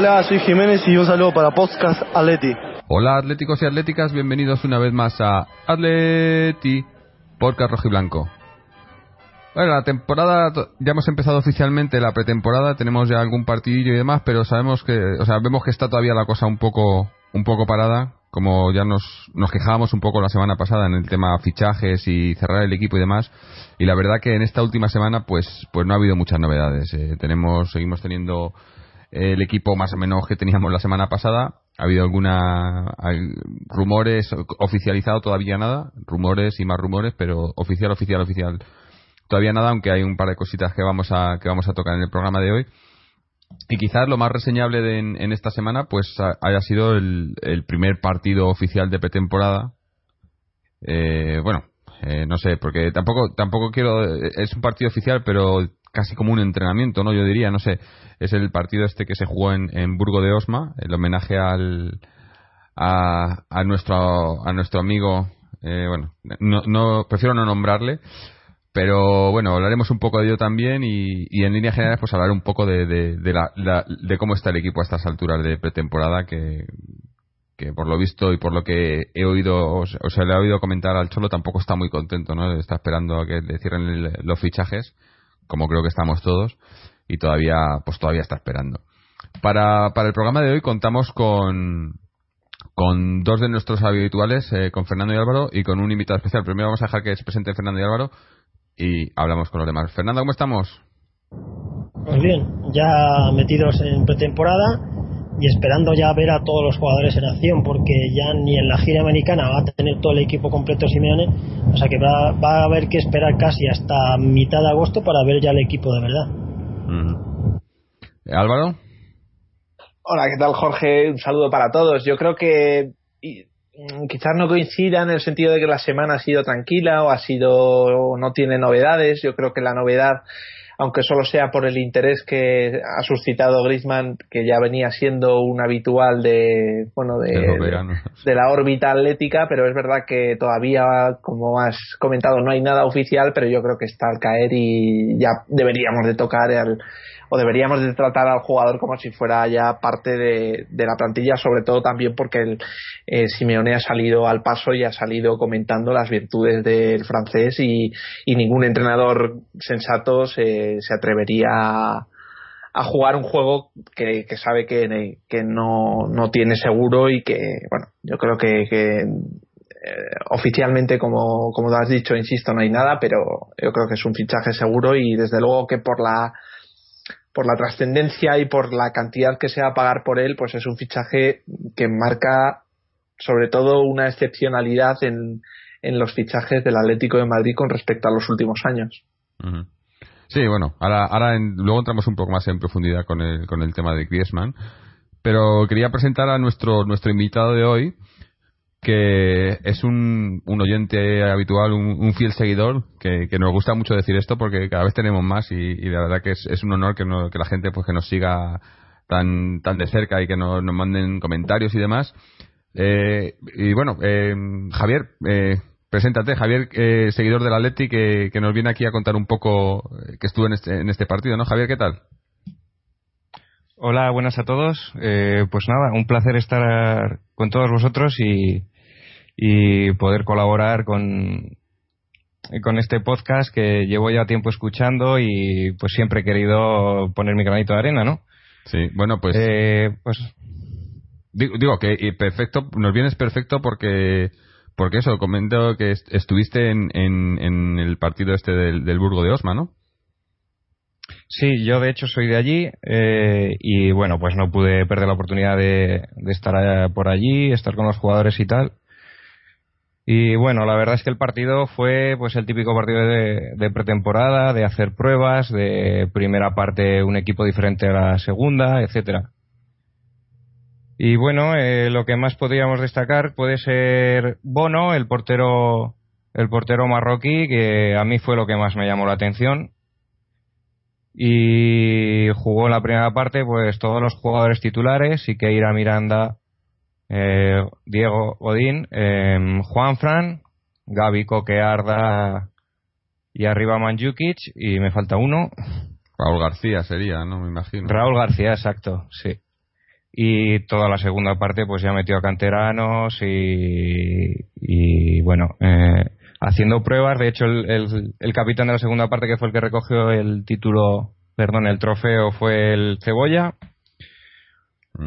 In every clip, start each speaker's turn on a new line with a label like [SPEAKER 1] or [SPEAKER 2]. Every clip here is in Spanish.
[SPEAKER 1] Hola, soy Jiménez y un saludo para Podcast Atleti.
[SPEAKER 2] Hola atléticos y atléticas, bienvenidos una vez más a Atleti, Podcast Rojiblanco. Bueno, la temporada, ya hemos empezado oficialmente la pretemporada, tenemos ya algún partidillo y demás, pero sabemos que, o sea, vemos que está todavía la cosa un poco, un poco parada, como ya nos, nos quejábamos un poco la semana pasada en el tema fichajes y cerrar el equipo y demás, y la verdad que en esta última semana, pues, pues no ha habido muchas novedades. Eh, tenemos, seguimos teniendo el equipo más o menos que teníamos la semana pasada. Ha habido alguna rumores oficializado todavía nada, rumores y más rumores, pero oficial, oficial, oficial todavía nada, aunque hay un par de cositas que vamos a, que vamos a tocar en el programa de hoy. Y quizás lo más reseñable de en, esta semana pues haya sido el, primer partido oficial de pretemporada. Eh, bueno, eh, no sé, porque tampoco tampoco quiero es un partido oficial, pero casi como un entrenamiento, ¿no? Yo diría, no sé, es el partido este que se jugó en, en Burgo de Osma, el homenaje al a, a nuestro a nuestro amigo, eh, bueno, no, no prefiero no nombrarle, pero bueno, hablaremos un poco de ello también y, en líneas generales pues hablar un poco de, de, la, de cómo está el equipo a estas alturas de pretemporada que, que por lo visto y por lo que he oído, o sea, le he oído comentar al Cholo, tampoco está muy contento, ¿no? Está esperando a que le cierren los fichajes, como creo que estamos todos, y todavía, pues todavía está esperando. Para, para el programa de hoy contamos con, con dos de nuestros habituales, eh, con Fernando y Álvaro, y con un invitado especial. Primero vamos a dejar que se presente Fernando y Álvaro, y hablamos con los demás. Fernando, ¿cómo estamos?
[SPEAKER 3] Pues bien, ya metidos en pretemporada y esperando ya ver a todos los jugadores en acción, porque ya ni en la gira americana va a tener todo el equipo completo Simeone, o sea que va, va a haber que esperar casi hasta mitad de agosto para ver ya el equipo de verdad.
[SPEAKER 2] Álvaro.
[SPEAKER 4] Hola, ¿qué tal Jorge? Un saludo para todos. Yo creo que Mm, quizás no coincida en el sentido de que la semana ha sido tranquila o ha sido no tiene novedades. Yo creo que la novedad, aunque solo sea por el interés que ha suscitado Griezmann, que ya venía siendo un habitual de bueno de, de, la órbita atlética, pero es verdad que todavía, como has comentado, no hay nada oficial, pero yo creo que está al caer y ya deberíamos de tocar al o deberíamos de tratar al jugador como si fuera ya parte de, la plantilla, sobre todo también porque el, eh, Simeone ha salido al paso y ha salido comentando las virtudes del francés y, ningún entrenador sensato se, atrevería a, jugar un juego que, sabe que, que no, no, tiene seguro y que, bueno, yo creo que, eh, oficialmente, como, como has dicho, insisto, no hay nada, pero yo creo que es un fichaje seguro y desde luego que por la por la trascendencia y por la cantidad que se va a pagar por él, pues es un fichaje que marca sobre todo una excepcionalidad en, en los fichajes del Atlético de Madrid con respecto a los últimos años.
[SPEAKER 2] Sí, bueno, ahora, ahora luego entramos un poco más en profundidad con el, con el tema de Griezmann, pero quería presentar a nuestro, nuestro invitado de hoy, que es un, un oyente habitual, un, fiel seguidor, que, nos gusta mucho decir esto porque cada vez tenemos más y, la verdad que es, un honor que, que, la gente pues que nos siga tan, tan de cerca y que nos, nos manden comentarios y demás. Eh, y bueno, eh, Javier, eh, preséntate, Javier, eh, seguidor del Atleti, que, que nos viene aquí a contar un poco que estuvo en este, en este partido, ¿no? Javier, ¿qué tal?
[SPEAKER 5] Hola, buenas a todos. Eh, pues nada, un placer estar con todos vosotros y, y poder colaborar con, con este podcast que llevo ya tiempo escuchando y pues siempre he querido poner mi granito de arena, ¿no?
[SPEAKER 2] Sí, bueno, pues.
[SPEAKER 5] Eh, pues
[SPEAKER 2] digo, que y perfecto, nos vienes perfecto porque porque eso, comento que estuviste en, en, en el partido este del, del, Burgo de Osma, ¿no?
[SPEAKER 5] Sí, yo de hecho soy de allí eh, y bueno, pues no pude perder la oportunidad de, de estar por allí, estar con los jugadores y tal. Y bueno, la verdad es que el partido fue pues el típico partido de, de, pretemporada, de hacer pruebas, de primera parte un equipo diferente a la segunda, etcétera. Y bueno, eh, lo que más podríamos destacar puede ser Bono, el portero, el portero marroquí, que a mí fue lo que más me llamó la atención. Y jugó en la primera parte, pues todos los jugadores titulares, Siqueira, Miranda, eh, Diego Godín, eh, Juan Fran, Gaby Coquearda y arriba Manjukic y me falta uno.
[SPEAKER 2] Raúl García sería, ¿no? Me imagino.
[SPEAKER 5] Raúl García, exacto, sí. Y toda la segunda parte pues ya metió a canteranos y, y bueno, eh, haciendo pruebas. De hecho, el, el, el, capitán de la segunda parte, que fue el que recogió el título, perdón, el trofeo, fue el Cebolla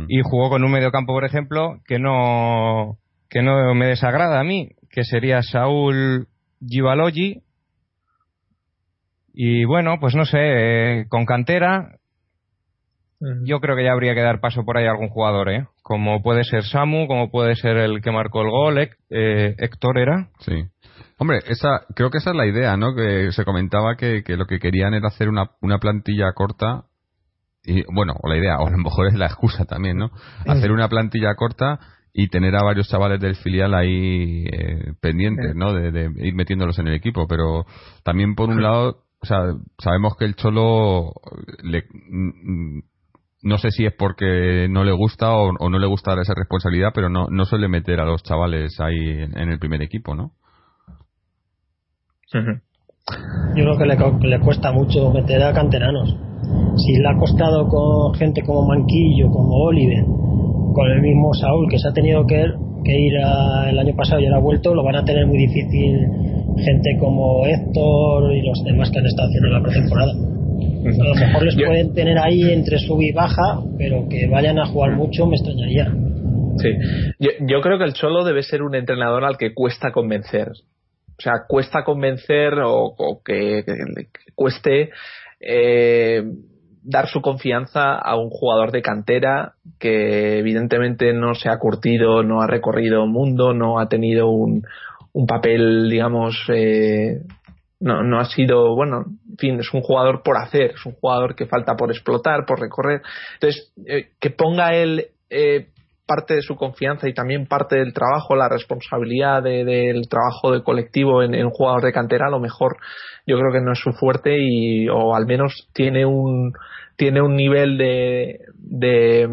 [SPEAKER 5] y jugó con un mediocampo, por ejemplo, que no, que no me desagrada a mí, que sería Saúl Givalogi. Y bueno, pues no sé, eh, con cantera, yo creo que ya habría que dar paso por ahí a algún jugador, ¿eh? Como puede ser Samu, como puede ser el que marcó el gol, eh, Héctor era.
[SPEAKER 2] Sí. Hombre, esa, creo que esa es la idea, ¿no? Que se comentaba que, que lo que querían era hacer una, una plantilla corta y bueno, o la idea, o a lo mejor es la excusa también, ¿no? Hacer una plantilla corta y tener a varios chavales del filial ahí eh, pendientes, ¿no? De, de, ir metiéndolos en el equipo, pero también por un lado, o sea, sabemos que el Cholo le, no sé si es porque no le gusta o, o, no le gusta esa responsabilidad, pero no, no suele meter a los chavales ahí en, en el primer equipo, ¿no?
[SPEAKER 3] Yo creo que le, le cuesta mucho meter a canteranos si le ha costado con gente como Manquillo, como Oliver, con el mismo Saúl, que se ha tenido que, que ir a, el año pasado y ahora ha vuelto, lo van a tener muy difícil gente como Héctor y los demás que han estado haciendo la pretemporada. A lo mejor les pueden tener ahí entre sub y baja, pero que vayan a jugar mucho me extrañaría.
[SPEAKER 4] Sí, yo, yo creo que el Cholo debe ser un entrenador al que cuesta convencer. O sea, cuesta convencer o, que, cueste eh, dar su confianza a un jugador de cantera que evidentemente no se ha curtido, no ha recorrido mundo, no ha tenido un, un papel, digamos, eh, no, no ha sido, bueno, en fin, es un jugador por hacer, es un jugador que falta por explotar, por recorrer. Entonces, eh, que ponga él eh, parte de su confianza y también parte del trabajo, la responsabilidad de, del trabajo de colectivo en, en, un jugador de cantera, a lo mejor yo creo que no es su fuerte y o al menos tiene un tiene un nivel de, de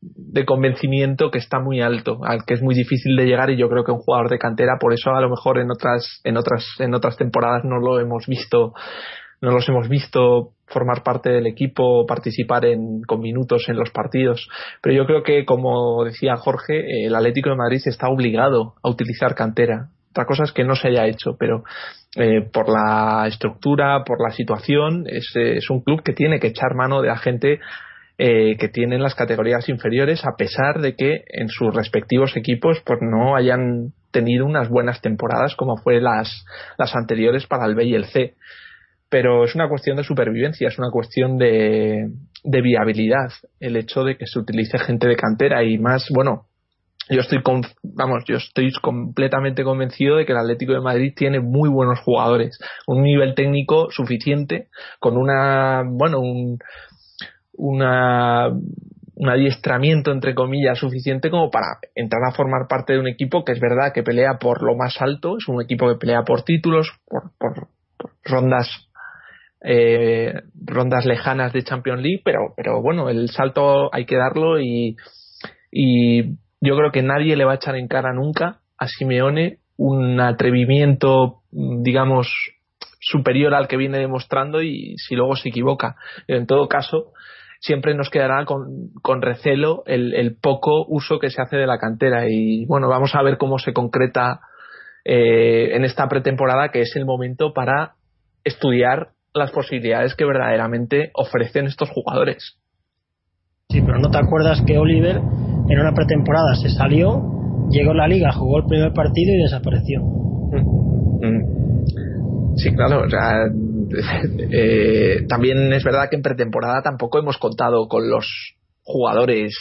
[SPEAKER 4] de convencimiento que está muy alto, al que es muy difícil de llegar y yo creo que un jugador de cantera por eso a lo mejor en otras en otras en otras temporadas no lo hemos visto no los hemos visto formar parte del equipo, participar en, con minutos en los partidos. Pero yo creo que, como decía Jorge, el Atlético de Madrid está obligado a utilizar cantera. Otra cosa es que no se haya hecho, pero eh, por la estructura, por la situación, es, un club que tiene que echar mano de la gente eh, que tiene en las categorías inferiores, a pesar de que en sus respectivos equipos pues no hayan tenido unas buenas temporadas como fue las, las anteriores para el B y el C pero es una cuestión de supervivencia, es una cuestión de, de viabilidad el hecho de que se utilice gente de cantera y más, bueno, yo estoy con, vamos, yo estoy completamente convencido de que el Atlético de Madrid tiene muy buenos jugadores, un nivel técnico suficiente, con una, bueno, un, una, un adiestramiento entre comillas suficiente como para entrar a formar parte de un equipo que es verdad que pelea por lo más alto, es un equipo que pelea por títulos, por, por, por rondas eh, rondas lejanas de Champions League, pero, pero bueno, el salto hay que darlo y, y yo creo que nadie le va a echar en cara nunca a Simeone un atrevimiento, digamos, superior al que viene demostrando y si luego se equivoca. En todo caso, siempre nos quedará con, con recelo el, poco uso que se hace de la cantera y bueno, vamos a ver cómo se concreta eh, en esta pretemporada que es el momento para estudiar las posibilidades que verdaderamente ofrecen estos jugadores.
[SPEAKER 3] Sí, pero no te acuerdas que Oliver en una pretemporada se salió, llegó a la liga, jugó el primer partido y desapareció. Mm,
[SPEAKER 4] mm. Sí, claro, o sea, eh, también es verdad que en pretemporada tampoco hemos contado con los jugadores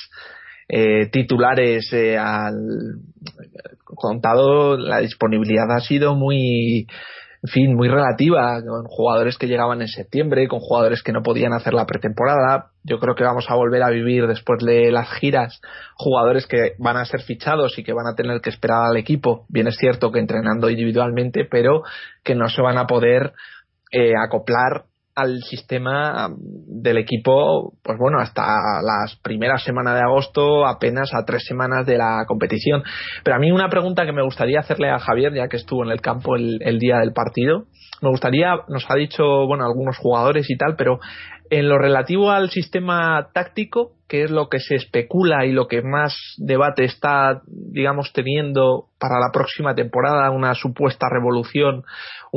[SPEAKER 4] eh, titulares eh, al contado la disponibilidad ha sido muy en fin, muy relativa, con jugadores que llegaban en septiembre, con jugadores que no podían hacer la pretemporada. Yo creo que vamos a volver a vivir después de las giras jugadores que van a ser fichados y que van a tener que esperar al equipo. Bien es cierto que entrenando individualmente, pero que no se van a poder eh, acoplar al sistema del equipo, pues bueno, hasta las primeras semanas de agosto, apenas a tres semanas de la competición. Pero a mí una pregunta que me gustaría hacerle a Javier, ya que estuvo en el campo el, el día del partido, me gustaría, nos ha dicho, bueno, algunos jugadores y tal, pero en lo relativo al sistema táctico, que es lo que se especula y lo que más debate está, digamos, teniendo para la próxima temporada, una supuesta revolución,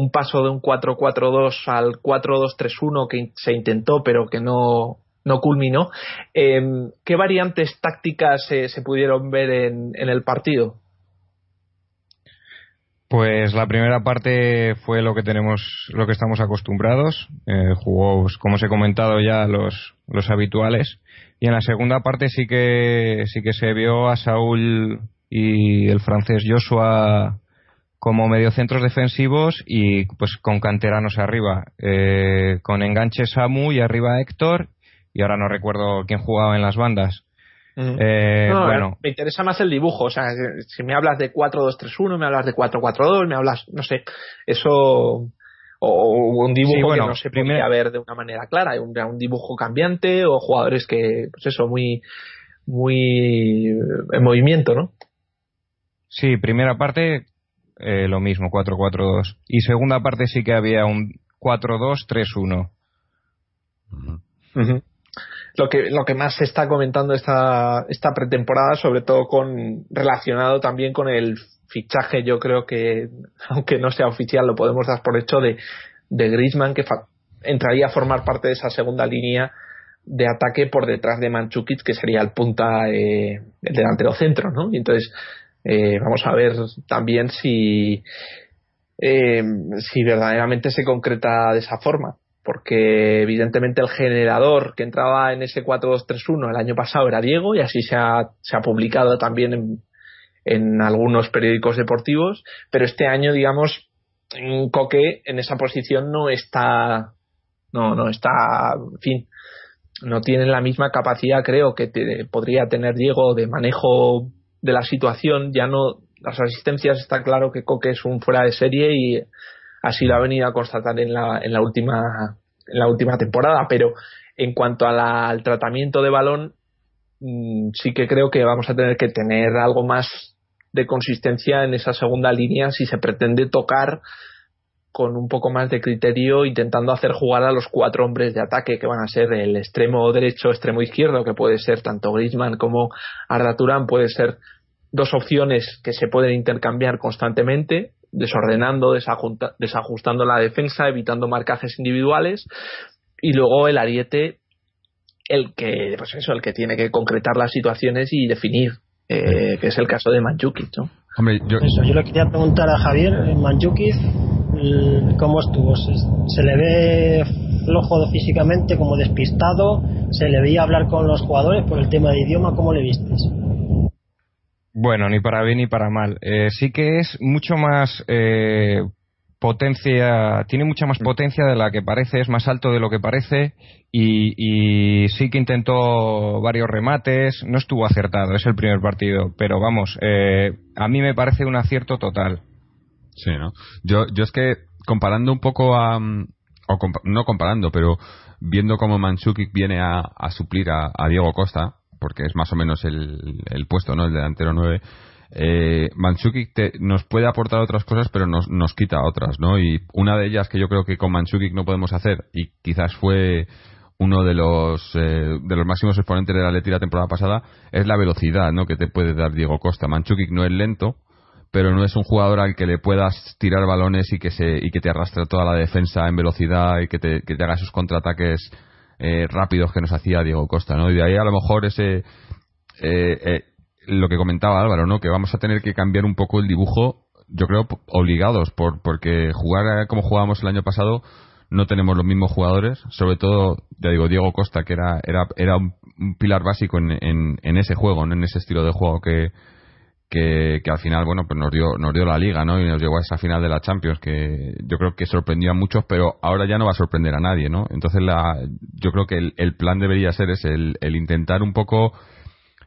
[SPEAKER 4] un paso de un 4-4-2 al 4-2-3-1 que se intentó pero que no, no culminó. Em, ¿Qué variantes tácticas se pudieron ver en, en el partido?
[SPEAKER 5] Pues la primera parte fue lo que tenemos, lo que estamos acostumbrados. Eh, jugó, pues, como os he comentado ya, los, los habituales. Y en la segunda parte sí que, sí que se vio a Saúl y el francés Joshua como mediocentros defensivos y pues con canteranos arriba. Eh, con enganche Samu y arriba Héctor. Y ahora no recuerdo quién jugaba en las bandas.
[SPEAKER 4] Eh, bueno. Me interesa más el dibujo. O sea, si me hablas de 4-2-3-1, me hablas de 4-4-2, me hablas, no sé, eso. O, un dibujo que no se podría ver de una manera clara. Un, un dibujo cambiante o jugadores que, pues eso, muy. muy. en movimiento, ¿no?
[SPEAKER 5] Sí, primera parte eh, lo mismo, 4-4-2. Y segunda parte sí que había un 4-2-3-1
[SPEAKER 4] lo que, lo que más se está comentando esta, esta pretemporada, sobre todo con, relacionado también con el fichaje, yo creo que, aunque no sea oficial, lo podemos dar por hecho de, de Griezmann, que entraría a formar parte de esa segunda línea de ataque por detrás de Manchukic, que sería el punta, eh, el delantero centro, ¿no? Y entonces, eh, vamos a ver también si, eh, si verdaderamente se concreta de esa forma porque evidentemente el generador que entraba en ese 4-2-3-1 el año pasado era Diego y así se ha, se ha publicado también en, en, algunos periódicos deportivos, pero este año, digamos, Coque en esa posición no está, no, no está, en fin, no tiene la misma capacidad, creo, que podría tener Diego de manejo de la situación, ya no, las asistencias está claro que Coque es un fuera de serie y así lo ha venido a constatar en la, en la última en la última temporada, pero en cuanto al tratamiento de balón, mm, sí que creo que vamos a tener que tener algo más de consistencia en esa segunda línea si se pretende tocar con un poco más de criterio intentando hacer jugar a los cuatro hombres de ataque que van a ser el extremo derecho, extremo izquierdo, que puede ser tanto Griezmann como Arda Turán, puede ser dos opciones que se pueden intercambiar constantemente desordenando, desajustando la defensa, evitando marcajes individuales y luego el ariete el que pues eso el que tiene que concretar las situaciones y definir eh, que es el caso de Manjukic ¿no?
[SPEAKER 3] yo... Eso, yo le quería preguntar a Javier eh, Manjukic cómo estuvo se, le ve flojo físicamente como despistado se le veía hablar con los jugadores por el tema de idioma ¿cómo le vistes?
[SPEAKER 5] Bueno, ni para bien ni para mal. Eh, sí que es mucho más eh, potencia, tiene mucha más potencia de la que parece, es más alto de lo que parece y, sí que intentó varios remates, no estuvo acertado, es el primer partido, pero vamos, eh, a mí me parece un acierto total.
[SPEAKER 2] Sí, ¿no? Yo, yo es que comparando un poco a, no comparando, pero viendo cómo Manchukic viene a, suplir a, Diego Costa, porque es más o menos el, el puesto, ¿no? El delantero 9. Eh, Manchukic nos puede aportar otras cosas, pero nos, nos quita otras, ¿no? Y una de ellas que yo creo que con Manchukic no podemos hacer, y quizás fue uno de los eh, de los máximos exponentes de la Leti la temporada pasada, es la velocidad, ¿no? Que te puede dar Diego Costa. Manchukic no es lento, pero no es un jugador al que le puedas tirar balones y que se y que te arrastre toda la defensa en velocidad y que te, que te haga esos contraataques eh, rápidos que nos hacía Diego Costa, ¿no? Y de ahí a lo mejor ese eh, eh, lo que comentaba Álvaro, ¿no? Que vamos a tener que cambiar un poco el dibujo, yo creo obligados, por porque jugar como jugábamos el año pasado no tenemos los mismos jugadores, sobre todo, ya digo, Diego Costa, que era era era un, pilar básico en, en, en ese juego, ¿no? en ese estilo de juego que, que, al final, bueno, pues nos dio, nos dio la liga, ¿no? Y nos llegó a esa final de la Champions que yo creo que sorprendió a muchos, pero ahora ya no va a sorprender a nadie, ¿no? Entonces la, yo creo que el, plan debería ser es el, intentar un poco,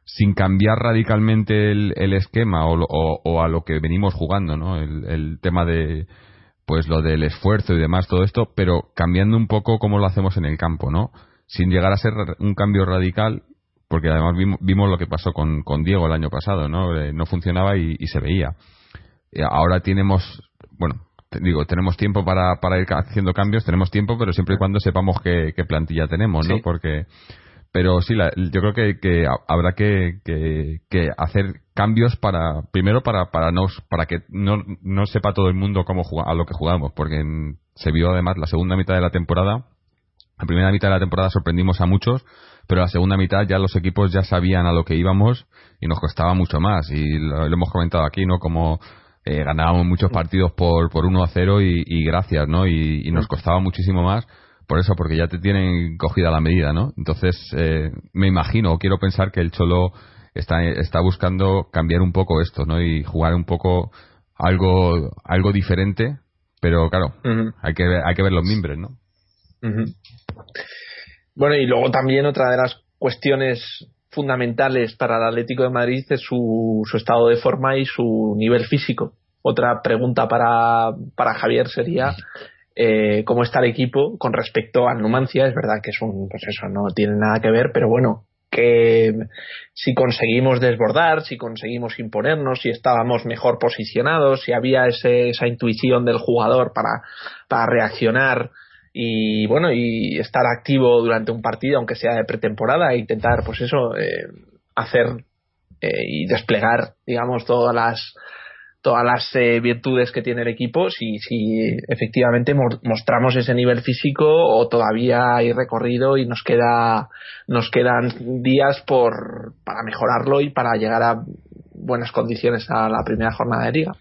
[SPEAKER 2] sin cambiar radicalmente el, esquema o, o, a lo que venimos jugando, ¿no? El, el tema de, pues lo del esfuerzo y demás, todo esto, pero cambiando un poco cómo lo hacemos en el campo, ¿no? Sin llegar a ser un cambio radical, porque además vimos, lo que pasó con, con, Diego el año pasado, ¿no? Eh, no funcionaba y, se veía. Eh, ahora tenemos, bueno, digo, tenemos tiempo para, para ir haciendo cambios, tenemos tiempo, pero siempre y cuando sepamos qué, plantilla tenemos, ¿no? Porque, pero sí, yo creo que, que habrá que, que, hacer cambios para, primero para, para, no, para que no, no sepa todo el mundo cómo a lo que jugamos, porque se vio además la segunda mitad de la temporada, la primera mitad de la temporada sorprendimos a muchos, pero la segunda mitad ya los equipos ya sabían a lo que íbamos y nos costaba mucho más. Y lo, hemos comentado aquí, ¿no? Como eh, ganábamos muchos partidos por, por 1 a 0 y, gracias, ¿no? Y, nos costaba muchísimo más por eso, porque ya te tienen cogida la medida, ¿no? Entonces, eh, me imagino, o quiero pensar que el Cholo está, está buscando cambiar un poco esto, ¿no? Y jugar un poco algo, algo diferente, pero claro, hay, que ver, hay que ver los mimbres, ¿no?
[SPEAKER 4] Bueno, y luego también otra de las cuestiones fundamentales para el Atlético de Madrid es su, estado de forma y su nivel físico. Otra pregunta para, para Javier sería eh, cómo está el equipo con respecto al Numancia. Es verdad que es un, pues no tiene nada que ver, pero bueno, que si conseguimos desbordar, si conseguimos imponernos, si estábamos mejor posicionados, si había ese, esa intuición del jugador para, para reaccionar y bueno y estar activo durante un partido aunque sea de pretemporada e intentar pues eso eh, hacer eh, y desplegar digamos todas las todas las eh, virtudes que tiene el equipo. Si, si efectivamente mostramos ese nivel físico o todavía hay recorrido y nos queda nos quedan días por para mejorarlo y para llegar a buenas condiciones a la primera jornada de liga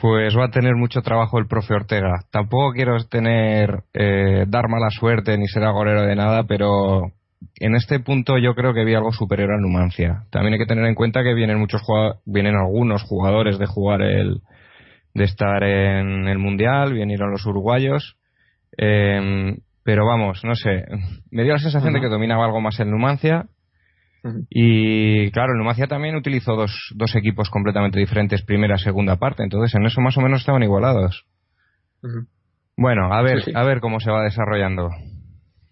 [SPEAKER 5] pues va a tener mucho trabajo el profe Ortega. Tampoco quiero tener eh, dar mala suerte ni ser agorero de nada, pero en este punto yo creo que vi algo superior a Numancia. También hay que tener en cuenta que vienen muchos vienen algunos jugadores de jugar el de estar en el mundial, vinieron los uruguayos, em, pero vamos, no sé, me dio la sensación de que dominaba algo más el Numancia y claro, el Numancia también utilizó dos, dos equipos completamente diferentes, primera y segunda parte, entonces en eso más o menos estaban igualados. Bueno, a ver, a ver cómo se va desarrollando.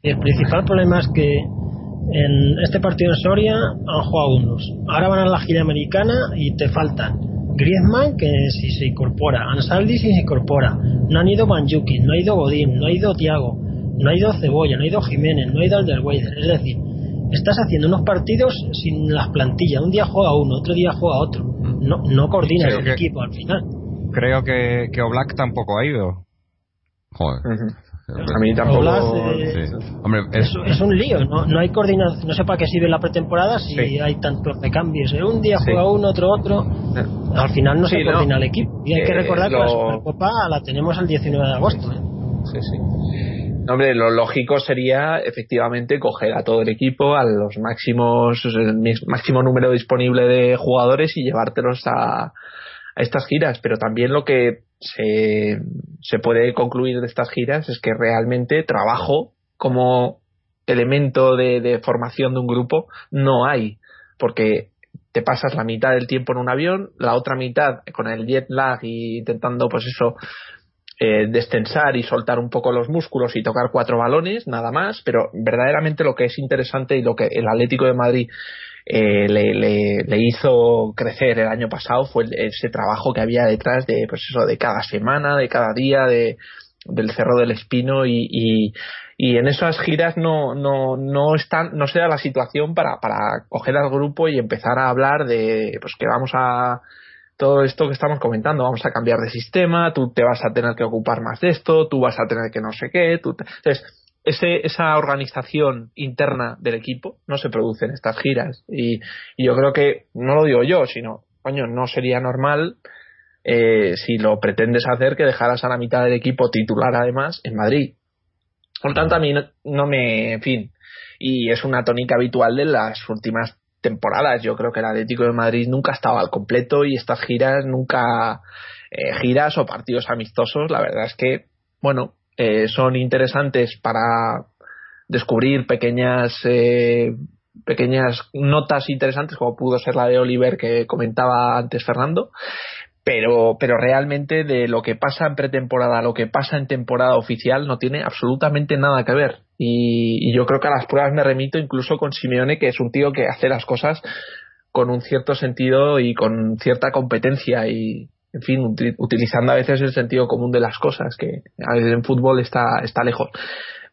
[SPEAKER 3] El principal problema es que en este partido en Soria han jugado unos. Ahora van a la gira americana y te faltan Griezmann, que si se incorpora, Ansaldi si se incorpora, no han ido Banjuki, no ha ido Godín, no ha ido Tiago, no ha ido Cebolla, no ha ido Jiménez, no ha ido Alderweider. Es decir, estás haciendo unos partidos sin las plantillas. Un día juega uno, otro día juega otro. No, no coordinas el equipo al final.
[SPEAKER 5] Creo que, que Oblak tampoco ha ido.
[SPEAKER 4] Joder. A mí tampoco.
[SPEAKER 3] Eh, Hombre, es, un lío, ¿no? no hay coordinación. No sé para qué sirve la pretemporada si hay tantos de cambios. ¿eh? Un día juega uno, otro, otro. Al final no se coordina el equipo. Y hay que eh, recordar que la Supercopa la tenemos el 19 de agosto. Sí,
[SPEAKER 4] sí. Hombre, lo lógico sería efectivamente coger a todo el equipo, a los máximos, el máximo número disponible de jugadores y llevártelos a, a estas giras. Pero también lo que se, se puede concluir de estas giras es que realmente trabajo como elemento de, de formación de un grupo no hay. Porque te pasas la mitad del tiempo en un avión, la otra mitad con el jet lag y intentando, pues eso, eh, destensar y soltar un poco los músculos y tocar cuatro balones, nada más, pero verdaderamente lo que es interesante y lo que el Atlético de Madrid eh, le, le, hizo crecer el año pasado fue ese trabajo que había detrás de pues eso de cada semana de cada día de del Cerro del Espino y, y, y en esas giras no no no están no se da la situación para para coger al grupo y empezar a hablar de pues que vamos a todo esto que estamos comentando, vamos a cambiar de sistema, tú te vas a tener que ocupar más de esto, tú vas a tener que no sé qué, tú entonces ese, esa organización interna del equipo no se produce en estas giras y, yo creo que no lo digo yo, sino coño, no sería normal eh, si lo pretendes hacer que dejaras a la mitad del equipo titular además en Madrid. Por tanto, a mí no, me, en fin, y es una tónica habitual de las últimas temporadas. Yo creo que el Atlético de Madrid nunca estaba al completo y estas giras nunca eh, giras o partidos amistosos. La verdad es que, bueno, eh, son interesantes para descubrir pequeñas eh, pequeñas notas interesantes como pudo ser la de Oliver que comentaba antes Fernando pero, pero realmente de lo que pasa en pretemporada a lo que pasa en temporada oficial no tiene absolutamente nada que ver. Y, yo creo que a las pruebas me remito incluso con Simeone, que es un tío que hace las cosas con un cierto sentido y con cierta competencia y, en fin, utilizando a veces el sentido común de las cosas, que a veces en fútbol está, está lejos.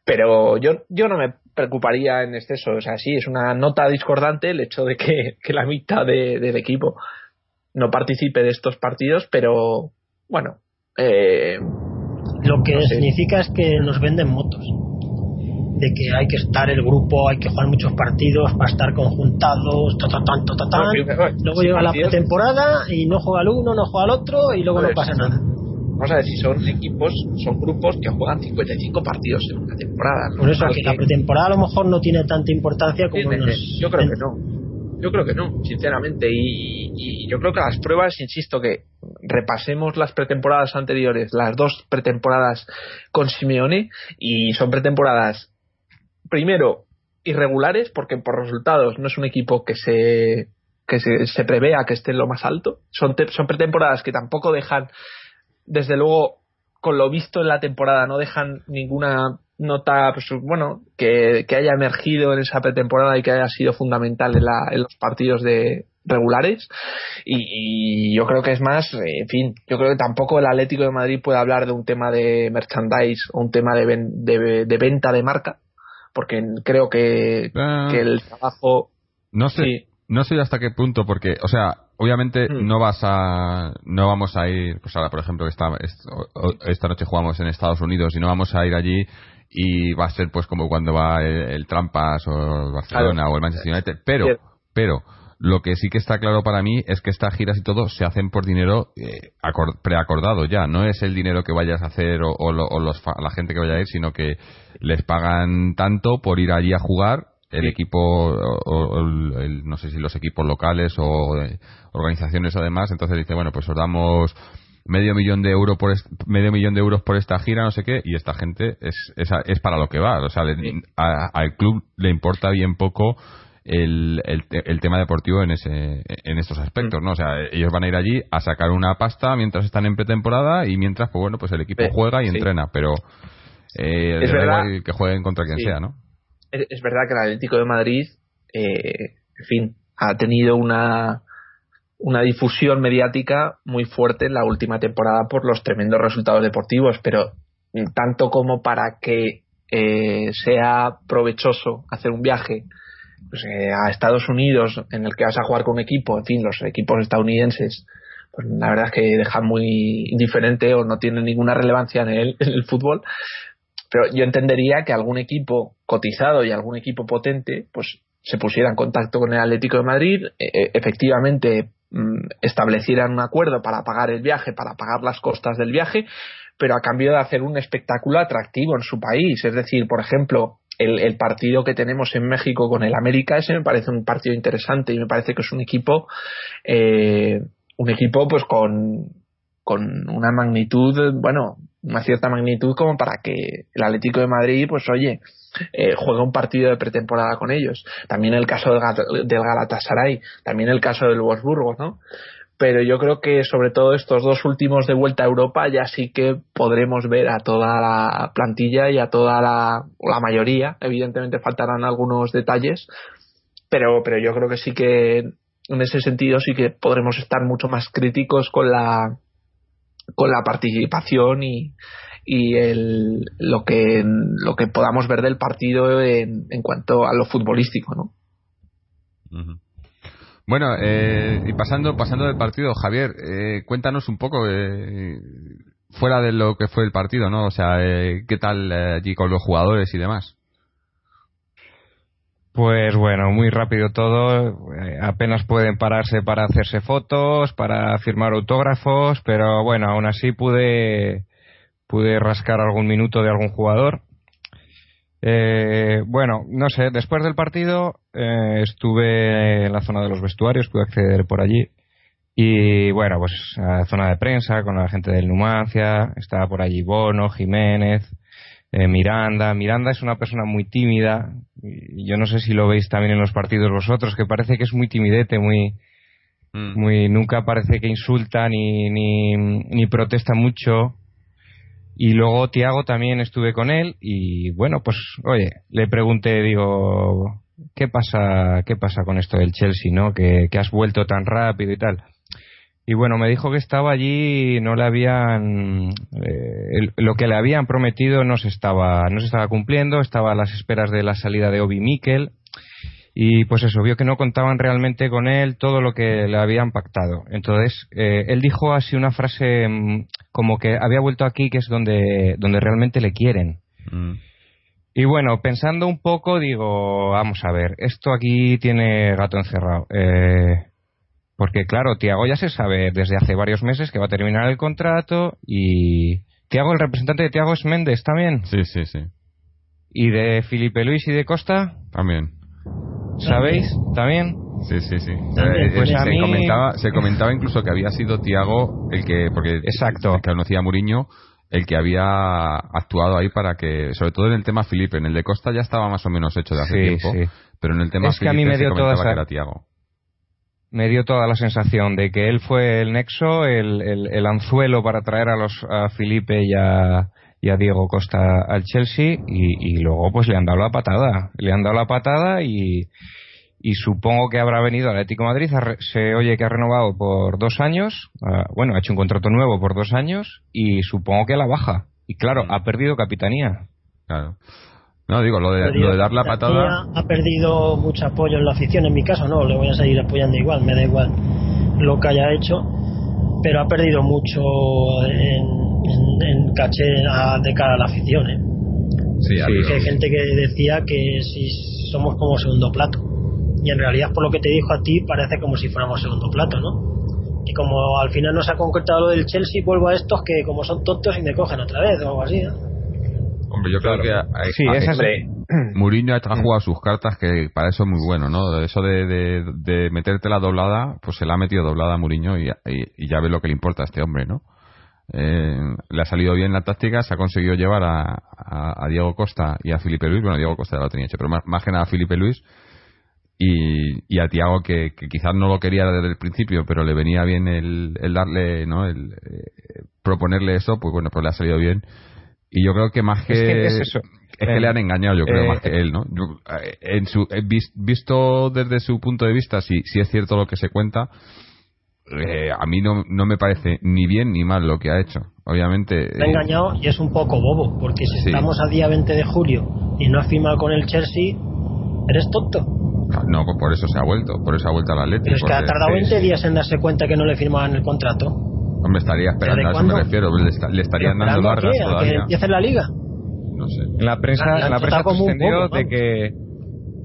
[SPEAKER 4] Pero yo, yo no me preocuparía en exceso. O sea, sí, es una nota discordante el hecho de que, que la mitad del equipo no participe de estos partidos, pero bueno. Eh,
[SPEAKER 3] Lo que significa es que nos venden motos. De que hay que estar el grupo, hay que jugar muchos partidos para estar conjuntados, ta, ta, ta, luego llega la pretemporada y no juega el uno, no juega el otro y luego no pasa nada.
[SPEAKER 4] Vamos a si son equipos, son grupos que juegan 55 partidos en una temporada.
[SPEAKER 3] Por eso que la pretemporada a lo mejor no tiene tanta importancia como
[SPEAKER 4] Yo creo que no yo creo que no, sinceramente. Y, yo creo que las pruebas, insisto, que repasemos las pretemporadas anteriores, las dos pretemporadas con Simeone, y son pretemporadas, primero, irregulares, porque por resultados no es un equipo que se que se, se prevea que esté en lo más alto. Son, son pretemporadas que tampoco dejan, desde luego, con lo visto en la temporada, no dejan ninguna nota, pues, bueno, que, haya emergido en esa pretemporada y que haya sido fundamental en, la, en los partidos de regulares y, yo creo que es más, en fin, yo creo que tampoco el Atlético de Madrid puede hablar de un tema de merchandise o un tema de, de, venta de marca porque creo que, ah. que el trabajo
[SPEAKER 2] no sé no sé hasta qué punto porque o sea obviamente hmm. no vas a no vamos a ir pues ahora por ejemplo esta esta noche jugamos en Estados Unidos y no vamos a ir allí y va a ser pues como cuando va el, Trampas o el Barcelona o el Manchester United. Pero pero lo que sí que está claro para mí es que estas giras y todo se hacen por dinero eh, preacordado ya. No es el dinero que vayas a hacer o, los, la gente que vaya a ir sino que les pagan tanto por ir allí a jugar el equipo o, no sé si los equipos locales o organizaciones además. Entonces dice bueno pues os damos medio millón de euros por medio millón de euros por esta gira no sé qué y esta gente es es, para lo que va. O sea al club le importa bien poco el, el, tema deportivo en ese en estos aspectos no o sea ellos van a ir allí a sacar una pasta mientras están en pretemporada y mientras pues bueno pues el equipo juega y entrena pero eh, es verdad que jueguen contra quien sea no
[SPEAKER 4] es, verdad que el Atlético de Madrid eh, en fin ha tenido una una difusión mediática muy fuerte en la última temporada por los tremendos resultados deportivos, pero tanto como para que eh, sea provechoso hacer un viaje pues, eh, a Estados Unidos en el que vas a jugar con equipo, en fin, los equipos estadounidenses, pues la verdad es que dejan muy indiferente o no tienen ninguna relevancia en el, fútbol. Pero yo entendería que algún equipo cotizado y algún equipo potente, pues se pusiera en contacto con el Atlético de Madrid, e, efectivamente Mm, establecieran un acuerdo para pagar el viaje, para pagar las costas del viaje, pero a cambio de hacer un espectáculo atractivo en su país. Es decir, por ejemplo, el, partido que tenemos en México con el América, ese me parece un partido interesante y me parece que es un equipo, eh, un equipo pues con, con una magnitud, bueno, una cierta magnitud como para que el Atlético de Madrid, pues oye, eh, juega un partido de pretemporada con ellos. También el caso del, Galatasaray, también el caso del Wolfsburgo, ¿no? pero yo creo que sobre todo estos dos últimos de vuelta a Europa ya sí que podremos ver a toda la plantilla y a toda la, la mayoría. Evidentemente faltarán algunos detalles, pero, pero yo creo que sí que en ese sentido sí que podremos estar mucho más críticos con la con la participación y, y el, lo que lo que podamos ver del partido en, en cuanto a lo futbolístico, ¿no?
[SPEAKER 2] Bueno, eh, y pasando, pasando del partido, Javier, eh, cuéntanos un poco, eh, fuera de lo que fue el partido, ¿no? O sea, eh, ¿qué tal eh, allí con los jugadores y demás?
[SPEAKER 5] Pues bueno, muy rápido todo. eh, apenas pueden pararse para hacerse fotos, para firmar autógrafos, pero bueno, aún así pude pude rascar algún minuto de algún jugador. Eh, bueno, no sé, después del partido eh, estuve en la zona de los vestuarios, pude acceder por allí. Y bueno, pues a la zona de prensa con la gente del Numancia, estaba por allí Bono, Jiménez, eh, Miranda. Miranda es una persona muy tímida, y yo no sé si lo veis también en los partidos vosotros, que parece que es muy timidete, muy,
[SPEAKER 2] Mm.
[SPEAKER 5] muy nunca parece que insulta ni, ni, ni protesta mucho. Y luego Tiago también estuve con él y bueno, pues oye, le pregunté, digo, ¿qué pasa, qué pasa con esto del Chelsea, no? Que, que has vuelto tan rápido y tal. Y bueno, me dijo que estaba allí, no le habían, eh, lo que le habían prometido no se estaba, no se estaba cumpliendo, estaba a las esperas de la salida de Obi Mikel y pues eso, vio que no contaban realmente con él todo lo que le habían pactado. Entonces, eh, él dijo así una frase mm, como que había vuelto aquí, que es donde, donde realmente le quieren.
[SPEAKER 2] Mm.
[SPEAKER 5] Y bueno, pensando un poco, digo, vamos a ver, esto aquí tiene gato encerrado. Eh, porque claro, Tiago ya se sabe desde hace varios meses que va a terminar el contrato y... Tiago, el representante de Tiago es Méndez también.
[SPEAKER 2] Sí, sí, sí.
[SPEAKER 5] Y de Felipe Luis y de Costa,
[SPEAKER 2] También.
[SPEAKER 5] ¿sabéis? También.
[SPEAKER 2] Sí, sí, sí.
[SPEAKER 3] También,
[SPEAKER 2] Eh,
[SPEAKER 5] pues
[SPEAKER 2] eh, se,
[SPEAKER 5] mí-
[SPEAKER 2] comentaba, se comentaba incluso que había sido Tiago el que, porque
[SPEAKER 5] Exacto.
[SPEAKER 2] el que conocía a Muriño, el que había actuado ahí para que, sobre todo en el tema Felipe, en el de Costa ya estaba más o menos hecho de hace
[SPEAKER 5] Sí,
[SPEAKER 2] tiempo,
[SPEAKER 5] sí.
[SPEAKER 2] pero en el tema
[SPEAKER 5] Es que a
[SPEAKER 2] Felipe
[SPEAKER 5] mí me
[SPEAKER 2] se
[SPEAKER 5] dio toda esa-
[SPEAKER 2] que era Tiago.
[SPEAKER 5] me dio toda la sensación de que él fue el nexo, el, el- el anzuelo para traer a los a Felipe y a, y a Diego Costa al Chelsea y, y luego pues le han dado la patada, le han dado la patada y, y supongo que habrá venido al Atlético de Madrid, ha re- se oye que ha renovado por dos años, ah, bueno, ha hecho un contrato nuevo por dos años y supongo que a la baja. Y claro, ha perdido capitanía.
[SPEAKER 2] Claro. No, digo, lo de, lo de dar la patada.
[SPEAKER 3] Ha perdido mucho apoyo en la afición, en mi caso no, le voy a seguir apoyando igual, me da igual lo que haya hecho, pero ha perdido mucho en, en- en caché a- de cara a la afición. ¿eh?
[SPEAKER 2] Sí,
[SPEAKER 5] Sí,
[SPEAKER 3] hay gente que decía que si somos como segundo plato, y en realidad por lo que te dijo a ti parece como si fuéramos segundo plato, ¿no? Y como al final no se ha concretado lo del Chelsea, vuelvo a estos que como son tontos y me cogen otra vez o algo así. ¿no?
[SPEAKER 2] Hombre, yo creo que a-
[SPEAKER 5] Sí,
[SPEAKER 2] a-
[SPEAKER 5] esa es-
[SPEAKER 2] Mourinho ha jugado sus cartas que para eso es muy bueno, ¿no? Eso de, de, de meterte la doblada, pues se la ha metido doblada a Mourinho y, y- y ya ve lo que le importa a este hombre, ¿no? Eh, le ha salido bien la táctica, se ha conseguido llevar a, a- a Diego Costa y a Felipe Luis, bueno, Diego Costa ya lo tenía hecho, pero más, más que nada a Felipe Luis y, y a Tiago que, que quizás no lo quería desde el principio, pero le venía bien el, el darle, ¿no? El eh, proponerle eso, pues bueno, pues le ha salido bien. Y yo creo que más que...
[SPEAKER 5] Es que es eso.
[SPEAKER 2] Es que le han engañado, yo creo,
[SPEAKER 5] Eh,
[SPEAKER 2] más que él, ¿no? Yo, eh, en su, eh, vis- visto desde su punto de vista, si, si es cierto lo que se cuenta, eh, a mí no, no me parece ni bien ni mal lo que ha hecho. Obviamente.
[SPEAKER 3] Me ha
[SPEAKER 2] eh,
[SPEAKER 3] engañado y es un poco bobo, porque si
[SPEAKER 2] Sí.
[SPEAKER 3] estamos a día 20 de julio y no has firmado con el Chelsea, eres tonto.
[SPEAKER 2] No, pues por eso se ha vuelto, por eso ha vuelto al Atlético.
[SPEAKER 3] Pero es que ha tardado
[SPEAKER 2] sí,
[SPEAKER 3] 20
[SPEAKER 2] sí.
[SPEAKER 3] días en darse cuenta que no le firmaban el contrato.
[SPEAKER 2] Hombre, estaría esperando,
[SPEAKER 3] ¿Desde
[SPEAKER 2] a eso me refiero. Le, le estarían
[SPEAKER 3] ¿Pero
[SPEAKER 2] dando largas?
[SPEAKER 3] ¿A que empiece la liga?
[SPEAKER 2] No sé.
[SPEAKER 5] En la prensa,
[SPEAKER 3] La- la
[SPEAKER 5] en la prensa de
[SPEAKER 3] vamos.
[SPEAKER 5] que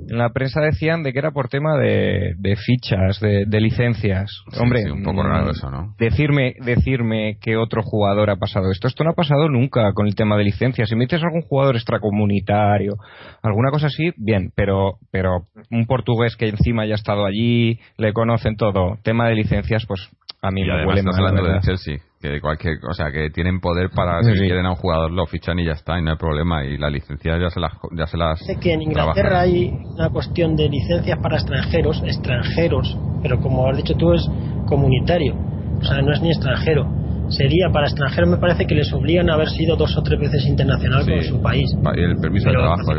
[SPEAKER 5] en la prensa decían de que era por tema de, de fichas, de, de licencias.
[SPEAKER 2] Sí,
[SPEAKER 5] Hombre,
[SPEAKER 2] sí, un poco
[SPEAKER 5] mm,
[SPEAKER 2] raro eso, ¿no?
[SPEAKER 5] Decirme, decirme que otro jugador ha pasado esto. Esto no ha pasado nunca con el tema de licencias. Si me dices algún jugador extracomunitario, alguna cosa así, bien, pero, pero un portugués que encima ya ha estado allí, le conocen todo. Tema de licencias, pues a mí
[SPEAKER 2] Y
[SPEAKER 5] me huele mal. la
[SPEAKER 2] hablando. Chelsea, que cualquier, o sea, que tienen poder para
[SPEAKER 5] Sí,
[SPEAKER 2] si
[SPEAKER 5] sí.
[SPEAKER 2] quieren a un jugador lo fichan y ya está, y no hay problema y la licencia ya se las ya se las
[SPEAKER 3] Sé que en Inglaterra
[SPEAKER 2] trabajan.
[SPEAKER 3] hay una cuestión de licencias para extranjeros, extranjeros, pero como has dicho tú, es comunitario, o sea, no es ni extranjero. Sería para extranjeros, me parece que les obligan a haber sido dos o tres veces internacional con su país.
[SPEAKER 2] El permiso de trabajo.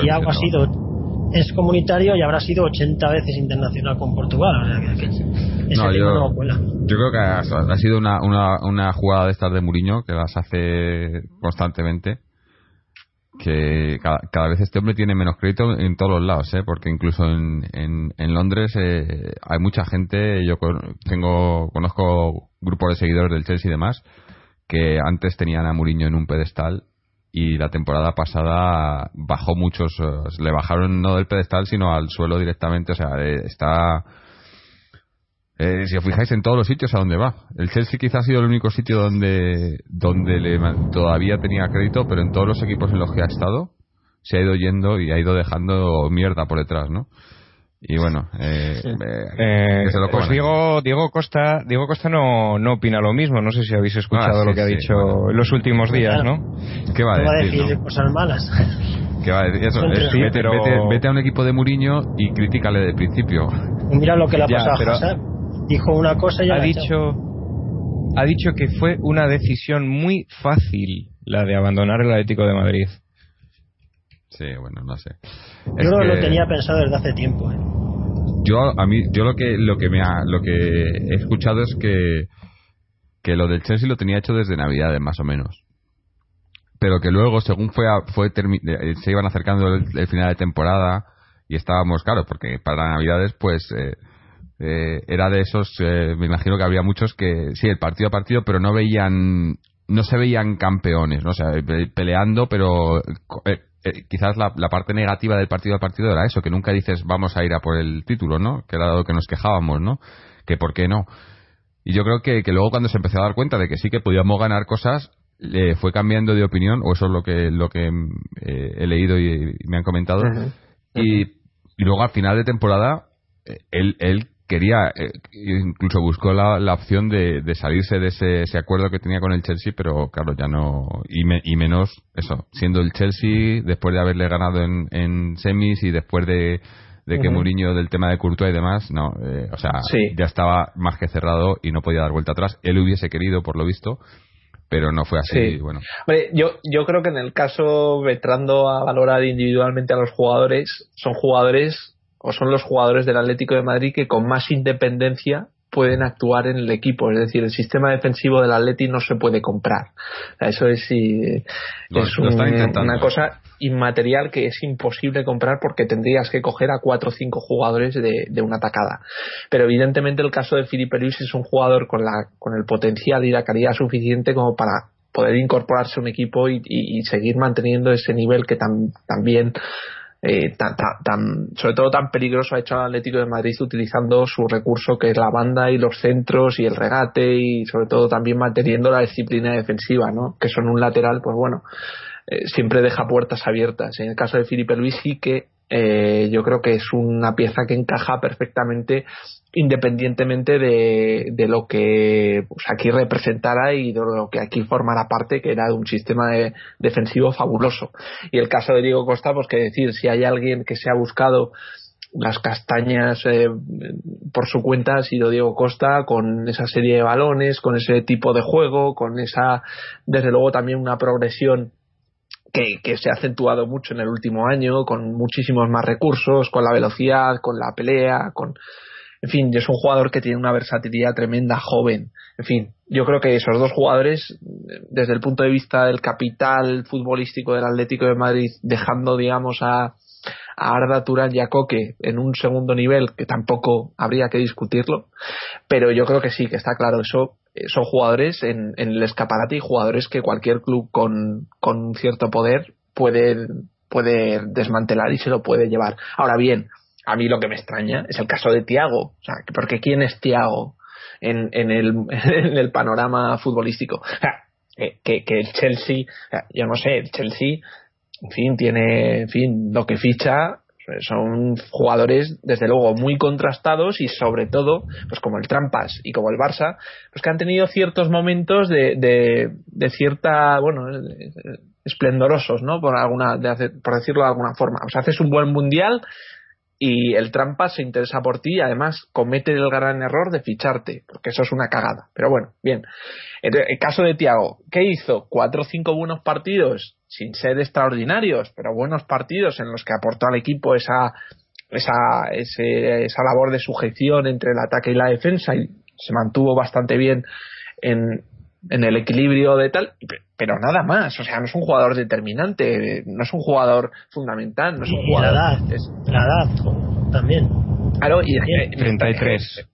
[SPEAKER 3] Tiago ha sido es comunitario y habrá sido 80 veces internacional con Portugal.
[SPEAKER 2] No, yo, yo, creo que ha, sido una, una, una, jugada de estas de Muriño que las hace constantemente. Que cada, vez este hombre tiene menos crédito en todos los lados, ¿eh? porque incluso en, en, en Londres eh, hay mucha gente. Yo tengo conozco grupos de seguidores del Chelsea y demás que antes tenían a Muriño en un pedestal y la temporada pasada bajó muchos, le bajaron no del pedestal sino al suelo directamente, o sea, eh, está... Eh, si os fijáis en todos los sitios a donde va. El Chelsea quizás ha sido el único sitio donde, donde le, todavía tenía crédito, pero en todos los equipos en los que ha estado se ha ido yendo y ha ido dejando mierda por detrás, ¿no? y bueno eh,
[SPEAKER 5] eh, pues Diego Diego Costa Diego Costa no, no opina lo mismo. No sé si habéis escuchado ah, lo que ha dicho en los últimos días no
[SPEAKER 3] qué va a decir, cosas malas.
[SPEAKER 2] ¿Qué va a decir? Eso, vete, vete, a un equipo de Muriño y critícale de principio.
[SPEAKER 3] Mira lo que le ha pasado dijo una cosa y
[SPEAKER 5] ha dicho ha dicho que fue una decisión muy fácil la de abandonar el Atlético de Madrid
[SPEAKER 2] Sí, bueno, no sé.
[SPEAKER 3] Yo lo tenía pensado desde hace tiempo. ¿eh?
[SPEAKER 2] Yo a mí yo lo que lo que me ha, lo que he escuchado es que que lo del Chelsea lo tenía hecho desde Navidades más o menos. Pero que luego según fue fue eh, se iban acercando el, final de temporada y estábamos claro, porque para Navidades pues eh, eh, era de esos me imagino que había muchos que sí, el partido a partido, pero no veían no se veían campeones, ¿no? O sea, peleando, pero eh, quizás la, parte negativa del partido al partido era eso, que nunca dices vamos a ir a por el título, ¿no? Que era lo que nos quejábamos, ¿no? Que por qué no. Y yo creo que, que luego cuando se empezó a dar cuenta de que sí que podíamos ganar cosas, le fue cambiando de opinión, o eso es lo que, lo que eh, he leído y, me han comentado. Y, y, luego al final de temporada, eh, él, él quería, eh, incluso buscó la, la opción de, de, salirse de ese, ese, acuerdo que tenía con el Chelsea, pero claro, ya no, y, y menos eso, siendo el Chelsea, después de haberle ganado en, en semis y después de, de que Mourinho del tema de Courtois y demás, no, eh, o sea, ya estaba más que cerrado y no podía dar vuelta atrás. Él hubiese querido, por lo visto, pero no fue así. Bueno.
[SPEAKER 4] yo, yo creo que en el caso, vetrando a valorar individualmente a los jugadores, son jugadores o son los jugadores del Atlético de Madrid que con más independencia pueden actuar en el equipo. Es decir, el sistema defensivo del Atlético no se puede comprar. Eso es, es una cosa inmaterial que es imposible comprar porque tendrías que coger a cuatro o cinco jugadores de, una atacada. Pero evidentemente el caso de Filipe Luis es un jugador con, la, con el potencial y la calidad suficiente como para poder incorporarse a un equipo y, seguir manteniendo ese nivel que también eh, tan, tan, sobre todo tan peligroso ha hecho el Atlético de Madrid utilizando su recurso que es la banda y los centros y el regate y sobre todo también manteniendo la disciplina defensiva, ¿no? Que son un lateral, pues bueno, eh, siempre deja puertas abiertas. En el caso de Felipe Luis sí que eh, yo creo que es una pieza que encaja perfectamente independientemente de, lo que pues, aquí representara y de lo que aquí formara parte, que era de un sistema defensivo fabuloso. Y el caso de Diego Costa, pues que decir, si hay alguien que se ha buscado las castañas eh, por su cuenta ha sido Diego Costa con esa serie de balones, con ese tipo de juego, con esa, desde luego también una progresión que, se ha acentuado mucho en el último año, con muchísimos más recursos, con la velocidad, con la pelea, con... En fin, es un jugador que tiene una versatilidad tremenda, joven. En fin, yo creo que esos dos jugadores, desde el punto de vista del capital futbolístico del Atlético de Madrid, dejando, digamos, a, a Arda Turán y a Coque en un segundo nivel, que tampoco habría que discutirlo, pero yo creo que sí, que está claro, eso son jugadores en, el escaparate y jugadores que cualquier club con, con cierto poder puede, puede desmantelar y se lo puede llevar. Ahora bien, a mí lo que me extraña es el caso de Tiago. O sea, porque ¿quién es Tiago en, en, el, en el panorama futbolístico? Sea, que, que el Chelsea, yo no sé, el Chelsea, en fin, tiene, en fin, lo que ficha son jugadores desde luego muy contrastados y sobre todo pues como el Trampas y como el Barça pues que han tenido ciertos momentos de, de, cierta bueno esplendorosos no por alguna por decirlo de alguna forma o sea haces un buen mundial y el trampa se interesa por ti y además comete el gran error de ficharte, porque eso es una cagada. Pero bueno, bien. En el caso de Tiago, ¿qué hizo? Cuatro o cinco buenos partidos, sin ser extraordinarios, pero buenos partidos en los que aportó al equipo esa, esa, esa labor de sujeción entre el ataque y la defensa y se mantuvo bastante bien en, en el equilibrio de tal, pero nada más. O sea, no es un jugador determinante, no es un jugador fundamental, no es un jugador.
[SPEAKER 3] La edad,
[SPEAKER 4] es,
[SPEAKER 3] la edad también.
[SPEAKER 4] Claro, y
[SPEAKER 5] eh, 33.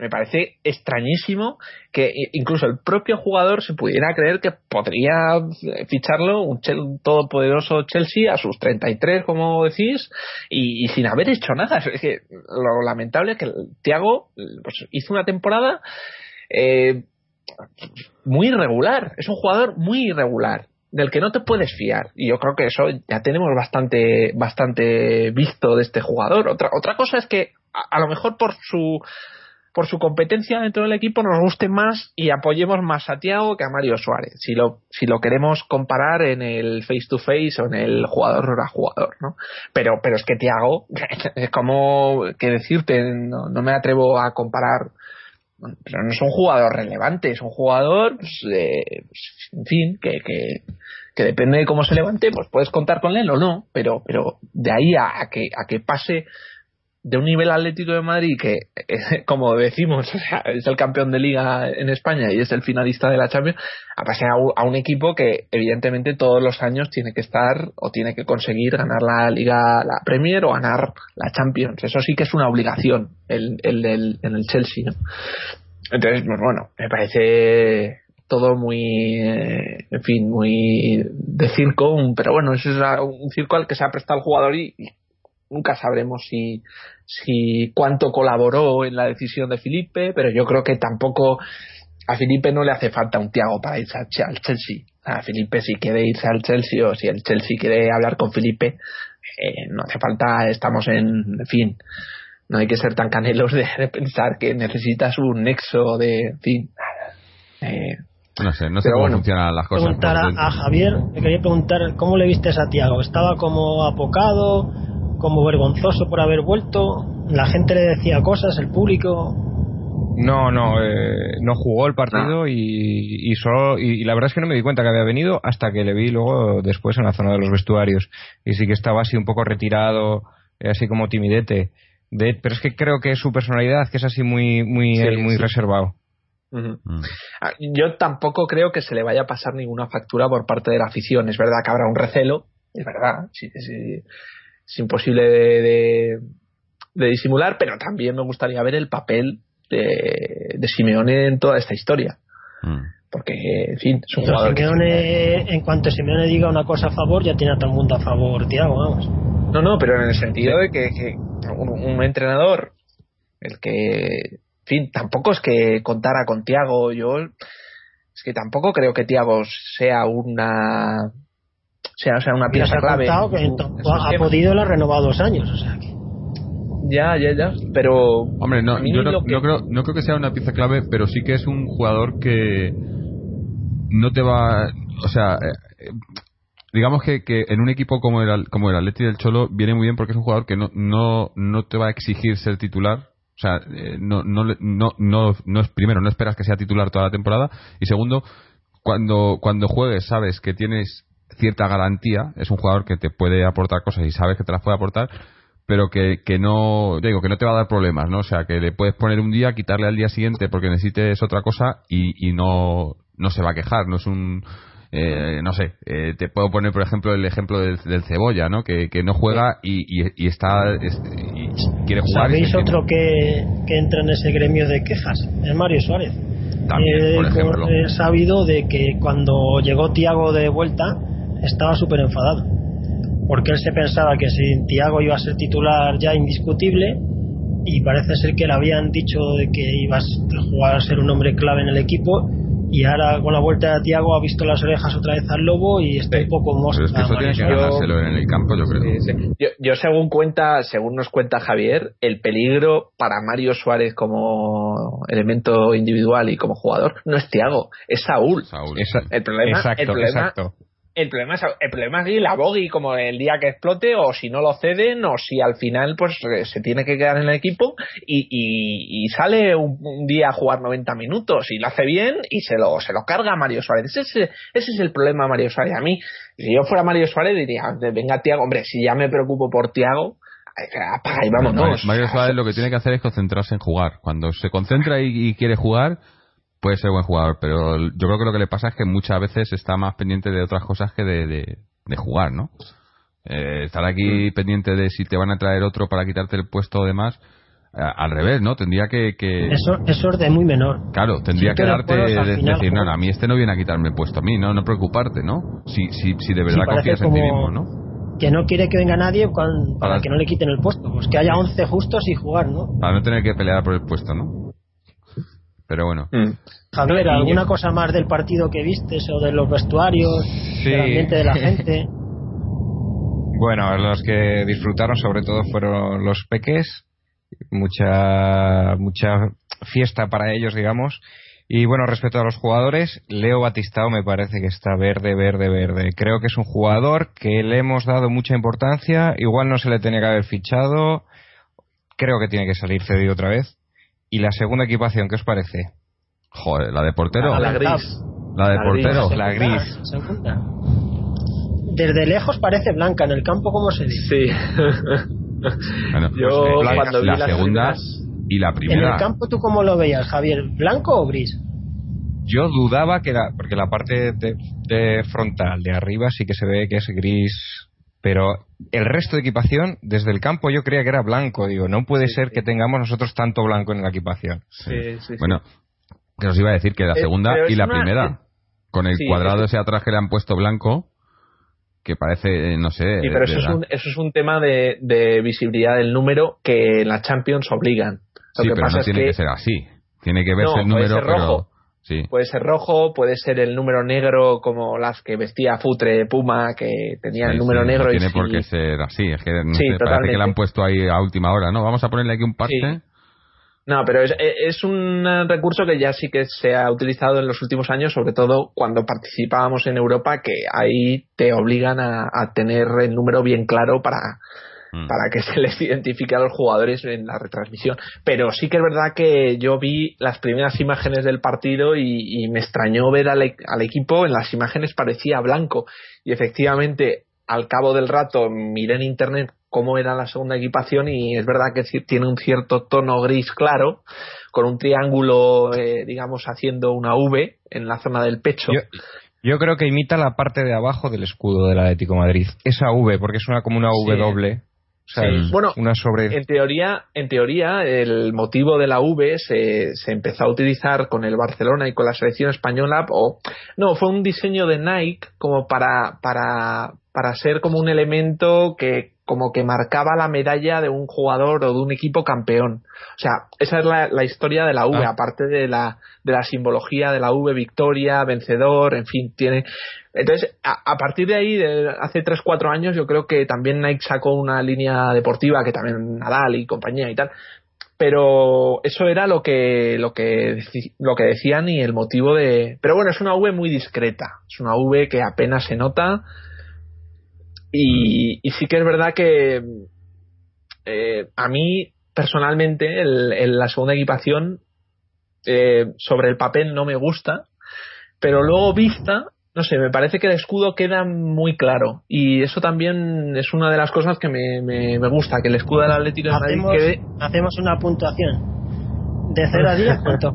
[SPEAKER 4] Me parece extrañísimo que incluso el propio jugador se pudiera creer que podría ficharlo un, un todopoderoso Chelsea a sus 33, como decís, y, sin haber hecho nada. Es que lo lamentable es que Thiago pues, hizo una temporada eh, muy irregular. Es un jugador muy irregular del que no te puedes fiar. Y yo creo que eso ya tenemos bastante, bastante visto de este jugador. Otra, otra cosa es que a lo mejor por su por su competencia dentro del equipo nos guste más y apoyemos más a Tiago que a Mario Suárez, si lo, si lo queremos comparar en el face to face o en el jugador a jugador, ¿no? Pero, pero es que Tiago, es como que decirte, no, no me atrevo a comparar pero no es un jugador relevante, es un jugador, pues, eh, en fin, que, que, depende de cómo se levante, pues puedes contar con él o no, pero, pero de ahí a que, a que pase de un nivel atlético de Madrid que, como decimos, es el campeón de liga en España y es el finalista de la Champions, a pasar a un, equipo que evidentemente todos los años tiene que estar o tiene que conseguir ganar la liga, la Premier o ganar la Champions. Eso sí que es una obligación el, el, el en el Chelsea. ¿no? Entonces, pues bueno, me parece todo muy, eh, en fin, muy de circo, pero bueno, eso es un circo al que se ha prestado el jugador y nunca sabremos si, si cuánto colaboró en la decisión de Felipe, pero yo creo que tampoco a Felipe no le hace falta un Tiago para irse al Chelsea. A Felipe si quiere irse al Chelsea o si el Chelsea quiere hablar con Felipe, eh, no hace falta, estamos en, fin, no hay que ser tan canelos de, de pensar que necesitas un nexo de, en fin, eh,
[SPEAKER 2] no sé, no sé cómo bueno, funcionan las cosas.
[SPEAKER 3] Preguntar a, a, Javier, le quería preguntar cómo le viste a Tiago. ¿Estaba como apocado, como vergonzoso por haber vuelto? ¿La gente le decía cosas, el público?
[SPEAKER 5] No, no, eh, no jugó el partido y, y solo y, y, la verdad es que no me di cuenta que había venido hasta que le vi luego después en la zona de los vestuarios y sí que estaba así un poco retirado, eh, así como timidete. De, pero es que creo que es su personalidad, que es así muy muy sí, muy sí. reservado.
[SPEAKER 4] Uh -huh. mm. Yo tampoco creo que se le vaya a pasar ninguna factura por parte de la afición. Es verdad que habrá un recelo, es verdad, sí, sí, es imposible de, de, de, disimular, pero también me gustaría ver el papel de, de Simeone en toda esta historia. Mm. Porque, en fin, es un jugador.
[SPEAKER 3] Simeone,
[SPEAKER 4] que...
[SPEAKER 3] en cuanto Simeone diga una cosa a favor, ya tiene a todo el mundo a favor, Tiago, vamos.
[SPEAKER 4] No, no, pero en el sentido de que, que un, un entrenador, el que en fin, tampoco es que contara con Tiago. Yo es que tampoco creo que Tiago sea una sea, sea una pieza clave.
[SPEAKER 3] Que ha podido, lo ha renovado dos años, o sea que.
[SPEAKER 4] Ya, ya, ya. Pero.
[SPEAKER 2] Hombre, no, yo no, que... no, creo, no creo que sea una pieza clave, pero sí que es un jugador que no te va. O sea, eh, digamos que, que en un equipo como el, como el Atleti del Cholo viene muy bien porque es un jugador que no, no, no te va a exigir ser titular. O sea, eh, no, no, no, no, no es primero, no esperas que sea titular toda la temporada. Y segundo, cuando, cuando juegues sabes que tienes cierta garantía, es un jugador que te puede aportar cosas y sabes que te las puede aportar, pero que, que no, digo, que no te va a dar problemas, ¿no? O sea, que le puedes poner un día, quitarle al día siguiente porque necesites otra cosa y, y no, no se va a quejar, no es un, eh, no sé, eh, te puedo poner por ejemplo el ejemplo del, del Cebolla, ¿no? Que, que no juega y, y, y está es, y quiere jugar.
[SPEAKER 3] ¿Sabéis otro que, que, entra en ese gremio de quejas? Es Mario Suárez.
[SPEAKER 2] También,
[SPEAKER 3] eh,
[SPEAKER 2] por ejemplo.
[SPEAKER 3] He sabido de que cuando llegó Tiago de vuelta estaba súper enfadado. Porque él se pensaba que si Tiago iba a ser titular ya indiscutible y parece ser que le habían dicho de que ibas a jugar a ser un hombre clave en el equipo y ahora con la vuelta de Tiago ha visto las orejas otra vez al lobo y está sí. un poco mosca.
[SPEAKER 2] Pero es que eso tiene que ganárselo en el campo, yo creo.
[SPEAKER 4] Sí, sí. Yo, yo, según cuenta, según nos cuenta Javier, el peligro para Mario Suárez como elemento individual y como jugador no es Tiago, es Saúl.
[SPEAKER 2] Saúl.
[SPEAKER 4] el problema,
[SPEAKER 5] exacto,
[SPEAKER 4] el problema,
[SPEAKER 5] exacto.
[SPEAKER 4] El problema es el problema es la bogey como el día que explote o si no lo ceden o si al final pues eh, se tiene que quedar en el equipo y, y, y sale un, un, día a jugar 90 minutos y lo hace bien y se lo se lo carga Mario Suárez. Ese, ese es el problema Mario Suárez. A mí si yo fuera Mario Suárez diría venga Tiago hombre si ya me preocupo por Tiago apaga y vámonos.
[SPEAKER 2] Mario Suárez lo que tiene que hacer es concentrarse en jugar. Cuando se concentra y, y quiere jugar puede ser buen jugador, pero yo creo que lo que le pasa es que muchas veces está más pendiente de otras cosas que de, de, de jugar, ¿no? Eh, estar aquí pendiente de si te van a traer otro para quitarte el puesto o demás, al revés, ¿no? Tendría que... que...
[SPEAKER 3] Eso, eso es de muy menor.
[SPEAKER 2] Claro, tendría
[SPEAKER 3] Sí,
[SPEAKER 2] que darte, de-
[SPEAKER 3] final,
[SPEAKER 2] decir, no, no, a mí este no viene a quitarme el puesto a mí, no, no preocuparte, ¿no? Si, si, si de
[SPEAKER 3] Sí,
[SPEAKER 2] verdad
[SPEAKER 3] parece
[SPEAKER 2] confías en ti mismo, ¿no?
[SPEAKER 3] Que no quiere que venga nadie para
[SPEAKER 2] Para-
[SPEAKER 3] que no le quiten el puesto. Pues que haya 11 justos y jugar, ¿no?
[SPEAKER 2] Para no tener que pelear por el puesto, ¿no? Pero bueno.
[SPEAKER 4] Mm.
[SPEAKER 3] Javier, ¿alguna cosa más del partido que vistes o de los vestuarios,
[SPEAKER 5] Sí.
[SPEAKER 3] del ambiente de la gente?
[SPEAKER 5] Bueno, los que disfrutaron sobre todo fueron los peques, mucha mucha fiesta para ellos, digamos. Y bueno, respecto a los jugadores, Leo Batistao me parece que está verde, verde, verde. Creo que es un jugador que le hemos dado mucha importancia, igual no se le tenía que haber fichado, creo que tiene que salir cedido otra vez. Y la segunda equipación, ¿qué os parece?
[SPEAKER 2] Joder, la de portero.
[SPEAKER 4] La gris
[SPEAKER 2] La de
[SPEAKER 4] La
[SPEAKER 2] portero.
[SPEAKER 4] gris.
[SPEAKER 5] La gris.
[SPEAKER 3] Segunda. Desde lejos parece blanca, en el campo, ¿cómo se dice?
[SPEAKER 4] sí
[SPEAKER 2] Bueno,
[SPEAKER 4] Yo
[SPEAKER 2] pues, eh,
[SPEAKER 4] cuando vi
[SPEAKER 2] la
[SPEAKER 4] las
[SPEAKER 2] segunda
[SPEAKER 4] primeras-
[SPEAKER 2] y la
[SPEAKER 3] En
[SPEAKER 2] primera.
[SPEAKER 3] el campo, ¿tú cómo lo veías, Javier? ¿Blanco o gris?
[SPEAKER 5] Yo dudaba que la, porque la parte de, de frontal de arriba sí que se ve que es gris, pero el resto de equipación desde el campo yo creía que era blanco. Digo, no puede ser que tengamos nosotros tanto blanco en la equipación.
[SPEAKER 4] sí, sí, sí.
[SPEAKER 2] Bueno, que os iba a decir que la
[SPEAKER 4] Eh,
[SPEAKER 2] segunda y la
[SPEAKER 4] una-
[SPEAKER 2] primera,
[SPEAKER 4] eh,
[SPEAKER 2] con el
[SPEAKER 4] sí,
[SPEAKER 2] cuadrado
[SPEAKER 4] es-
[SPEAKER 2] ese atrás que le han puesto blanco, que parece, eh, no sé.
[SPEAKER 4] Sí, pero eso es, un, eso es un tema de, de visibilidad del número que en la Champions obligan. Lo
[SPEAKER 2] Sí,
[SPEAKER 4] que
[SPEAKER 2] pero
[SPEAKER 4] pasa
[SPEAKER 2] no
[SPEAKER 4] es
[SPEAKER 2] tiene
[SPEAKER 4] que,
[SPEAKER 2] que... ser así. Tiene que verse
[SPEAKER 4] No,
[SPEAKER 2] el
[SPEAKER 4] puede
[SPEAKER 2] número, pero.
[SPEAKER 4] rojo.
[SPEAKER 2] Sí.
[SPEAKER 4] puede ser rojo, puede ser el número negro como las que vestía Futre Puma, que tenía
[SPEAKER 2] Sí,
[SPEAKER 4] el número
[SPEAKER 2] sí,
[SPEAKER 4] negro
[SPEAKER 2] no
[SPEAKER 4] y
[SPEAKER 2] tiene
[SPEAKER 4] si-
[SPEAKER 2] por qué ser así. Es que no sé, parece que le han puesto ahí a última hora, ¿no? Vamos a ponerle aquí un.
[SPEAKER 4] Sí. No, pero es, es un recurso que ya sí que se ha utilizado en los últimos años, sobre todo cuando participábamos en Europa, que ahí te obligan a, a tener el número bien claro para,
[SPEAKER 2] Mm.
[SPEAKER 4] para que se les identifique a los jugadores en la retransmisión. Pero sí que es verdad que yo vi las primeras imágenes del partido y, y me extrañó ver al, al equipo, en las imágenes parecía blanco y efectivamente al cabo del rato miré en internet cómo era la segunda equipación y es verdad que tiene un cierto tono gris claro con un triángulo eh, digamos haciendo una V en la zona del pecho
[SPEAKER 5] Yo, yo creo que imita la parte de abajo del escudo del Atlético de Madrid. Esa V, porque es una como una V
[SPEAKER 4] Sí.
[SPEAKER 5] doble. O sea,
[SPEAKER 4] Sí.
[SPEAKER 5] es
[SPEAKER 4] Bueno,
[SPEAKER 5] una sobre.
[SPEAKER 4] En teoría, en teoría, el motivo de la V se, se empezó a utilizar con el Barcelona y con la selección española, o no, fue un diseño de Nike como para, para, para ser como un elemento que como que marcaba la medalla de un jugador o de un equipo campeón. O sea, esa es la, la historia de la V,
[SPEAKER 2] Ah.
[SPEAKER 4] aparte de la, de la simbología de la V, victoria, vencedor, en fin, tiene. Entonces, a, a partir de ahí, de hace 3-4 años, yo creo que también Nike sacó una línea deportiva que también Nadal y compañía y tal. Pero eso era lo que, lo que, lo que decían y el motivo de. Pero bueno, es una V muy discreta. Es una V que apenas se nota. Y, y sí que es verdad que eh, a mí personalmente el, el- la segunda equipación eh, sobre el papel no me gusta, pero luego vista, no sé, me parece que el escudo queda muy claro y eso también es una de las cosas que me, me, me gusta, que el escudo del Atlético de Madrid
[SPEAKER 3] Hacemos,
[SPEAKER 4] quede...
[SPEAKER 3] hacemos una puntuación. De 0 a 10, ¿cuánto?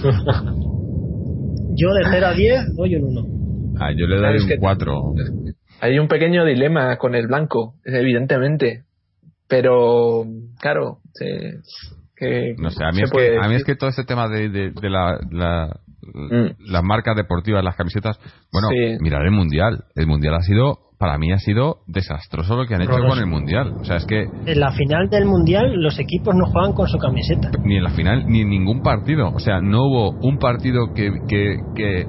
[SPEAKER 3] Yo de 0 a 10 doy un 1.
[SPEAKER 2] Ah, yo le doy un
[SPEAKER 4] que-
[SPEAKER 2] 4.
[SPEAKER 4] Hay un pequeño dilema con el blanco, evidentemente, pero claro, se- que
[SPEAKER 2] No sé, a mí,
[SPEAKER 4] se
[SPEAKER 2] es que, a mí es
[SPEAKER 4] decir.
[SPEAKER 2] que todo ese tema de, de, de la, la-
[SPEAKER 4] Mm.
[SPEAKER 2] las marcas deportivas, las camisetas. Bueno,
[SPEAKER 4] Sí.
[SPEAKER 2] mirar el mundial. El mundial ha sido, para mí ha sido desastroso lo que han hecho con el mundial. O sea, es que
[SPEAKER 3] En la final del Mundial los equipos no juegan con su camiseta.
[SPEAKER 2] ni en la final ni en ningún partido. O sea, no hubo un partido que, que, que,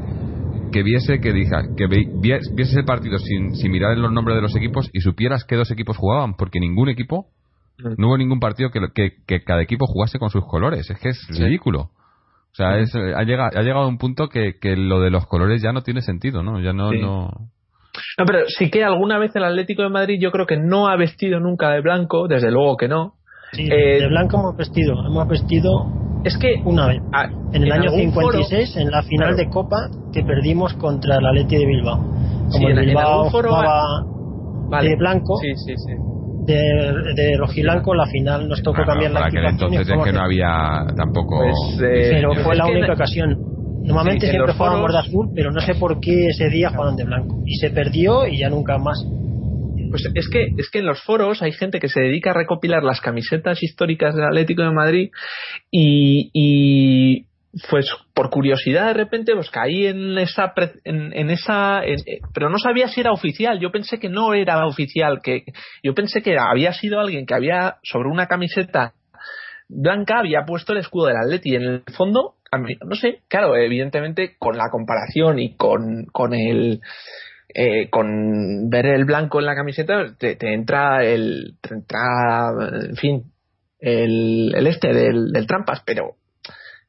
[SPEAKER 2] que viese, que diga, que ve- vies- vieses el partido sin, sin mirar los nombres de los equipos y supieras qué dos equipos jugaban, porque ningún equipo,
[SPEAKER 4] Mm.
[SPEAKER 2] no hubo ningún partido que, que, que cada equipo jugase con sus colores. Es que es ridículo. O sea, es, ha, llegado, ha llegado a un punto que, que lo de los colores ya no tiene sentido, ¿no? Ya no,
[SPEAKER 4] Sí.
[SPEAKER 2] no.
[SPEAKER 4] No, pero sí que alguna vez el Atlético de Madrid yo creo que no ha vestido nunca de blanco, desde luego que no.
[SPEAKER 3] Sí, eh, de blanco hemos vestido, hemos vestido
[SPEAKER 4] es que
[SPEAKER 3] una vez en el año 56 en la final de Copa que perdimos contra el Atleti de Bilbao. Como
[SPEAKER 4] sí,
[SPEAKER 3] el
[SPEAKER 4] en,
[SPEAKER 3] Bilbao
[SPEAKER 4] en foro
[SPEAKER 3] jugaba
[SPEAKER 4] vale.
[SPEAKER 3] de blanco,
[SPEAKER 4] Sí, sí, sí.
[SPEAKER 3] de, de rojiblanco, la final nos tocó
[SPEAKER 2] Claro,
[SPEAKER 3] cambiar la
[SPEAKER 2] para entonces es que no había tampoco.
[SPEAKER 4] Pues, eh,
[SPEAKER 3] pero fue la única
[SPEAKER 4] en-
[SPEAKER 3] ocasión. Normalmente
[SPEAKER 4] Sí, en
[SPEAKER 3] siempre jugábamos
[SPEAKER 4] foros-
[SPEAKER 3] de azul, pero no sé por qué ese día jugaron de blanco. Y se perdió y ya nunca más.
[SPEAKER 4] Pues es que, es que en los foros hay gente que se dedica a recopilar las camisetas históricas del Atlético de Madrid y, y pues por curiosidad de repente pues caí en esa en, en esa eh, pero no sabía si era oficial. Yo pensé que no era oficial que yo pensé que había sido alguien que había sobre una camiseta blanca había puesto el escudo del Atleti. En el fondo a mí, no sé claro evidentemente con la comparación y con con el eh, con ver el blanco en la camiseta te, te entra el te entra en fin el, el este del, del trampas pero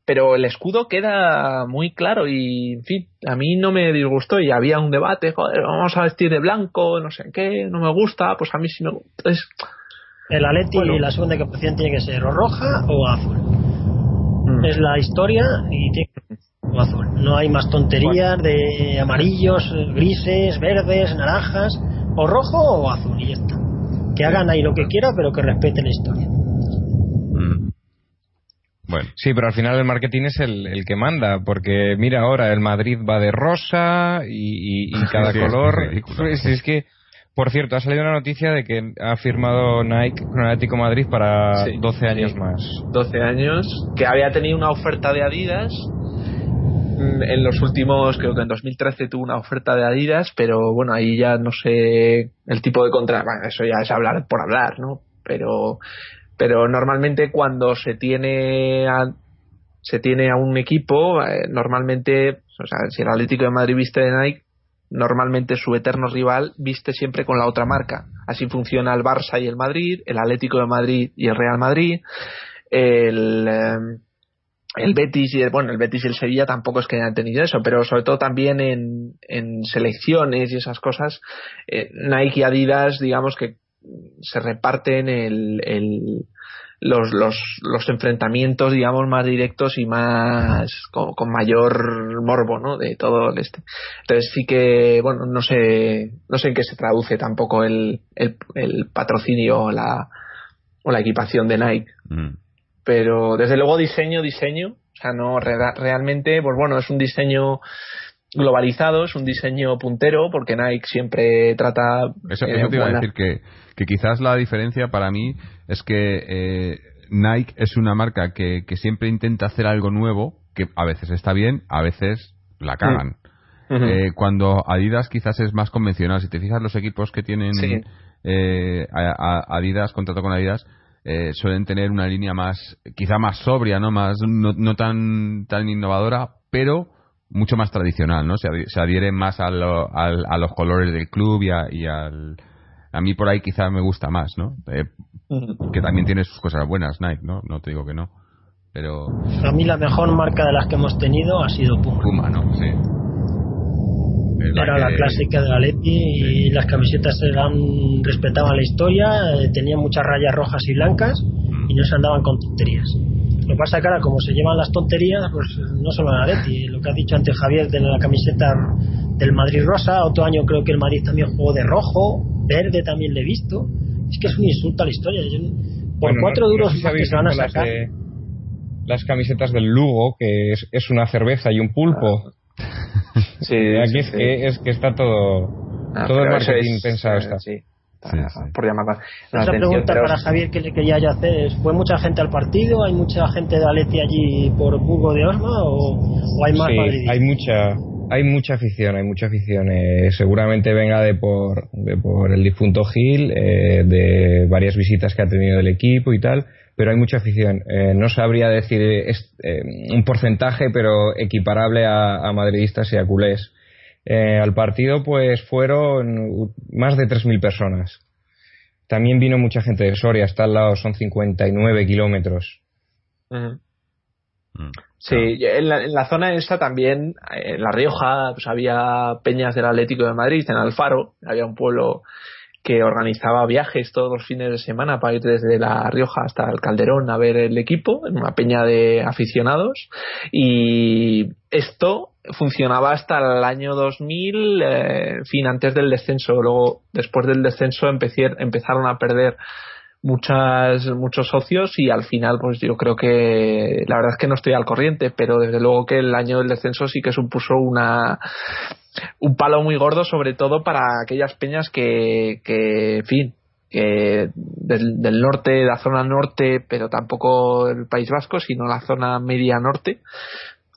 [SPEAKER 4] pero el escudo queda muy claro y en fin a mí no me disgustó y había un debate joder vamos a vestir de blanco no sé qué no me gusta pues a mí sí me gusta Entonces,
[SPEAKER 3] El Atleti
[SPEAKER 4] Bueno.
[SPEAKER 3] la segunda equipación tiene que ser o roja o azul.
[SPEAKER 4] mm,
[SPEAKER 3] Es la historia y tiene que ser o azul. No hay más tonterías de amarillos, grises, verdes, naranjas, o rojo o azul y ya está. Que hagan ahí lo que quieran, pero que respeten la historia.
[SPEAKER 2] Mm. Bueno,
[SPEAKER 5] Sí, pero al final el marketing es el, el que manda, porque mira ahora, el Madrid va de rosa y, y- y cada
[SPEAKER 2] Sí, es
[SPEAKER 5] color.
[SPEAKER 2] ridículo.
[SPEAKER 5] Es que, por cierto, ha salido una noticia de que ha firmado Nike con Atlético Madrid para
[SPEAKER 4] Sí,
[SPEAKER 5] 12 años
[SPEAKER 4] sí.
[SPEAKER 5] más.
[SPEAKER 4] 12 años que había tenido una oferta de Adidas en los últimos creo que en 2013 tuvo una oferta de Adidas pero bueno ahí ya no sé el tipo de contrato bueno, eso ya es hablar por hablar no pero pero normalmente cuando se tiene a, se tiene a un equipo eh, normalmente o sea si el Atlético de Madrid viste de Nike normalmente su eterno rival viste siempre con la otra marca. Así funciona el Barça y el Madrid el Atlético de Madrid y el Real Madrid el eh, el Betis y el, bueno el Betis y el Sevilla tampoco es que hayan tenido eso pero sobre todo también en, en selecciones y esas cosas eh, Nike y Adidas digamos que se reparten el, el los, los, los enfrentamientos digamos más directos y más con, con mayor morbo ¿no? de todo el este entonces sí que bueno no sé no sé en qué se traduce tampoco el, el, el patrocinio o la o la equipación de Nike
[SPEAKER 2] mm.
[SPEAKER 4] Pero desde luego diseño, diseño, o sea, no re- realmente, pues bueno, es un diseño globalizado, es un diseño puntero, porque Nike siempre trata.
[SPEAKER 2] Eso,
[SPEAKER 4] eh,
[SPEAKER 2] eso te iba a decir que, que quizás la diferencia para mí es que eh, Nike es una marca que, que siempre intenta hacer algo nuevo, que a veces está bien, a veces la cagan. Eh, cuando Adidas quizás es más convencional. Si te fijas los equipos que tienen
[SPEAKER 4] Sí.
[SPEAKER 2] eh, Adidas, contrato con Adidas, eh, suelen tener una línea más, quizá más sobria, no más, no, no tan tan innovadora, pero mucho más tradicional, ¿no? Se, se adhieren más a, lo- al- a los colores del club y, a, y al a mí por ahí quizá me gusta más, ¿no? Eh, que también tiene sus cosas buenas, Nike, ¿no? No te digo que no, pero
[SPEAKER 3] A mí la mejor marca de las que hemos tenido ha sido Puma.
[SPEAKER 2] Puma, ¿no? Sí. Es
[SPEAKER 3] Era la clásica de la Leti y las camisetas eran, respetaban la historia, eh, tenían muchas rayas rojas y blancas y no se andaban con tonterías. Lo que pasa es que ahora, como se llevan las tonterías, pues no solo en la Leti, lo que ha dicho antes Javier de la camiseta del Madrid rosa, otro año creo que el Madrid también jugó de rojo, verde también le he visto. Es que es un insulto a la historia. Yo- por
[SPEAKER 5] Bueno,
[SPEAKER 3] cuatro
[SPEAKER 5] no- no
[SPEAKER 3] duros
[SPEAKER 5] sé si
[SPEAKER 3] más que
[SPEAKER 5] habéis
[SPEAKER 3] se van a
[SPEAKER 5] las
[SPEAKER 3] sacar.
[SPEAKER 5] de- las camisetas del Lugo, que es, es una cerveza y un pulpo.
[SPEAKER 4] Sí,
[SPEAKER 5] Aquí
[SPEAKER 4] sí,
[SPEAKER 5] es,
[SPEAKER 4] sí.
[SPEAKER 5] que, es que está todo,
[SPEAKER 4] Ah,
[SPEAKER 5] todo el marketing
[SPEAKER 4] es,
[SPEAKER 5] pensado
[SPEAKER 4] eh,
[SPEAKER 5] está.
[SPEAKER 4] Sí,
[SPEAKER 2] Sí,
[SPEAKER 4] para-
[SPEAKER 2] sí.
[SPEAKER 4] por llamarla la
[SPEAKER 3] Otra
[SPEAKER 4] atención,
[SPEAKER 3] pregunta
[SPEAKER 4] pero-
[SPEAKER 3] para Javier que le quería yo hacer es, ¿fue mucha gente al partido? ¿Hay mucha gente de Aleti allí por Burgo de Osma o, o hay más
[SPEAKER 5] Sí, hay mucha hay mucha afición hay mucha afición eh, seguramente venga de por de por el difunto Gil eh, de varias visitas que ha tenido el equipo y tal pero hay mucha afición. Eh, no sabría decir es- eh, un porcentaje pero equiparable a, a madridistas y a culés. Eh, al partido pues fueron uh, más de 3.000 personas. También vino mucha gente de Soria está al lado son 59 kilómetros.
[SPEAKER 4] Ujú. Mm, sí, en, la, en, la, zona esta también, en La Rioja, pues había peñas del Atlético de Madrid, en Alfaro, había un pueblo que organizaba viajes todos los fines de semana para ir desde La Rioja hasta el Calderón a ver el equipo, en una peña de aficionados. Y esto funcionaba hasta el año 2000, eh, fin, antes del descenso. Luego, después del descenso, empezaron a perder muchas muchos socios y al final pues yo creo que la verdad es que no estoy al corriente pero desde luego que el año del descenso sí que supuso una un palo muy gordo sobre todo para aquellas peñas que que en fin que del, del norte la zona norte pero tampoco el País Vasco sino la zona media norte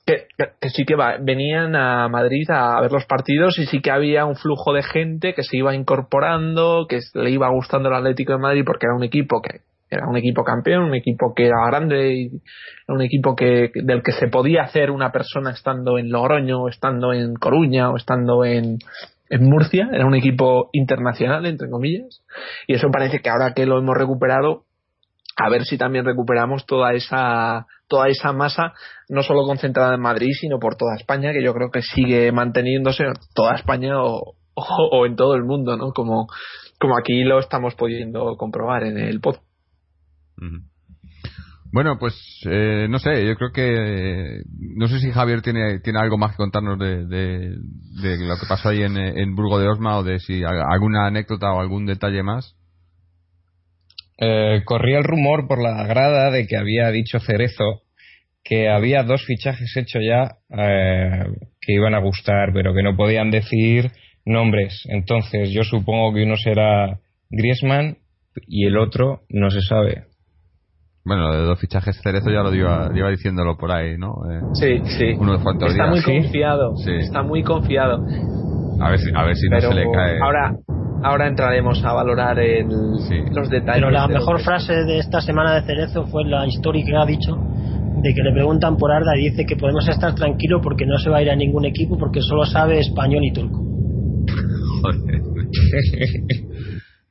[SPEAKER 4] que, sí que venían a Madrid a ver los partidos y sí que había un flujo de gente que se iba incorporando, que le iba gustando el Atlético de Madrid porque era un equipo que era un equipo campeón, un equipo que era grande y un equipo que del que se podía hacer una persona estando en Logroño, o estando en Coruña o estando en, en Murcia, era un equipo internacional entre comillas. Y eso parece que ahora que lo hemos recuperado a ver si también recuperamos toda esa toda esa masa no solo concentrada en Madrid sino por toda España que yo creo que sigue manteniéndose en toda España o, o, en todo el mundo no como como aquí lo estamos pudiendo comprobar en el pod.
[SPEAKER 2] Bueno, pues eh, no sé, yo creo que no sé si Javier tiene, tiene algo más que contarnos de, de, lo que pasó ahí en, en Burgo de Osma o de si alguna anécdota o algún detalle más.
[SPEAKER 5] Eh, corría el rumor por la grada de que había dicho Cerezo que había dos fichajes hechos ya eh, que iban a gustar, pero que no podían decir nombres. Entonces, yo supongo que uno será Griezmann y el otro no se sabe.
[SPEAKER 2] Bueno, de dos fichajes Cerezo ya lo lleva, diciéndolo por ahí, ¿no?
[SPEAKER 4] Eh, sí, sí.
[SPEAKER 2] Uno de
[SPEAKER 4] Está muy confiado. Está muy confiado.
[SPEAKER 2] A ver si, a ver si no se le cae.
[SPEAKER 4] Ahora, ahora entraremos a valorar el, los detalles.
[SPEAKER 3] Pero la mejor frase de esta semana de Cerezo fue la histórica que ha dicho de que le preguntan por Arda y dice que podemos estar tranquilos porque no se va a ir a ningún equipo porque solo sabe español y turco.
[SPEAKER 2] Joder.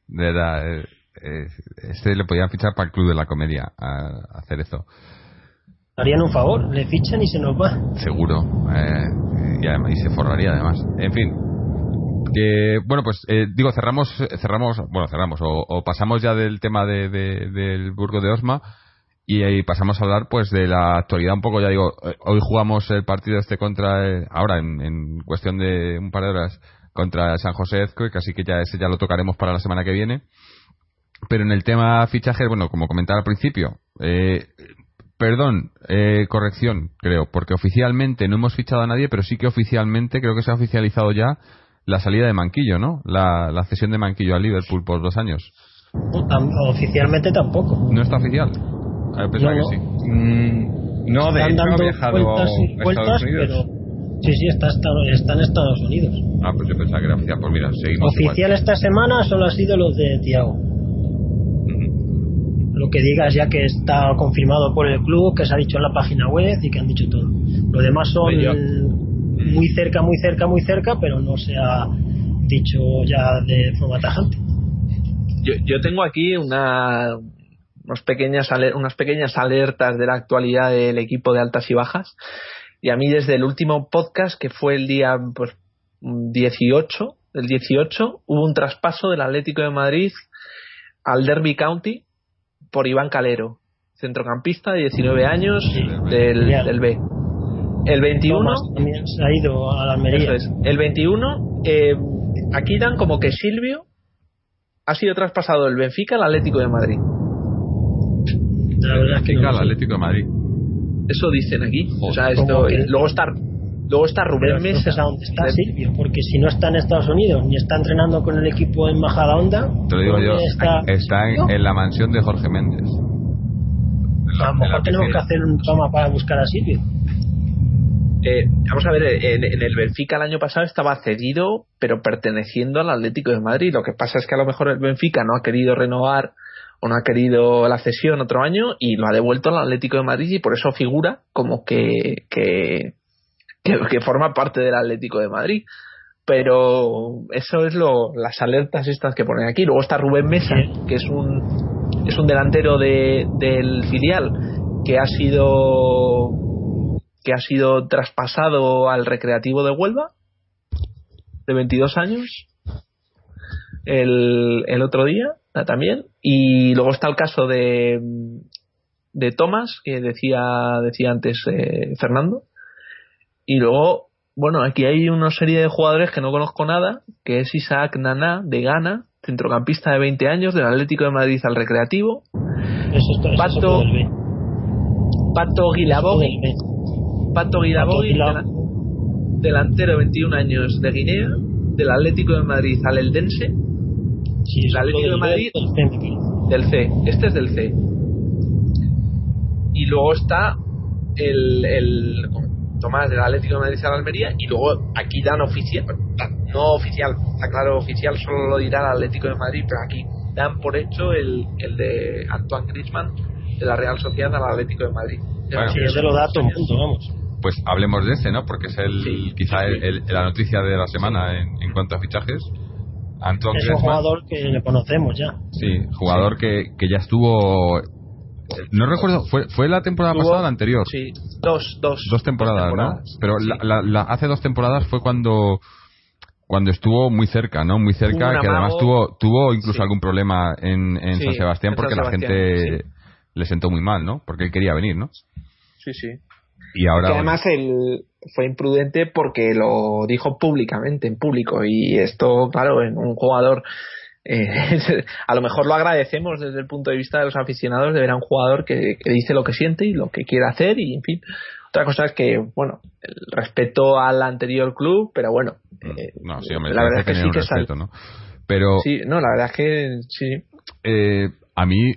[SPEAKER 2] de verdad, eh, eh, este le podían fichar para el club de la comedia a, a Cerezo.
[SPEAKER 3] Harían un favor, le fichan y se nos va.
[SPEAKER 2] Seguro. Eh, y, además, y se forraría además. En fin, que bueno pues eh, digo cerramos cerramos bueno cerramos o, pasamos ya del tema de, del Burgo de Osma y pasamos a hablar pues de la actualidad un poco. Ya digo eh, hoy jugamos el partido este contra eh, ahora en, cuestión de un par de horas contra San José Ezcoic así que ya ese ya lo tocaremos para la semana que viene. Pero en el tema fichajes bueno como comentaba al principio perdón, corrección, creo, porque oficialmente no hemos fichado a nadie, pero sí que oficialmente creo que se ha oficializado ya la salida de Manquillo, ¿no? La, la cesión de Manquillo a Liverpool por dos años.
[SPEAKER 3] Oficialmente tampoco.
[SPEAKER 2] ¿No está oficial? Ah, pensaba que sí.
[SPEAKER 5] Mm, no, de hecho ha viajado
[SPEAKER 3] vueltas y vueltas, pero sí, sí, está, está, en Estados Unidos.
[SPEAKER 2] Ah, pues yo pensaba que era oficial. Pues mira, seguimos.
[SPEAKER 3] Oficial esta semana solo ha sido los de Tiago. Lo que digas ya que está confirmado por el club, que se ha dicho en la página web y que han dicho todo. Lo demás son muy cerca, muy cerca, muy cerca, pero no se ha dicho ya de forma tajante.
[SPEAKER 4] Yo, yo tengo aquí una, unas, pequeñas, unas pequeñas alertas de la actualidad del equipo de altas y bajas. Y a mí desde el último podcast, que fue el día pues, 18, el 18, hubo un traspaso del Atlético de Madrid al Derby County por Iván Calero, centrocampista de 19 años del, del B. El 21
[SPEAKER 3] también se ha ido a la Almería.
[SPEAKER 4] El 21 eh, aquí dan como que Silvio ha sido traspasado del Benfica al Atlético de Madrid.
[SPEAKER 2] La verdad es que no al Atlético de Madrid.
[SPEAKER 4] Eso dicen aquí. O sea, esto, luego está luego está Rubén Mesa.
[SPEAKER 3] dónde está Silvio, porque si no está en Estados Unidos ni está entrenando con el equipo en Majadahonda,
[SPEAKER 2] te lo digo yo, está, está en, la mansión de Jorge Méndez.
[SPEAKER 3] a lo mejor tenemos que hacer un toma para buscar a Silvio.
[SPEAKER 4] Eh, vamos a ver, en, el Benfica el año pasado estaba cedido, pero perteneciendo al Atlético de Madrid. Lo que pasa es que a lo mejor el Benfica no ha querido renovar o no ha querido la cesión otro año y lo ha devuelto al Atlético de Madrid y por eso figura como que, que, que, forma parte del Atlético de Madrid. Pero eso es lo, las alertas estas que ponen aquí. Luego está Rubén Mesa, que es un, es un delantero de, del filial que ha sido que ha sido traspasado al Recreativo de Huelva, de 22 años, el, el otro día también. Y luego está el caso de, de Thomas, que decía, decía antes eh, Fernando. Y luego, bueno, aquí hay una serie de jugadores que no conozco nada, que es Isaac Nana, de Ghana, centrocampista de 20 años, del Atlético de Madrid al Recreativo.
[SPEAKER 3] Eso es,
[SPEAKER 4] Pato. Pato
[SPEAKER 3] B.
[SPEAKER 4] Pato dela- delantero de 21 años de Guinea, del Atlético de Madrid al Eldense,
[SPEAKER 3] Sí,
[SPEAKER 4] el Atlético de Madrid.
[SPEAKER 3] del C.
[SPEAKER 4] Este es del C. Y luego está el, el Tomás del Atlético de Madrid a la Almería. Y luego aquí dan oficial, no oficial, está claro, oficial solo lo dirá el Atlético de Madrid, pero aquí dan por hecho el, el de Antoine Griezmann de la Real Sociedad al Atlético de Madrid.
[SPEAKER 2] Bueno.
[SPEAKER 3] Sí, ese lo da todo el mundo, vamos.
[SPEAKER 2] Pues hablemos de ese, ¿no? Porque es el
[SPEAKER 4] Sí,
[SPEAKER 2] quizá
[SPEAKER 4] sí,
[SPEAKER 2] el- el- la noticia de la semana en, en cuanto a fichajes.
[SPEAKER 3] Es un jugador que le conocemos ya.
[SPEAKER 2] sí, jugador Que, que ya estuvo. No recuerdo, ¿fue, fue la temporada pasada o la anterior?
[SPEAKER 4] Sí, dos, dos.
[SPEAKER 2] Dos temporadas,
[SPEAKER 4] temporadas.
[SPEAKER 2] ¿no? Pero
[SPEAKER 4] Sí.
[SPEAKER 2] la- la- la- hace dos temporadas fue cuando cuando estuvo muy cerca, ¿no? Muy cerca, que además tuvo tuvo incluso
[SPEAKER 4] Sí.
[SPEAKER 2] algún problema en, en
[SPEAKER 4] Sí,
[SPEAKER 2] San Sebastián
[SPEAKER 4] San
[SPEAKER 2] porque la gente le sentó muy mal, ¿no? Porque él quería venir, ¿no?
[SPEAKER 4] Sí, sí.
[SPEAKER 2] Y ahora
[SPEAKER 4] que además él fue imprudente porque lo dijo públicamente, en público. Y esto, claro, en un jugador. eh, a lo mejor lo agradecemos desde el punto de vista de los aficionados de ver a un jugador que, que dice lo que siente y lo que quiere hacer y en fin otra cosa es que bueno el respeto al anterior club pero bueno eh,
[SPEAKER 2] no, sí, hombre,
[SPEAKER 4] la verdad es que sí que
[SPEAKER 2] respeto, ¿no? Pero
[SPEAKER 4] sí no la verdad es que sí
[SPEAKER 2] eh, a mí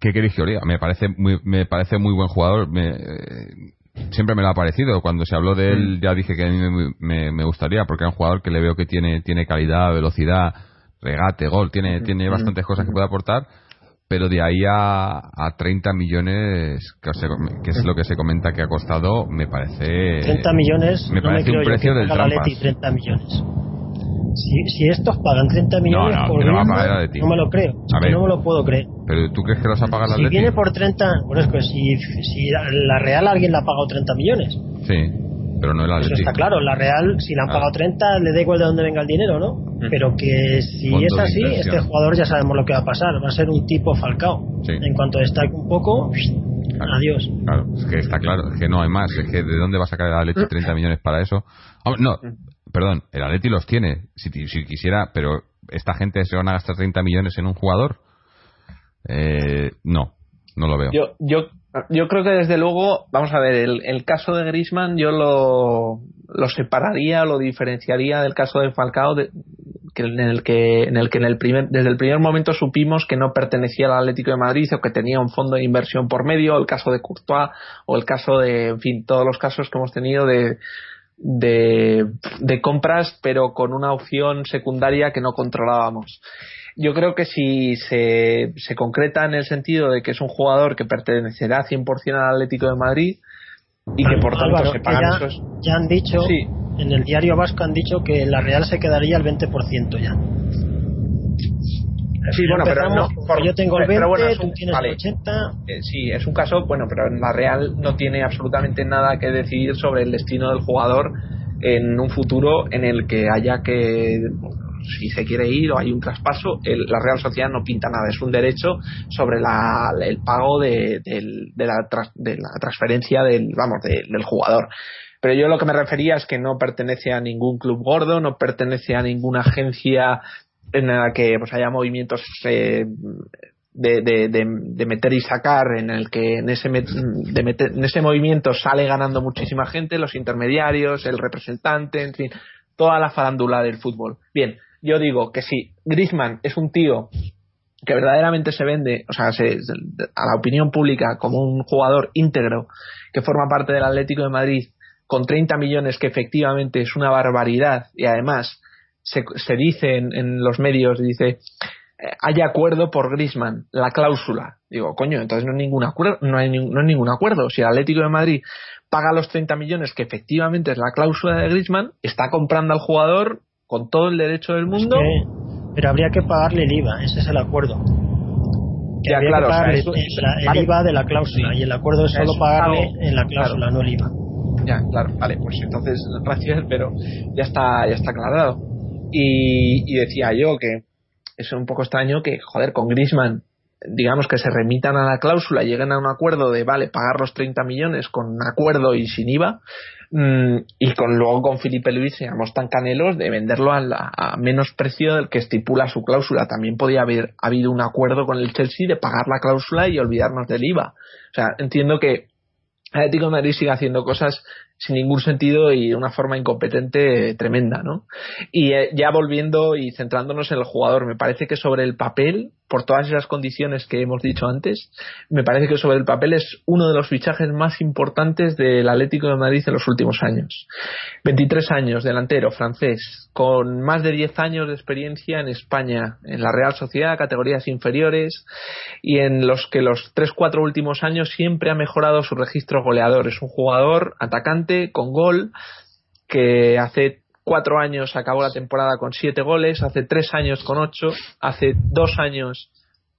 [SPEAKER 2] qué queréis que me parece muy me parece muy buen jugador me, eh, siempre me lo ha parecido cuando se habló de
[SPEAKER 4] Mm.
[SPEAKER 2] él ya dije que a mí me, me- me gustaría porque es un jugador que le veo que tiene tiene calidad velocidad regate gol tiene tiene
[SPEAKER 4] Mm.
[SPEAKER 2] bastantes cosas que puede aportar pero de ahí a, a 30 millones que, se- que es lo que se comenta que ha costado me parece
[SPEAKER 3] 30 millones,
[SPEAKER 2] me
[SPEAKER 3] no me
[SPEAKER 2] parece
[SPEAKER 3] creo
[SPEAKER 2] un
[SPEAKER 3] yo
[SPEAKER 2] precio
[SPEAKER 3] que
[SPEAKER 2] del
[SPEAKER 3] paga el
[SPEAKER 2] trampas
[SPEAKER 3] Atleti 30 millones. Si, si estos pagan 30 millones
[SPEAKER 2] no,
[SPEAKER 3] por
[SPEAKER 2] que no va a
[SPEAKER 3] Griezmann,
[SPEAKER 2] pagar el Atleti.
[SPEAKER 3] no me lo creo.
[SPEAKER 2] A ver.
[SPEAKER 3] no me lo puedo creer.
[SPEAKER 2] pero tú crees que los ha pagado el
[SPEAKER 3] Si viene por 30, bueno, es que si, si la Real alguien le ha pagado 30 millones.
[SPEAKER 2] sí pero no el
[SPEAKER 3] Eso
[SPEAKER 2] Atleti
[SPEAKER 3] está claro, la Real, si le han
[SPEAKER 2] Ah.
[SPEAKER 3] pagado 30, le da igual de dónde venga el dinero, ¿no? Pero que si
[SPEAKER 2] Fondo
[SPEAKER 3] es así, este jugador ya sabemos lo que va a pasar. Va a ser un tipo Falcao.
[SPEAKER 2] Sí.
[SPEAKER 3] En cuanto destaque un poco,
[SPEAKER 2] Claro.
[SPEAKER 3] adiós.
[SPEAKER 2] Claro, es que está claro, es que no hay más. Es que ¿de dónde va a sacar el Atleti 30 millones para eso? Hombre, no, perdón, el Atleti los tiene, si, si quisiera, pero esta gente se van a gastar 30 millones en un jugador. Eh, no, no lo veo.
[SPEAKER 4] Yo, yo, yo creo que desde luego, vamos a ver, el, caso de Grisman yo lo, lo separaría, lo diferenciaría del caso de Falcao, de- que en el que, en el que en el primer, desde el primer momento supimos que no pertenecía al Atlético de Madrid o que tenía un fondo de inversión por medio, el caso de Courtois o el caso de, en fin, todos los casos que hemos tenido de, de, de compras, pero con una opción secundaria que no controlábamos. Yo creo que si se, se concreta en el sentido de que es un jugador que pertenecerá 100% al Atlético de Madrid y que por tanto
[SPEAKER 3] Álvaro,
[SPEAKER 4] se pagan
[SPEAKER 3] ya,
[SPEAKER 4] esos.
[SPEAKER 3] ya han dicho,
[SPEAKER 4] Sí.
[SPEAKER 3] en el diario vasco han dicho que la Real se quedaría al 20% ya.
[SPEAKER 4] Sí, bueno, pero no,
[SPEAKER 3] yo tengo el 20,
[SPEAKER 4] pero bueno,
[SPEAKER 3] tú tienes
[SPEAKER 4] vale.
[SPEAKER 3] el 80.
[SPEAKER 4] Eh, sí, es un caso, bueno, pero en la Real no tiene absolutamente nada que decidir sobre el destino del jugador en un futuro en el que haya que, si se quiere ir o hay un traspaso, el- la Real Sociedad no pinta nada, es un derecho sobre la, el pago de, la, de la transferencia del, vamos, de- del jugador. Pero yo lo que me refería es que no pertenece a ningún club gordo, no pertenece a ninguna agencia en la que pues haya movimientos eh, de, de, de, meter y sacar en el que en ese, de meter- en ese movimiento sale ganando muchísima gente, los intermediarios, el representante, en fin, toda la farándula del fútbol. Bien, yo digo que si Griezmann es un tío que verdaderamente se vende, o sea, se- se- a la opinión pública como un jugador íntegro que forma parte del Atlético de Madrid con 30 millones que efectivamente es una barbaridad y además se, se dice en, en los medios, dice, eh, hay acuerdo por Griezmann, la cláusula. Digo, coño, entonces no, hay ningún acuerdo, no, hay, ni- no hay ningún acuerdo. Si el Atlético de Madrid paga los 30 millones, que efectivamente es la cláusula de Griezmann, está comprando al jugador con todo el derecho del mundo.
[SPEAKER 3] Es que- pero habría que pagarle el IVA, ese es el acuerdo. Que
[SPEAKER 4] Ya,
[SPEAKER 3] habría
[SPEAKER 4] claro,
[SPEAKER 3] que
[SPEAKER 4] o sea,
[SPEAKER 3] pagarle
[SPEAKER 4] eso-
[SPEAKER 3] el, la- el
[SPEAKER 4] vale.
[SPEAKER 3] IVA de la cláusula y el acuerdo es solo
[SPEAKER 4] Eso,
[SPEAKER 3] pagarle
[SPEAKER 4] claro,
[SPEAKER 3] en la cláusula,
[SPEAKER 4] claro.
[SPEAKER 3] no el IVA.
[SPEAKER 4] ya, claro, vale, pues entonces Ratchet, pero ya está, ya está aclarado. Y, y decía yo que es un poco extraño que, joder, con Grisman digamos que se remitan a la cláusula, lleguen a un acuerdo de, vale, pagar los 30 millones con acuerdo y sin IVA, mm, y con luego con Felipe Luis seamos tan canelos de venderlo a, a, menos precio del que estipula su cláusula. También podía haber habido un acuerdo con el Chelsea de pagar la cláusula y olvidarnos del IVA. O sea, entiendo que Atlético de Madrid sigue haciendo cosas sin ningún sentido y de una forma incompetente tremenda, ¿no? Y eh, ya volviendo y centrándonos en el jugador, me parece que sobre el papel, por todas esas condiciones que hemos dicho antes, me parece que sobre el papel es uno de los fichajes más importantes del Atlético de Madrid en los últimos años. 23 años, delantero, francés, con más de 10 años de experiencia en España, en la Real Sociedad, categorías inferiores, y en los que los 3-4 últimos años siempre ha mejorado su registro goleador. Es un jugador atacante con gol, que hace cuatro años acabó la temporada con siete goles, hace tres años con ocho, hace dos años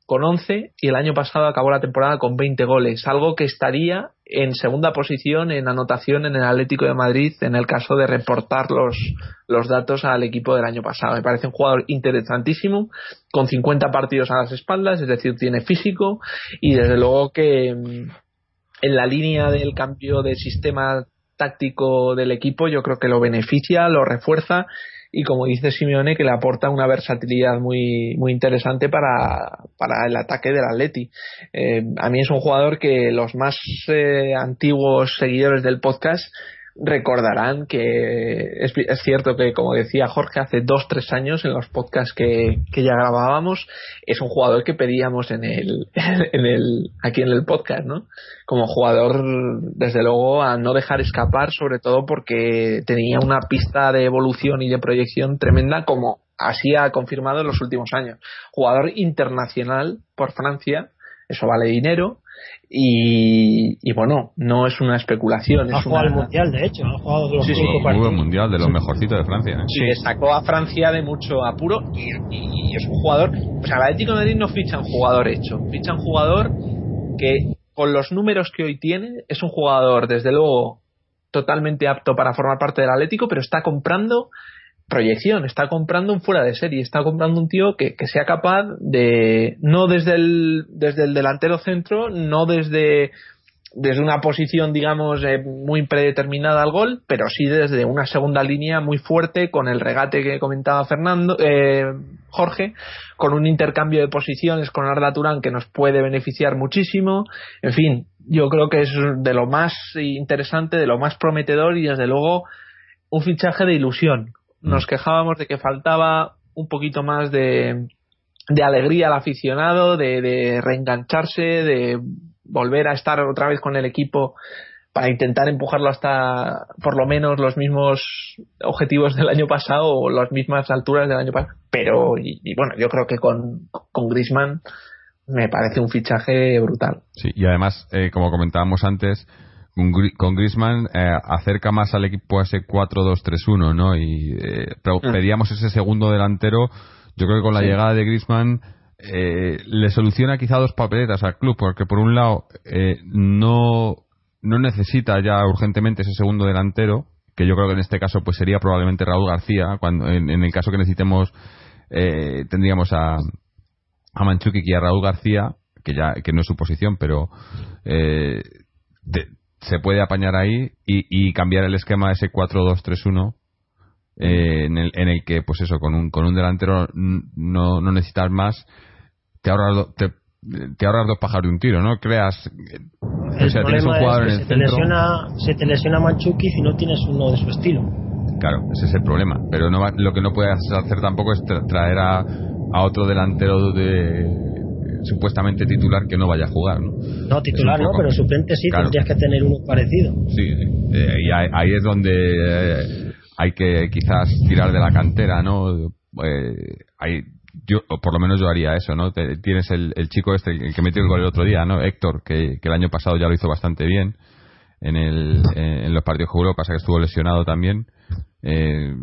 [SPEAKER 4] con once y el año pasado acabó la temporada con veinte goles, algo que estaría en segunda posición en anotación en el Atlético de Madrid en el caso de reportar los, los datos al equipo del año pasado. Me parece un jugador interesantísimo, con 50 partidos a las espaldas, es decir, tiene físico y desde luego que mm, en la línea del cambio de sistema táctico del equipo yo creo que lo beneficia, lo refuerza y como dice Simeone que le aporta una versatilidad muy muy interesante para, para el ataque del Atleti. Eh, a mí es un jugador que los más eh, antiguos seguidores del podcast recordarán que es, cierto que, como decía Jorge, hace dos, tres años en los podcasts que, que, ya grabábamos, es un jugador que pedíamos en el, en el, aquí en el podcast, ¿no? Como jugador, desde luego, a no dejar escapar, sobre todo porque tenía una pista de evolución y de proyección tremenda, como así ha confirmado en los últimos años. Jugador internacional por Francia, eso vale dinero, y, y, bueno, no es una especulación.
[SPEAKER 3] Ha
[SPEAKER 4] es
[SPEAKER 3] jugado
[SPEAKER 4] una...
[SPEAKER 3] al Mundial, de hecho, ha jugado de los
[SPEAKER 2] sí, sí. Mundial, de los mejorcitos de Francia. ¿eh?
[SPEAKER 4] Sí, sacó a Francia de mucho apuro y, y, y, es un jugador. O sea, el Atlético de Madrid no ficha un jugador hecho, ficha un jugador que, con los números que hoy tiene, es un jugador, desde luego, totalmente apto para formar parte del Atlético, pero está comprando proyección, está comprando un fuera de serie, está comprando un tío que, que sea capaz de, no desde el, desde el delantero centro, no desde, desde una posición, digamos, eh, muy predeterminada al gol, pero sí desde una segunda línea muy fuerte con el regate que comentaba Fernando, eh, Jorge, con un intercambio de posiciones con Arda Turán que nos puede beneficiar muchísimo. En fin, yo creo que es de lo más interesante, de lo más prometedor y desde luego un fichaje de ilusión nos quejábamos de que faltaba un poquito más de, de alegría al aficionado, de, de, reengancharse, de volver a estar otra vez con el equipo para intentar empujarlo hasta por lo menos los mismos objetivos del año pasado o las mismas alturas del año pasado. Pero, y, y bueno, yo creo que con, con Grisman me parece un fichaje brutal.
[SPEAKER 2] Sí, y además, eh, como comentábamos antes, con Griezmann eh, acerca más al equipo a ese 4-2-3-1, ¿no? Y eh, pedíamos ese segundo delantero. Yo creo que con la sí. llegada de Griezmann eh, le soluciona quizá dos papeletas al club, porque por un lado eh, no, no necesita ya urgentemente ese segundo delantero, que yo creo que en este caso pues sería probablemente Raúl García, cuando en, en el caso que necesitemos eh, tendríamos a, a Manchukic y a Raúl García, que ya que no es su posición, pero eh, de, se puede apañar ahí y, y cambiar el esquema ese 4-2-3-1 eh, en, el, en el que pues eso con un con un delantero no, no necesitas más te ahorras te, te ahorras dos pájaros de un tiro no creas
[SPEAKER 3] el o sea, tienes un jugador es que en el se te lesiona, se te lesiona Manchuki si no tienes uno de su estilo.
[SPEAKER 2] Claro ese es el problema pero no va, lo que no puedes hacer tampoco es traer a, a otro delantero de supuestamente titular que no vaya a jugar, ¿no?
[SPEAKER 3] No, titular poco, no, pero suplente sí claro. tendrías que tener uno parecido.
[SPEAKER 2] Sí, eh, y ahí, ahí, es donde eh, hay que quizás tirar de la cantera, ¿no? Eh, hay, yo, o por lo menos yo haría eso, ¿no? Te, tienes el, el, chico este, el que metió el gol el otro día, ¿no? Héctor, que, que el año pasado ya lo hizo bastante bien en, el, en los partidos que jugó, pasa que estuvo lesionado también. Eh,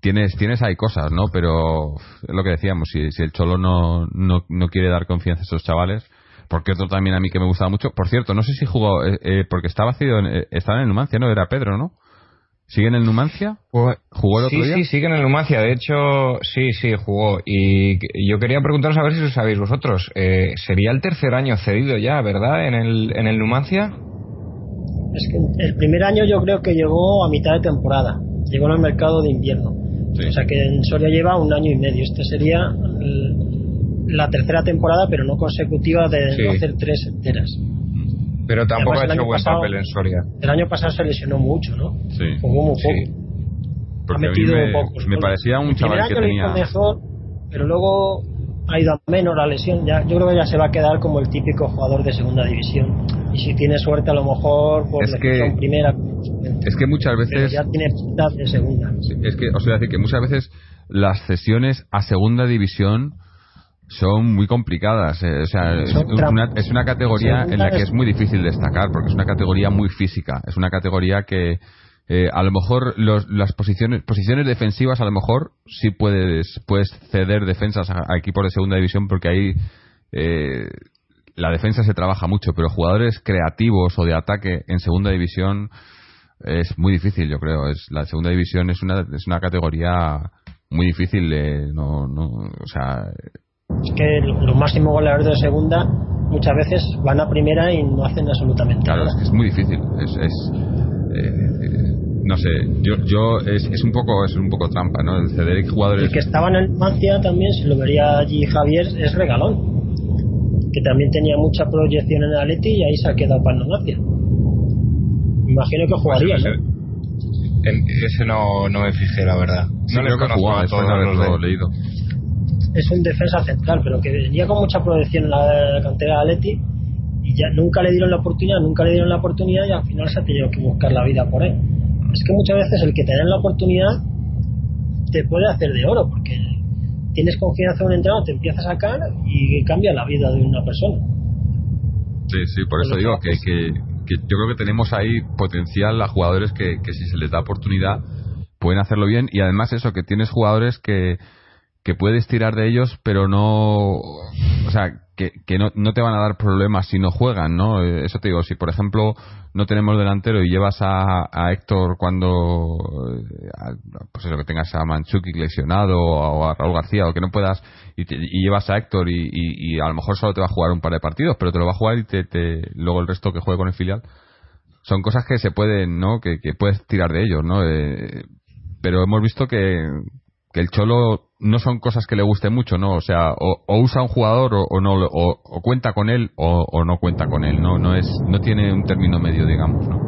[SPEAKER 2] tienes tienes hay cosas no pero es lo que decíamos si, si el cholo no, no, no quiere dar confianza a esos chavales porque otro también a mí que me gustaba mucho. Por cierto, no sé si jugó, eh, eh, porque estaba cedido, en, estaba en el Numancia, ¿no? Era Pedro, ¿no? ¿Sigue en el Numancia? ¿Jugó el otro
[SPEAKER 5] sí,
[SPEAKER 2] día?
[SPEAKER 5] Sí, sigue en el Numancia. De hecho, sí, sí, jugó. Y yo quería preguntaros a ver si lo sabéis vosotros. Eh, sería el tercer año cedido ya, ¿verdad? En el, en el Numancia.
[SPEAKER 3] Es que el primer año yo creo que llegó a mitad de temporada. Llegó el mercado de invierno. O sea que en Soria lleva un año y medio. Este sería la tercera temporada, pero no consecutiva de no hacer tres enteras.
[SPEAKER 5] Pero tampoco ha hecho buen papel en Soria.
[SPEAKER 3] El año pasado se lesionó mucho, ¿no?
[SPEAKER 2] Sí.
[SPEAKER 3] Jugó muy poco.
[SPEAKER 2] Ha metido me, pocos. Me parecía un chaval que tenía.
[SPEAKER 3] mejor, pero luego ha ido a menos la lesión. Ya, yo creo que ya se va a quedar como el típico jugador de segunda división. Y si tiene suerte, a lo mejor por
[SPEAKER 2] es que,
[SPEAKER 3] primera.
[SPEAKER 2] Es que muchas veces.
[SPEAKER 3] Ya tiene de segunda.
[SPEAKER 2] Sí, es que os voy a decir que muchas veces las cesiones a segunda división son muy complicadas. Eh, o sea, es una, es una, categoría en la que es muy difícil destacar porque es una categoría muy física. Es una categoría que eh, a lo mejor los, las posiciones posiciones defensivas a lo mejor sí puedes puedes ceder defensas a, equipos de segunda división porque ahí eh, la defensa se trabaja mucho, pero jugadores creativos o de ataque en segunda división es muy difícil, yo creo. Es la segunda división es una es una categoría muy difícil, no, no, o sea
[SPEAKER 3] es que los máximos goleadores de segunda muchas veces van a primera y no hacen absolutamente
[SPEAKER 2] claro,
[SPEAKER 3] nada.
[SPEAKER 2] es que es muy difícil. Es, es eh, no sé, yo, yo es, es, un poco es un poco trampa, ¿no? El ceder jugadores.
[SPEAKER 3] El que estaba en el Mancia también, si lo vería allí Javier, es regalón. Que también tenía mucha proyección en el Atleti y ahí se ha quedado para el Mancia. Me imagino que jugaría,
[SPEAKER 5] pues
[SPEAKER 3] ¿no?
[SPEAKER 5] En, ese no, no me fijé, la verdad.
[SPEAKER 2] Sí,
[SPEAKER 5] no
[SPEAKER 2] creo que jugaba, después de haberlo
[SPEAKER 5] de...
[SPEAKER 2] leído
[SPEAKER 3] es un defensa central, pero que venía con mucha proyección en la cantera de Atleti y ya nunca le dieron la oportunidad, nunca le dieron la oportunidad y al final se ha tenido que buscar la vida por él. Es que muchas veces el que te da la oportunidad te puede hacer de oro porque tienes confianza en un entrenador, te empieza a sacar y cambia la vida de una persona.
[SPEAKER 2] Sí, sí, por eso digo que, que, que, yo creo que tenemos ahí potencial a jugadores que, que si se les da oportunidad pueden hacerlo bien y además eso, que tienes jugadores que, que puedes tirar de ellos, pero no, o sea, que, que no, no, te van a dar problemas si no juegan, ¿no? Eso te digo, si por ejemplo no tenemos delantero y llevas a, a Héctor cuando, pues eso, que tengas a Manchuki lesionado o a Raúl García o que no puedas y, te, y llevas a Héctor y, y, y, a lo mejor solo te va a jugar un par de partidos, pero te lo va a jugar y te, te luego el resto que juegue con el filial. Son cosas que se pueden, ¿no? Que, que puedes tirar de ellos, ¿no? Eh, pero hemos visto que, que el Cholo no son cosas que le guste mucho, ¿no? O sea, o, o usa un jugador o, o no, o, o, cuenta con él o, no cuenta con él, ¿no? No es, no tiene un término medio, digamos, ¿no?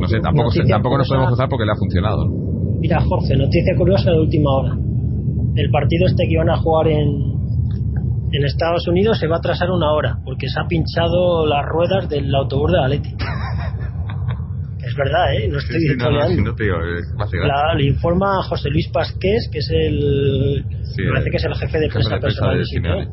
[SPEAKER 2] No sé, tampoco, se, tampoco nos podemos usar porque le ha funcionado. ¿no?
[SPEAKER 3] Mira, Jorge, noticia curiosa de última hora. El partido este que iban a jugar en, en Estados Unidos se va a atrasar una hora porque se ha pinchado las ruedas del autobús de Atleti. es verdad, ¿eh? No estoy
[SPEAKER 2] sí, sí, no, no, no te digo,
[SPEAKER 3] la, Le informa José Luis Pasqués, que es el. Me parece que es el jefe de prensa personal de Simeone.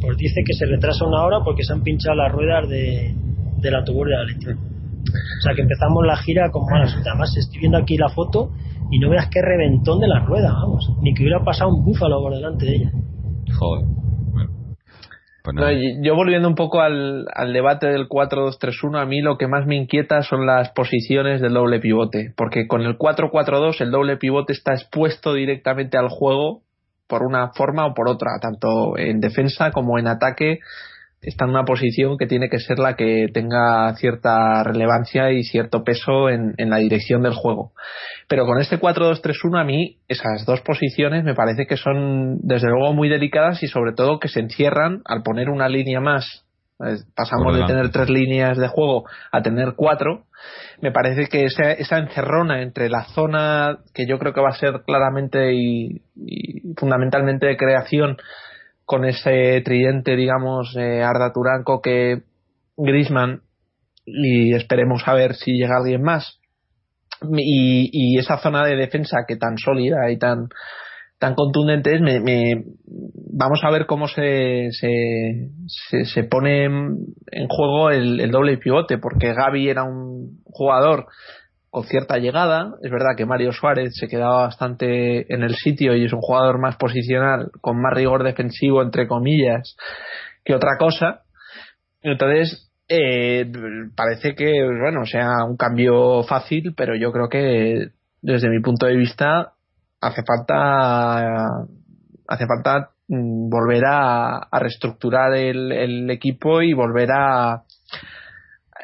[SPEAKER 3] Pues dice que se retrasa una hora porque se han pinchado las ruedas de, del autobús de Atleti. O sea que empezamos la gira con malas. Además, estoy viendo aquí la foto y no veas qué reventón de la rueda, vamos. Ni que hubiera pasado un búfalo por delante de ella.
[SPEAKER 2] Joder.
[SPEAKER 4] Pues no, yo volviendo un poco al, al debate del 4-2-3-1, a mí lo que más me inquieta son las posiciones del doble pivote, porque con el 4-4-2 el doble pivote está expuesto directamente al juego por una forma o por otra, tanto en defensa como en ataque está en una posición que tiene que ser la que tenga cierta relevancia y cierto peso en, en la dirección del juego. Pero con este 4-2-3-1 a mí esas dos posiciones me parece que son desde luego muy delicadas y sobre todo que se encierran al poner una línea más. Pasamos de tener tres líneas de juego a tener cuatro. Me parece que esa, esa encerrona entre la zona que yo creo que va a ser claramente y, y fundamentalmente de creación con ese tridente, digamos, eh, Arda Turanco que Grisman y esperemos a ver si llega alguien más. Y, y, esa zona de defensa que tan sólida y tan tan contundente es, me, me, vamos a ver cómo se, se, se, se pone en juego el, el doble pivote, porque Gaby era un jugador con cierta llegada. Es verdad que Mario Suárez se quedaba bastante en el sitio y es un jugador más posicional, con más rigor defensivo, entre comillas, que otra cosa. Entonces, eh, parece que, bueno, sea un cambio fácil, pero yo creo que desde mi punto de vista hace falta hace falta mm, volver a, reestructurar el, equipo y volver a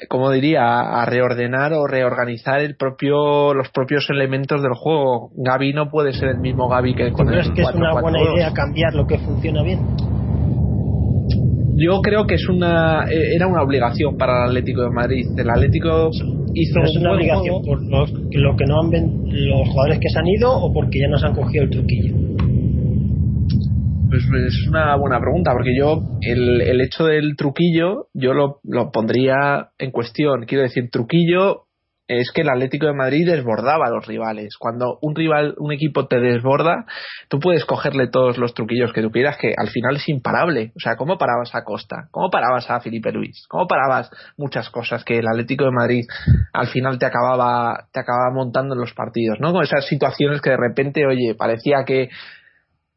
[SPEAKER 4] como diría a reordenar o reorganizar el propio los propios elementos del juego. Gaby no puede ser el mismo Gaby que
[SPEAKER 3] con ¿Crees que es una buena idea cambiar lo que funciona bien
[SPEAKER 4] yo creo que es una eh, era una obligación para el Atlético de Madrid. El Atlético hizo
[SPEAKER 3] es una obligación por lo que no han los jugadores que se han ido o porque ya nos han cogido el truquillo
[SPEAKER 4] pues es una buena pregunta, porque yo el, el hecho del truquillo, yo lo, lo, pondría en cuestión. Quiero decir, truquillo es que el Atlético de Madrid desbordaba a los rivales. Cuando un rival, un equipo te desborda, tú puedes cogerle todos los truquillos que tú quieras, que al final es imparable. O sea, ¿cómo parabas a Costa? ¿Cómo parabas a Felipe Luis? ¿Cómo parabas muchas cosas que el Atlético de Madrid al final te acababa, te acababa montando en los partidos, ¿no? Con esas situaciones que de repente, oye, parecía que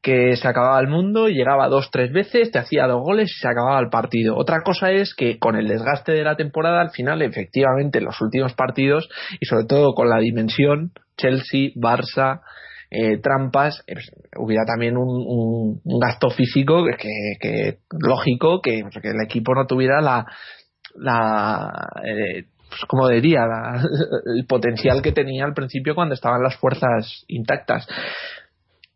[SPEAKER 4] que se acababa el mundo, llegaba dos, tres veces, te hacía dos goles y se acababa el partido. Otra cosa es que con el desgaste de la temporada, al final, efectivamente, en los últimos partidos, y sobre todo con la dimensión, Chelsea, Barça, eh, trampas, eh, hubiera también un, gasto físico que, lógico que, que, el equipo no tuviera la, la eh, pues como diría, el potencial que tenía al principio cuando estaban las fuerzas intactas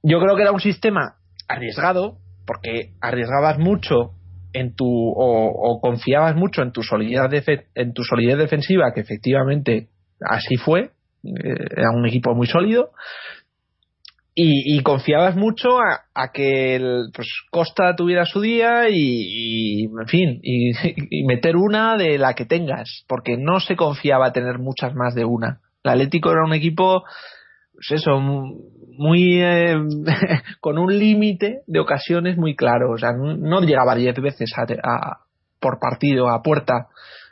[SPEAKER 4] yo creo que era un sistema arriesgado porque arriesgabas mucho en tu o, confiabas mucho en tu solidez en tu solidez defensiva que efectivamente así fue eh, era un equipo muy sólido y, confiabas mucho a, que el, pues Costa tuviera su día y, en fin y, y, meter una de la que tengas porque no se confiaba tener muchas más de una. El Atlético era un equipo pues eso, muy eh, con un límite de ocasiones muy claro. O sea, no llegaba diez veces por partido a puerta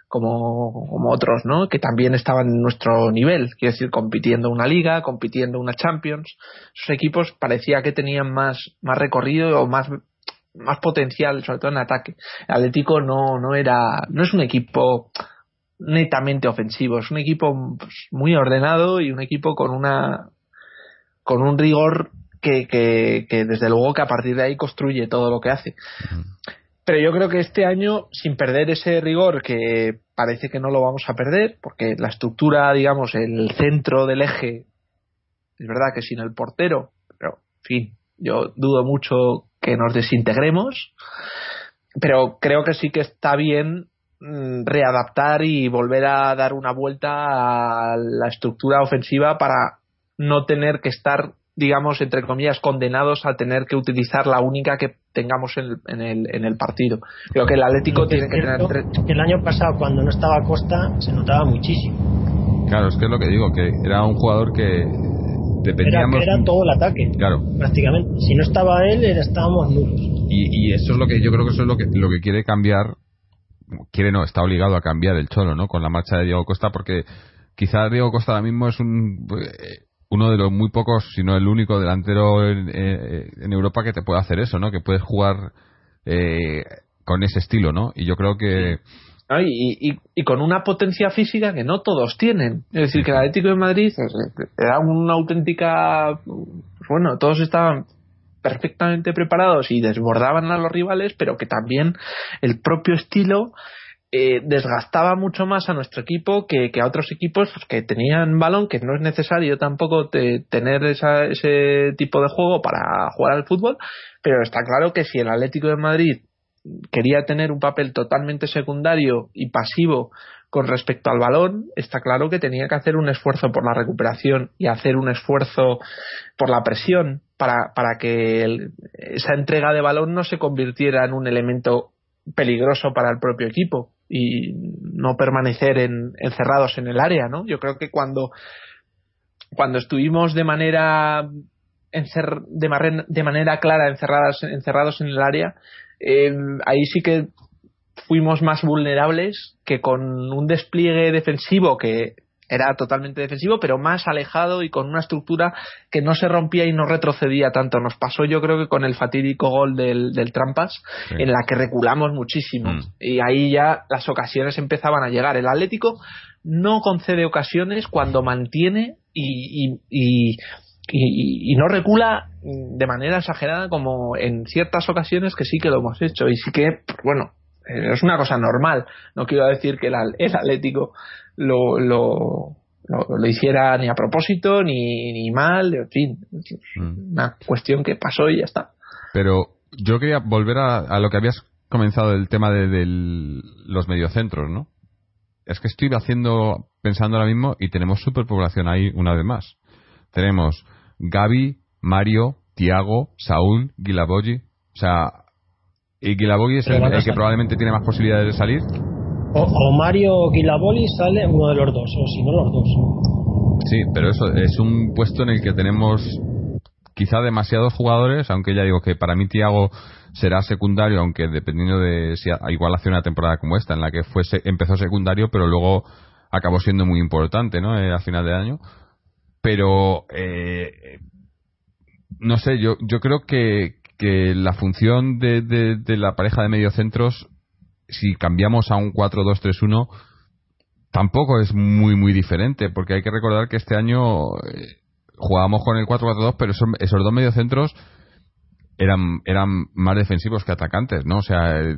[SPEAKER 4] como, como otros, ¿no? Que también estaban en nuestro nivel, quiero decir, compitiendo una liga, compitiendo una Champions. Esos equipos parecía que tenían más, más recorrido o más, más potencial, sobre todo en ataque. El Atlético no, no era, no es un equipo netamente ofensivo, es un equipo pues, muy ordenado y un equipo con una con un rigor que, que, desde luego que a partir de ahí construye todo lo que hace. Pero yo creo que este año, sin perder ese rigor, que parece que no lo vamos a perder, porque la estructura, digamos, el centro del eje, es verdad que sin el portero, pero, en fin, yo dudo mucho que nos desintegremos, pero creo que sí que está bien mm, readaptar y volver a dar una vuelta a la estructura ofensiva para no tener que estar digamos, entre comillas, condenados a tener que utilizar la única que tengamos en el, en el, partido. Creo que el Atlético tiene que tener...
[SPEAKER 3] El año pasado, cuando no estaba Costa, se notaba muchísimo.
[SPEAKER 2] Claro, es que es lo que digo, que era un jugador que dependíamos...
[SPEAKER 3] Era, era todo el ataque,
[SPEAKER 2] claro.
[SPEAKER 3] prácticamente. Si no estaba él, era, estábamos nulos.
[SPEAKER 2] Y, y eso es lo que yo creo que eso es lo que, lo que quiere cambiar, quiere no, está obligado a cambiar el Cholo, ¿no? Con la marcha de Diego Costa, porque quizás Diego Costa ahora mismo es un uno de los muy pocos, si no el único delantero en, eh, en, Europa que te puede hacer eso, ¿no? Que puedes jugar eh, con ese estilo, ¿no? Y yo creo que...
[SPEAKER 4] y, y, y, con una potencia física que no todos tienen. Es decir, que el Atlético de Madrid era una auténtica... Bueno, todos estaban perfectamente preparados y desbordaban a los rivales, pero que también el propio estilo eh, desgastaba mucho más a nuestro equipo que, a otros equipos que tenían balón, que no es necesario tampoco tener ese tipo de juego para jugar al fútbol, pero está claro que si el Atlético de Madrid quería tener un papel totalmente secundario y pasivo con respecto al balón, está claro que tenía que hacer un esfuerzo por la recuperación y hacer un esfuerzo por la presión para, para que esa entrega de balón no se convirtiera en un elemento peligroso para el propio equipo y no permanecer en, encerrados en el área, ¿no? Yo creo que cuando cuando estuvimos de manera de, de manera clara encerradas, encerrados en el área, eh, ahí sí que fuimos más vulnerables que con un despliegue defensivo que era totalmente defensivo, pero más alejado y con una estructura que no se rompía y no retrocedía tanto. Nos pasó yo creo que con el fatídico gol del, del Trampas, en la que reculamos muchísimo.
[SPEAKER 2] Mm.
[SPEAKER 4] Y ahí ya las ocasiones empezaban a llegar. El Atlético no concede ocasiones cuando mantiene y, y, y, y- y no recula de manera exagerada como en ciertas ocasiones que sí que lo hemos hecho y sí que bueno es una cosa normal no quiero decir que el, el Atlético lo, lo, lo, lo hiciera ni a propósito ni, ni mal en fin es
[SPEAKER 2] Mm.
[SPEAKER 4] una cuestión que pasó y ya está
[SPEAKER 2] Pero yo quería volver a, a lo que habías comenzado del tema de, del- los mediocentros, ¿no? Es que estoy haciendo, pensando ahora mismo, y tenemos superpoblación ahí una vez más. Tenemos Gaby, Mario, Tiago, Saúl, Guilabogi. O sea, y Guilabogi es el, el que probablemente tiene más posibilidades de salir.
[SPEAKER 3] O, Mario Guilaboli sale uno de los dos, o si no los dos.
[SPEAKER 2] Sí, pero eso es un puesto en el que tenemos quizá demasiados jugadores, aunque ya digo que para mí Tiago será secundario, aunque dependiendo de si igual hace una temporada como esta en la que fue empezó secundario, pero luego acabó siendo muy importante, ¿no? Eh, a final de año. Pero eh, no sé, yo yo creo que, que la función de, de, de la pareja de mediocentros si cambiamos a un 4-2-3-1 tampoco es muy muy diferente porque hay que recordar que este año eh, jugábamos con el 4-4-2 pero esos, esos dos mediocentros eran eran más defensivos que atacantes no o sea eh,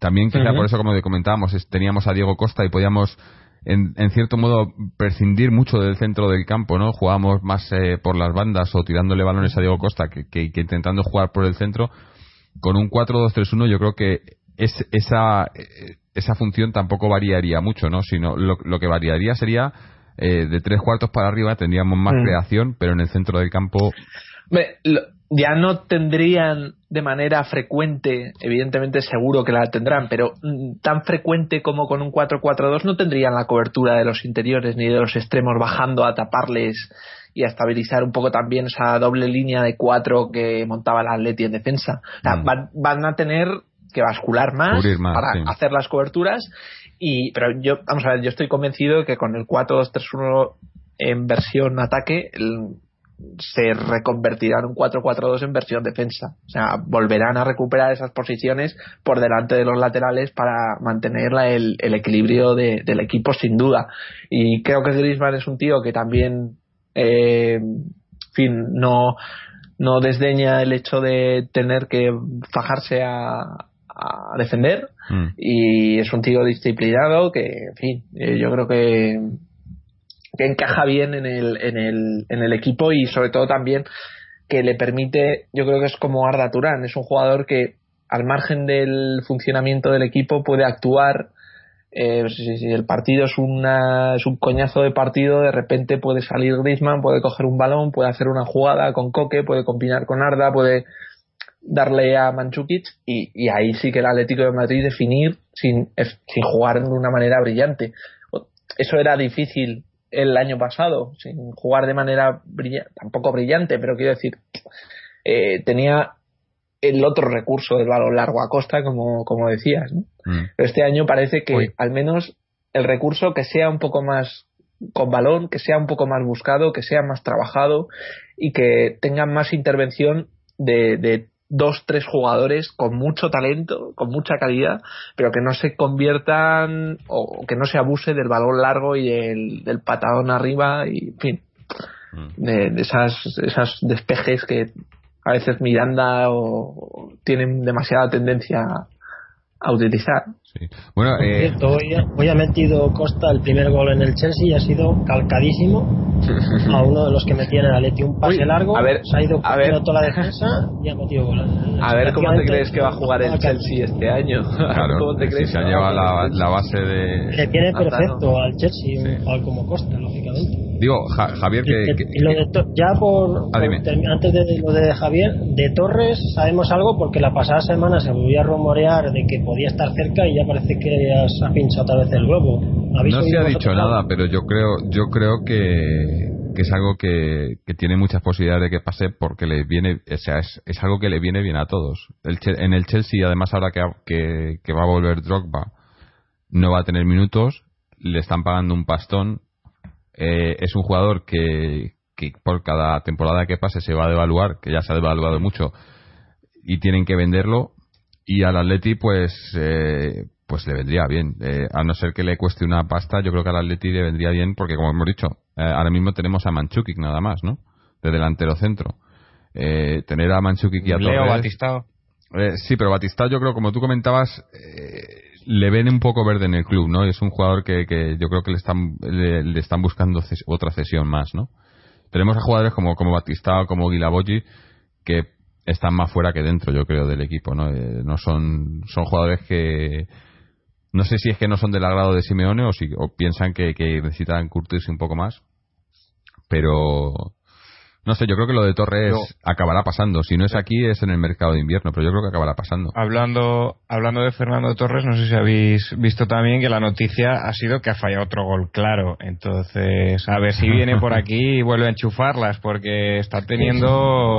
[SPEAKER 2] también quizá
[SPEAKER 3] Ujú.
[SPEAKER 2] por eso como comentábamos es- teníamos a Diego Costa y podíamos en, en cierto modo prescindir mucho del centro del campo no jugábamos más eh, por las bandas o tirándole balones a Diego Costa que, que- que intentando jugar por el centro. Con un 4-2-3-1 yo creo que es, esa, eh, esa función tampoco variaría mucho, ¿no? Sino lo, lo que variaría sería eh, de tres cuartos para arriba tendríamos más
[SPEAKER 4] Mm.
[SPEAKER 2] creación, pero en el centro del campo
[SPEAKER 4] lo- ya no tendrían de manera frecuente, evidentemente seguro que la tendrán, pero mm, tan frecuente como con un 4-4-2 no tendrían la cobertura de los interiores ni de los extremos bajando a taparles y a estabilizar un poco también esa doble línea de cuatro que montaba el Atleti en defensa. O sea,
[SPEAKER 2] Mm.
[SPEAKER 4] van, van a tener que bascular más, para
[SPEAKER 2] sí.
[SPEAKER 4] hacer las coberturas y pero yo vamos a ver yo estoy convencido que con el 4-2-3-1 en versión ataque el- se reconvertirá en un 4-4-2 en versión defensa. O sea, volverán a recuperar esas posiciones por delante de los laterales para mantener la- el, el equilibrio de- del equipo sin duda. Y creo que Griezmann es un tío que también, eh, en fin, no, no desdeña el hecho de tener que fajarse a, a defender.
[SPEAKER 2] Mm,
[SPEAKER 4] y es un tío disciplinado que, en fin, eh, yo creo que, que encaja bien en el, en, el, en el equipo y sobre todo también que le permite, yo creo que es como Arda Turán, es un jugador que al margen del funcionamiento del equipo puede actuar eh, si, si el partido es, una, es un coñazo de partido, de repente puede salir Griezmann, puede coger un balón, puede hacer una jugada con Coque, puede combinar con Arda, puede darle a Manchukic y, y ahí sí que el Atlético de Madrid definir sin, sin jugar de una manera brillante. Eso era difícil el año pasado, sin jugar de manera brillante, tampoco brillante, pero quiero decir, eh, tenía el otro recurso del balón largo a costa, como, como decías. ¿no?
[SPEAKER 2] mm.
[SPEAKER 4] Pero este año parece que
[SPEAKER 2] Uy.
[SPEAKER 4] al menos el recurso que sea un poco más con balón, que sea un poco más buscado, que sea más trabajado y que tengan más intervención de, de dos, tres jugadores con mucho talento, con mucha calidad, pero que no se conviertan o que no se abuse del balón largo y del, del patadón arriba y, en fin,
[SPEAKER 2] Mm.
[SPEAKER 4] de, de esas, esas despejes que a veces Miranda o, tienen demasiada tendencia a utilizar.
[SPEAKER 2] Sí. Bueno,
[SPEAKER 3] Por
[SPEAKER 2] eh,
[SPEAKER 3] cierto, hoy, ha- hoy ha metido Costa el primer gol en el Chelsea y ha sido calcadísimo a uno de los que metía en el Atleti. Un pase
[SPEAKER 4] Uy,
[SPEAKER 3] largo,
[SPEAKER 4] a ver,
[SPEAKER 3] se ha ido
[SPEAKER 4] a ver.
[SPEAKER 3] toda la defensa y ha metido gol.
[SPEAKER 4] A ver cómo te crees que va a jugar el. Chelsea este año.
[SPEAKER 2] claro,
[SPEAKER 4] ¿Cómo te
[SPEAKER 2] si
[SPEAKER 4] crees
[SPEAKER 2] se ha
[SPEAKER 4] que
[SPEAKER 2] llevado la, la base
[SPEAKER 3] Le
[SPEAKER 2] de...
[SPEAKER 3] viene
[SPEAKER 4] Hasta
[SPEAKER 3] perfecto al Chelsea,
[SPEAKER 2] Sí.
[SPEAKER 3] como Costa, lógicamente.
[SPEAKER 2] Digo, Ja- Javier, que... Que-
[SPEAKER 3] y lo de ya por,
[SPEAKER 2] Ah,
[SPEAKER 3] por antes de lo de Javier, de Torres sabemos algo porque la pasada semana se volvió a rumorear de que podía estar cerca y ya parece que ya se ha pinchado otra vez el globo. ¿Habéis
[SPEAKER 2] No se ha dicho nada, pero yo creo, yo creo que, que es algo que, que tiene muchas posibilidades de que pase porque le viene, o sea, es, es algo que le viene bien a todos. El en el Chelsea, además, ahora que, que, que va a volver Drogba, no va a tener minutos, le están pagando un pastón eh, es un jugador que, que por cada temporada que pase se va a devaluar, que ya se ha devaluado mucho, y tienen que venderlo. Y al Atleti, pues, eh, pues le vendría bien. Eh, a no ser que le cueste una pasta, yo creo que al Atleti le vendría bien, porque como hemos dicho, eh, ahora mismo tenemos a Manchukik nada más, ¿no? De delantero centro. Eh, tener a Manchukik y a
[SPEAKER 5] Leo
[SPEAKER 2] Torres-
[SPEAKER 5] Batistao.
[SPEAKER 2] eh, sí, pero Batista yo creo, como tú comentabas, le ven un poco verde en el club, ¿no? Es un jugador que, que yo creo que le están, le, le están buscando ces- otra cesión más, ¿no? Tenemos a jugadores como, como Batista o como Guilabogi que están más fuera que dentro, yo creo, del equipo, ¿no? Eh, no son, son jugadores que, no sé si es que no son del agrado de Simeone o si o piensan que, que necesitan curtirse un poco más, pero no sé, yo creo que lo de Torres
[SPEAKER 5] Yo-
[SPEAKER 2] acabará pasando. Si no es aquí, es en el mercado de invierno, pero yo creo que acabará pasando.
[SPEAKER 5] Hablando, hablando de Fernando Torres, no sé si habéis visto también que la noticia ha sido que ha fallado otro gol claro. Entonces, a ver si viene por aquí y vuelve a enchufarlas, porque está teniendo.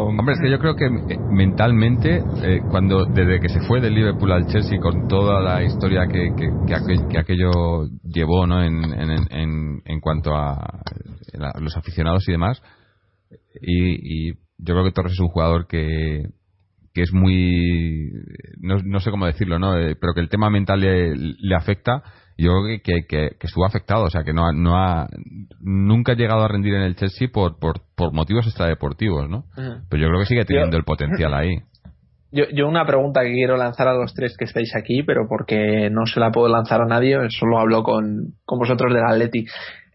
[SPEAKER 2] Hombre, es que yo creo que eh, mentalmente, eh, cuando desde que se fue del Liverpool al Chelsea con toda la historia que, que, que aquel- que aquello llevó ¿no? en, en, en, en cuanto a los aficionados y demás, y, y yo creo que Torres es un jugador que, que es muy no, no sé cómo decirlo no Eh, pero que el tema mental le, le afecta. Yo creo que, que, que, que estuvo afectado o sea que no ha, no ha nunca ha llegado a rendir en el Chelsea por, por, por motivos extradeportivos no pero yo creo que sigue teniendo
[SPEAKER 4] Yo-
[SPEAKER 2] el potencial ahí.
[SPEAKER 4] Yo, yo una pregunta que quiero lanzar a los tres que estáis aquí, pero porque no se la puedo lanzar a nadie, solo hablo con, con vosotros del Atleti.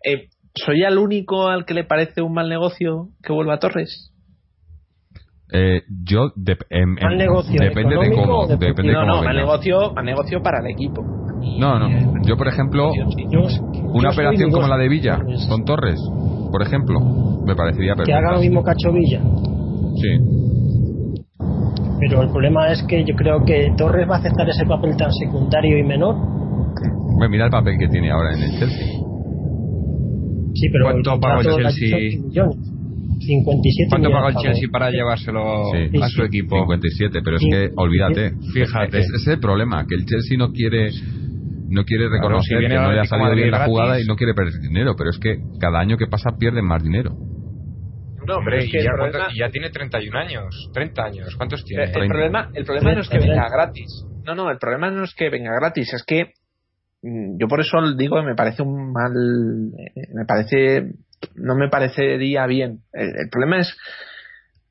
[SPEAKER 4] Eh, ¿Soy el único al que le parece un mal negocio que vuelva a Torres?
[SPEAKER 2] eh, yo em- em-
[SPEAKER 3] ¿Mal negocio
[SPEAKER 2] depende de
[SPEAKER 3] económico
[SPEAKER 2] cómo de
[SPEAKER 4] no,
[SPEAKER 2] cómo
[SPEAKER 4] no, mal negocio, mal negocio para el equipo.
[SPEAKER 2] no no yo por ejemplo una operación como la de Villa con Torres por ejemplo me parecería
[SPEAKER 3] que haga lo
[SPEAKER 2] perfecta
[SPEAKER 3] mismo Cacho Villa.
[SPEAKER 2] sí
[SPEAKER 3] Pero el problema es que yo creo que Torres va a aceptar ese papel tan secundario y menor.
[SPEAKER 2] Bueno, mira el papel que tiene ahora en el Chelsea
[SPEAKER 3] Sí, pero
[SPEAKER 5] ¿Cuánto pagó el Chelsea?
[SPEAKER 3] 18 millones. 57
[SPEAKER 5] ¿Cuánto pagó el. Chelsea para llevárselo
[SPEAKER 2] Sí.
[SPEAKER 5] a su equipo?
[SPEAKER 2] 57, pero es que olvídate.
[SPEAKER 5] Fíjate.
[SPEAKER 2] Ese es el problema, que el Chelsea no quiere no quiere
[SPEAKER 5] Claro,
[SPEAKER 2] reconocer
[SPEAKER 5] si viene
[SPEAKER 2] que no le ha salido bien la jugada y no quiere perder dinero, pero es que cada año que pasa pierden más dinero.
[SPEAKER 4] No,
[SPEAKER 5] Hombre,
[SPEAKER 4] pero es que
[SPEAKER 5] ya,
[SPEAKER 4] problema,
[SPEAKER 5] cuánto- y ya tiene 31 años. 30 años. ¿Cuántos tiene?
[SPEAKER 4] el, el problema, el problema no es que venga gratis. No, no, el problema no es que venga gratis, es que yo por eso digo que me parece un mal, eh, me parece, no me parecería bien. El, el problema es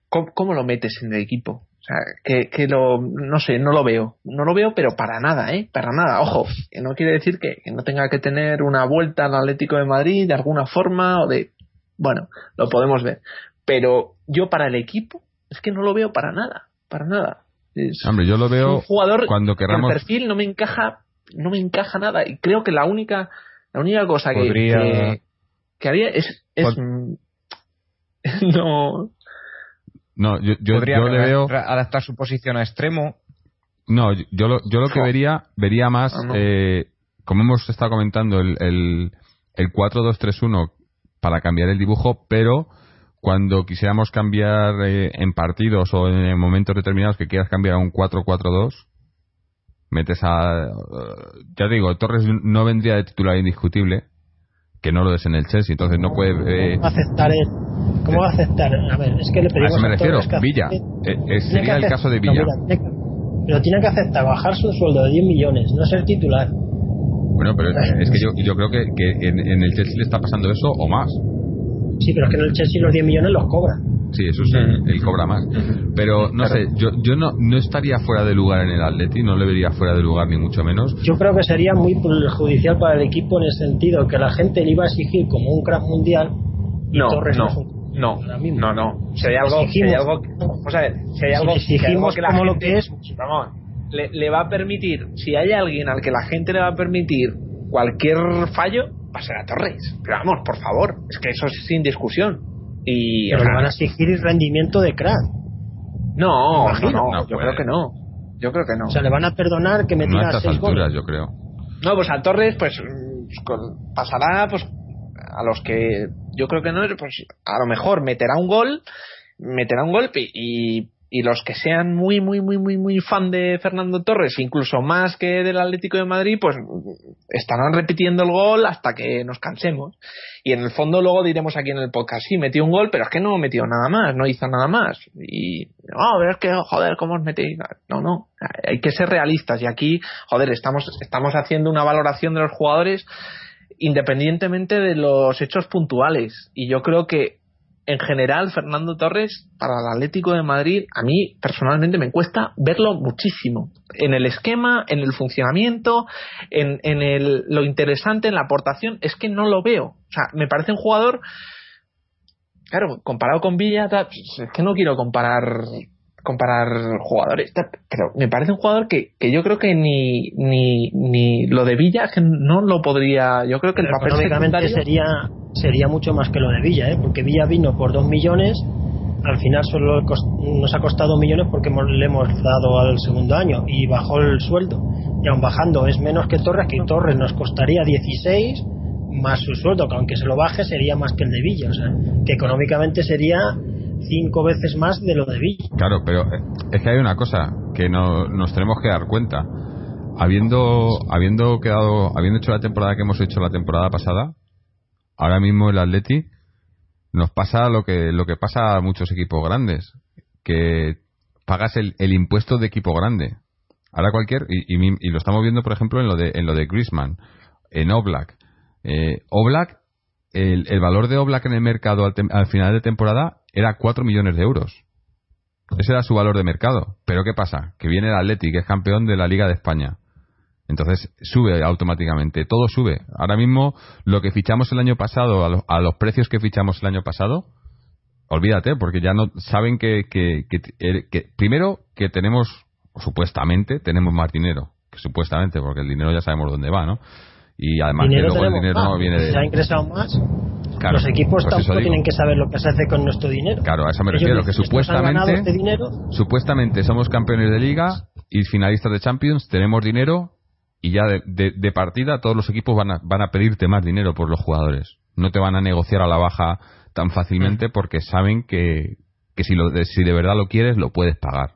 [SPEAKER 4] cómo, cómo lo metes en el equipo. O sea, que, que lo, no sé, no lo veo. No lo veo, pero para nada, ¿eh? Para nada. Ojo, que no quiere decir que, que no tenga que tener una vuelta al Atlético de Madrid de alguna forma o de, bueno, lo podemos ver. Pero yo para el equipo es que no lo veo para nada, para nada. Es,
[SPEAKER 2] Hombre, yo lo veo
[SPEAKER 4] un jugador
[SPEAKER 2] cuando
[SPEAKER 4] que el perfil no me encaja, no me encaja nada y creo que la única, la única cosa que,
[SPEAKER 5] Podría-
[SPEAKER 4] que, que haría es, es
[SPEAKER 5] Pod-
[SPEAKER 4] no
[SPEAKER 2] no, yo, yo,
[SPEAKER 5] Podría
[SPEAKER 2] yo le veo
[SPEAKER 5] adaptar su posición a extremo.
[SPEAKER 2] no, yo, yo lo, yo lo que vería vería más
[SPEAKER 4] no.
[SPEAKER 2] eh, como hemos estado comentando el el, el 4-2-3-1 para cambiar el dibujo, pero cuando quisiéramos cambiar eh, en partidos o en momentos determinados que quieras cambiar a un 4-4-2, metes a. eh, ya digo, Torres no vendría de titular indiscutible, que no lo es en el Chelsea, entonces no puede. eh,
[SPEAKER 3] ¿Cómo va a aceptar él? ¿Cómo va a aceptar? A ver, es que le
[SPEAKER 2] a
[SPEAKER 3] pedimos
[SPEAKER 2] eso me
[SPEAKER 3] a
[SPEAKER 2] refiero, Villa. Eh, sería el caso de
[SPEAKER 3] no,
[SPEAKER 2] Villa.
[SPEAKER 3] mira, pero tiene que aceptar bajar su sueldo de 10 millones, no ser titular.
[SPEAKER 2] Bueno, pero es que yo, yo creo que, que en, en el Chelsea le está pasando eso o más.
[SPEAKER 3] Sí, pero es que en el Chelsea los 10 millones los cobra.
[SPEAKER 2] Sí, eso sí, él cobra más. Pero no sé, yo, yo no, no estaría fuera de lugar en el Atleti, no le vería fuera de lugar ni mucho menos.
[SPEAKER 3] Yo creo que sería muy perjudicial para el equipo en el sentido que la gente le iba a exigir como un crack mundial
[SPEAKER 4] no
[SPEAKER 3] Torres
[SPEAKER 4] no no no no si hay algo si hay
[SPEAKER 3] Exigimos.
[SPEAKER 4] algo vamos a ver si hay algo, si hay algo
[SPEAKER 3] exigimos
[SPEAKER 4] que la
[SPEAKER 3] como lo
[SPEAKER 4] gente-
[SPEAKER 3] que es,
[SPEAKER 4] Ramón, le, le va a permitir si hay alguien al que la gente le va a permitir cualquier fallo va a ser a Torres. Pero vamos por favor es que eso es sin discusión y
[SPEAKER 3] pero
[SPEAKER 4] o
[SPEAKER 3] le
[SPEAKER 4] sea,
[SPEAKER 3] van a exigir rendimiento de crack.
[SPEAKER 4] no no, no,
[SPEAKER 2] No
[SPEAKER 4] yo
[SPEAKER 2] puede.
[SPEAKER 4] creo que no yo creo que no
[SPEAKER 3] O sea, le van a perdonar que
[SPEAKER 2] No a
[SPEAKER 3] metiera
[SPEAKER 2] estas
[SPEAKER 3] 6
[SPEAKER 2] alturas,
[SPEAKER 3] goles.
[SPEAKER 2] yo creo.
[SPEAKER 4] No, pues a Torres, pues mm, con- pasará pues a los que yo creo que no, pues a lo mejor meterá un gol, meterá un golpe y y los que sean muy, muy, muy, muy, muy fan de Fernando Torres, incluso más que del Atlético de Madrid, pues estarán repitiendo el gol hasta que nos cansemos. Y en el fondo luego diremos aquí en el podcast, sí, metió un gol, pero es que no metió nada más, no hizo nada más. Y, oh, pero es que, joder, ¿cómo os metéis? No, no, hay que ser realistas. Y aquí, joder, estamos, estamos haciendo una valoración de los jugadores independientemente de los hechos puntuales. Y yo creo que en general, Fernando Torres, para el Atlético de Madrid, a mí personalmente me cuesta verlo muchísimo. En el esquema, en el funcionamiento, en, en el, lo interesante, en la aportación, es que no lo veo. O sea, me parece un jugador, claro, comparado con Villa, pues, es que no quiero comparar comparar jugadores, pero me parece un jugador que, que yo creo que ni, ni, ni lo de Villa que no lo podría, yo creo que el papel
[SPEAKER 3] secundario sería sería mucho más que lo de Villa, ¿eh? porque Villa vino por dos millones, al final solo nos ha costado millones porque le hemos dado al segundo año y bajó el sueldo. Y aún bajando es menos que Torres, que Torres nos costaría 16 más su sueldo, que aunque se lo baje sería más que el de Villa, o sea, que económicamente sería cinco veces más de lo de Villa.
[SPEAKER 2] Claro, pero eh, es que hay una cosa que no, nos tenemos que dar cuenta. Habiendo, habiendo quedado, habiendo hecho la temporada que hemos hecho la temporada pasada, ahora mismo el Atleti nos pasa lo que, lo que pasa a muchos equipos grandes, que pagas el, el impuesto de equipo grande. Ahora cualquier, y, y, lo estamos viendo por ejemplo en lo de, en lo de Griezmann, en Oblak. Eh, Oblak, el, el, valor de Oblak en el mercado al, al final de temporada era 4 millones de euros. Ese era su valor de mercado. Pero ¿qué pasa? Que viene el Atleti, que es campeón de la Liga de España. Entonces sube automáticamente, todo sube. Ahora mismo lo que fichamos el año pasado, a, los precios que fichamos el año pasado, olvídate, porque ya no saben que, que, que, primero que tenemos, supuestamente, tenemos más dinero, que supuestamente, porque el dinero ya sabemos dónde va, ¿no? Y además que luego el dinero no viene de...
[SPEAKER 3] ¿Se ha ingresado más? los equipos pues tampoco tienen que saber lo que se hace con nuestro dinero.
[SPEAKER 2] Claro, a eso me refiero, que supuestamente,
[SPEAKER 3] este dinero?
[SPEAKER 2] supuestamente somos campeones de liga y finalistas de Champions, tenemos dinero y ya de, de, partida todos los equipos van a, van a pedirte más dinero por los jugadores. No te van a negociar a la baja tan fácilmente mm. porque saben que, que si, lo, de, si de verdad lo quieres, lo puedes pagar.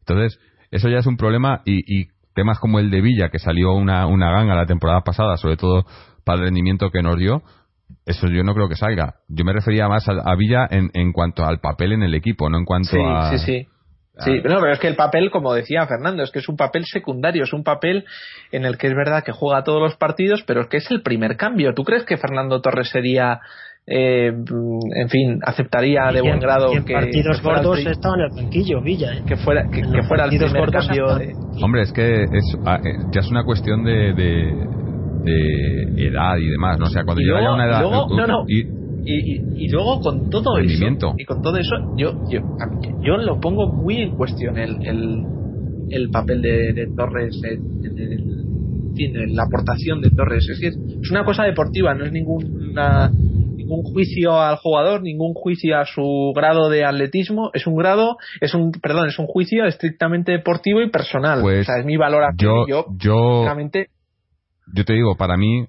[SPEAKER 2] Entonces, eso ya es un problema y, y temas como el de Villa, que salió una, una ganga la temporada pasada, sobre todo para el rendimiento que nos dio, eso yo no creo que salga. Yo me refería más a, Villa en, en, cuanto al papel en el equipo, no en cuanto a.
[SPEAKER 4] Sí, sí. Sí, pero, pero es que el papel, como decía Fernando, es que es un papel secundario, es un papel en el que es verdad que juega todos los partidos, pero es que es el primer cambio. ¿Tú crees que Fernando Torres sería, eh, en fin, aceptaría de buen grado
[SPEAKER 3] que.
[SPEAKER 4] partidos
[SPEAKER 3] gordos estaba en el banquillo, Villa, ¿eh?
[SPEAKER 4] Que fuera, que, fuera el primer cambio. De...
[SPEAKER 2] Hombre, es que es, ah, eh, ya es una cuestión de de edad y demás, ¿no? O sea, cuando yo haya una edad...
[SPEAKER 4] Y, luego con todo eso y con todo eso yo yo, yo lo pongo muy en cuestión el, el, el papel de, Torres en, la aportación de Torres es que es, una cosa deportiva no es ninguna ningún juicio al jugador ningún juicio a su grado de atletismo. Es un grado es un perdón es un juicio estrictamente deportivo y personal.
[SPEAKER 2] Pues
[SPEAKER 4] o sea es mi valoración.
[SPEAKER 2] yo yo, yo yo te digo, para mí,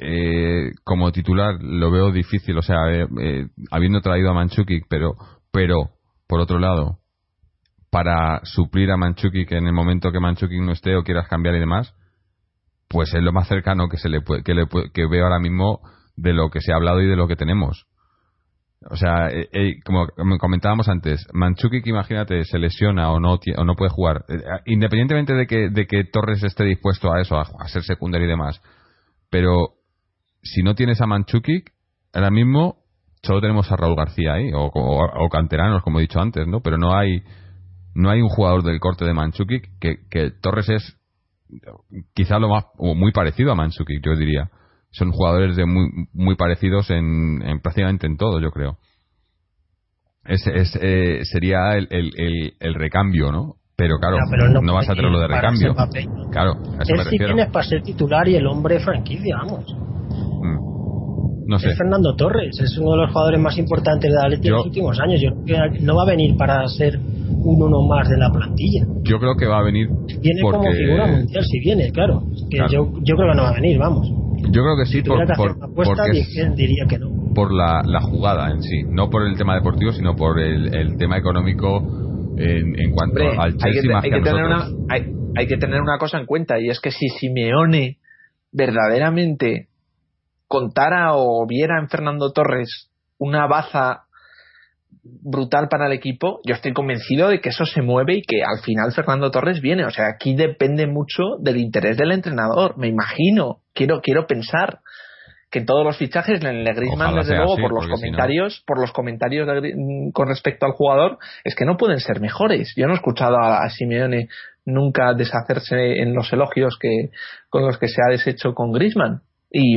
[SPEAKER 2] eh, como titular lo veo difícil, o sea, eh, eh, habiendo traído a Manchukic, pero, pero, por otro lado, para suplir a Manchukic en el momento que Manchukic no esté o quieras cambiar y demás, pues es lo más cercano que se le puede, que, le que veo ahora mismo de lo que se ha hablado y de lo que tenemos. O sea, eh, eh, como comentábamos antes, Manchukic, imagínate, se lesiona o no, o no puede jugar. Eh, independientemente de que, de que Torres esté dispuesto a eso, a, ser secundario y demás. Pero si no tienes a Manchukic, ahora mismo solo tenemos a Raúl García ahí, o, canteranos, como he dicho antes, ¿no? Pero no hay, no hay un jugador del corte de Manchukic que, que Torres es quizá lo más, o muy parecido a Manchukic, yo diría son jugadores de muy, muy parecidos en, en prácticamente en todo, yo creo. Es, es, eh, sería el, el, el, recambio, ¿no? Pero claro, no, vas a tener lo de recambio. Claro, a eso
[SPEAKER 3] Él sí tienes para ser titular y el hombre franquicia, vamos.
[SPEAKER 2] Mm. No sé.
[SPEAKER 3] Es Fernando Torres, es uno de los jugadores más importantes de la Atleti en los últimos años. Yo creo que no va a venir para ser un uno más de la plantilla.
[SPEAKER 2] Yo creo que va a venir.
[SPEAKER 3] Viene como figura mundial, si viene, claro. Que Yo, yo creo que no va a venir, vamos.
[SPEAKER 2] Yo creo que sí, por,
[SPEAKER 3] apuesta, diría que no.
[SPEAKER 2] por la, la jugada en sí, no por el tema deportivo, sino por el, el tema económico en, en cuanto
[SPEAKER 4] Hombre,
[SPEAKER 2] al
[SPEAKER 4] hay
[SPEAKER 2] Chelsea
[SPEAKER 4] que,
[SPEAKER 2] más
[SPEAKER 4] hay
[SPEAKER 2] que
[SPEAKER 4] que
[SPEAKER 2] a
[SPEAKER 4] tener una, hay, hay que tener una cosa en cuenta y es que si Simeone verdaderamente contara o viera en Fernando Torres una baza brutal para el equipo, yo estoy convencido de que eso se mueve y que al final Fernando Torres viene. O sea, aquí depende mucho del interés del entrenador, me imagino, quiero, quiero pensar que en todos los fichajes en el de Griezmann, desde luego,
[SPEAKER 2] así,
[SPEAKER 4] por los
[SPEAKER 2] porque si no-
[SPEAKER 4] comentarios, por los comentarios de con respecto al jugador, es que no pueden ser mejores. Yo no he escuchado a, a Simeone nunca deshacerse en los elogios que con los que se ha deshecho con Griezmann. Y,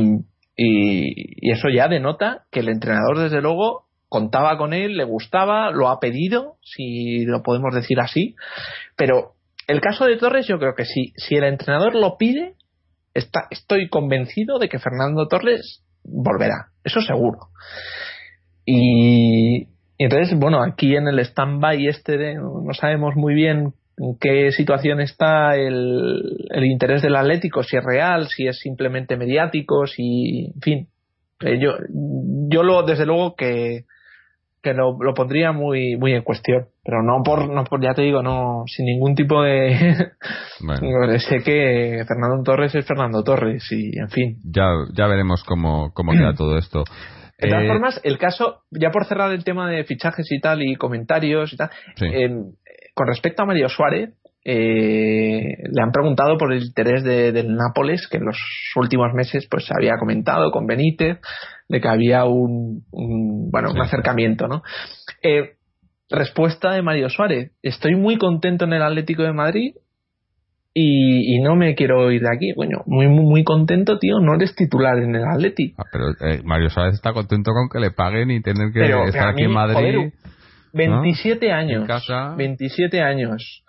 [SPEAKER 4] y, y eso ya denota que el entrenador, desde luego, contaba con él, le gustaba, lo ha pedido, si lo podemos decir así. Pero el caso de Torres, yo creo que sí, si el entrenador lo pide, está, estoy convencido de que Fernando Torres volverá, eso seguro. Y, y entonces, bueno, aquí en el stand-by este de, no sabemos muy bien en qué situación está el, el interés del Atlético, si es real, si es simplemente mediático, si, en fin. Eh, yo, yo lo, desde luego que, que lo, lo pondría muy, muy en cuestión, pero no por, no por, ya te digo, no, sin ningún tipo de,
[SPEAKER 2] Bueno,
[SPEAKER 4] sé que Fernando Torres es Fernando Torres y, en fin.
[SPEAKER 2] ya, ya veremos cómo, cómo queda todo esto.
[SPEAKER 4] De todas
[SPEAKER 2] Eh,
[SPEAKER 4] formas, el caso, ya por cerrar el tema de fichajes y tal, y comentarios y tal,
[SPEAKER 2] Sí.
[SPEAKER 4] eh, con respecto a Mario Suárez, eh, le han preguntado por el interés de- del Nápoles, que en los últimos meses pues se había comentado con Benítez, de que había un, un, bueno, un acercamiento, ¿no? Eh, respuesta de Mario Suárez, estoy muy contento en el Atlético de Madrid y, y no me quiero ir de aquí. Bueno, muy, muy, muy contento, tío, no eres titular en el Atlético.
[SPEAKER 2] ah, pero eh, Mario Suárez está contento con que le paguen y tener que
[SPEAKER 4] Pero,
[SPEAKER 2] estar aquí en Madrid.
[SPEAKER 4] joder, 27 años.
[SPEAKER 2] En casa.
[SPEAKER 4] 27 años.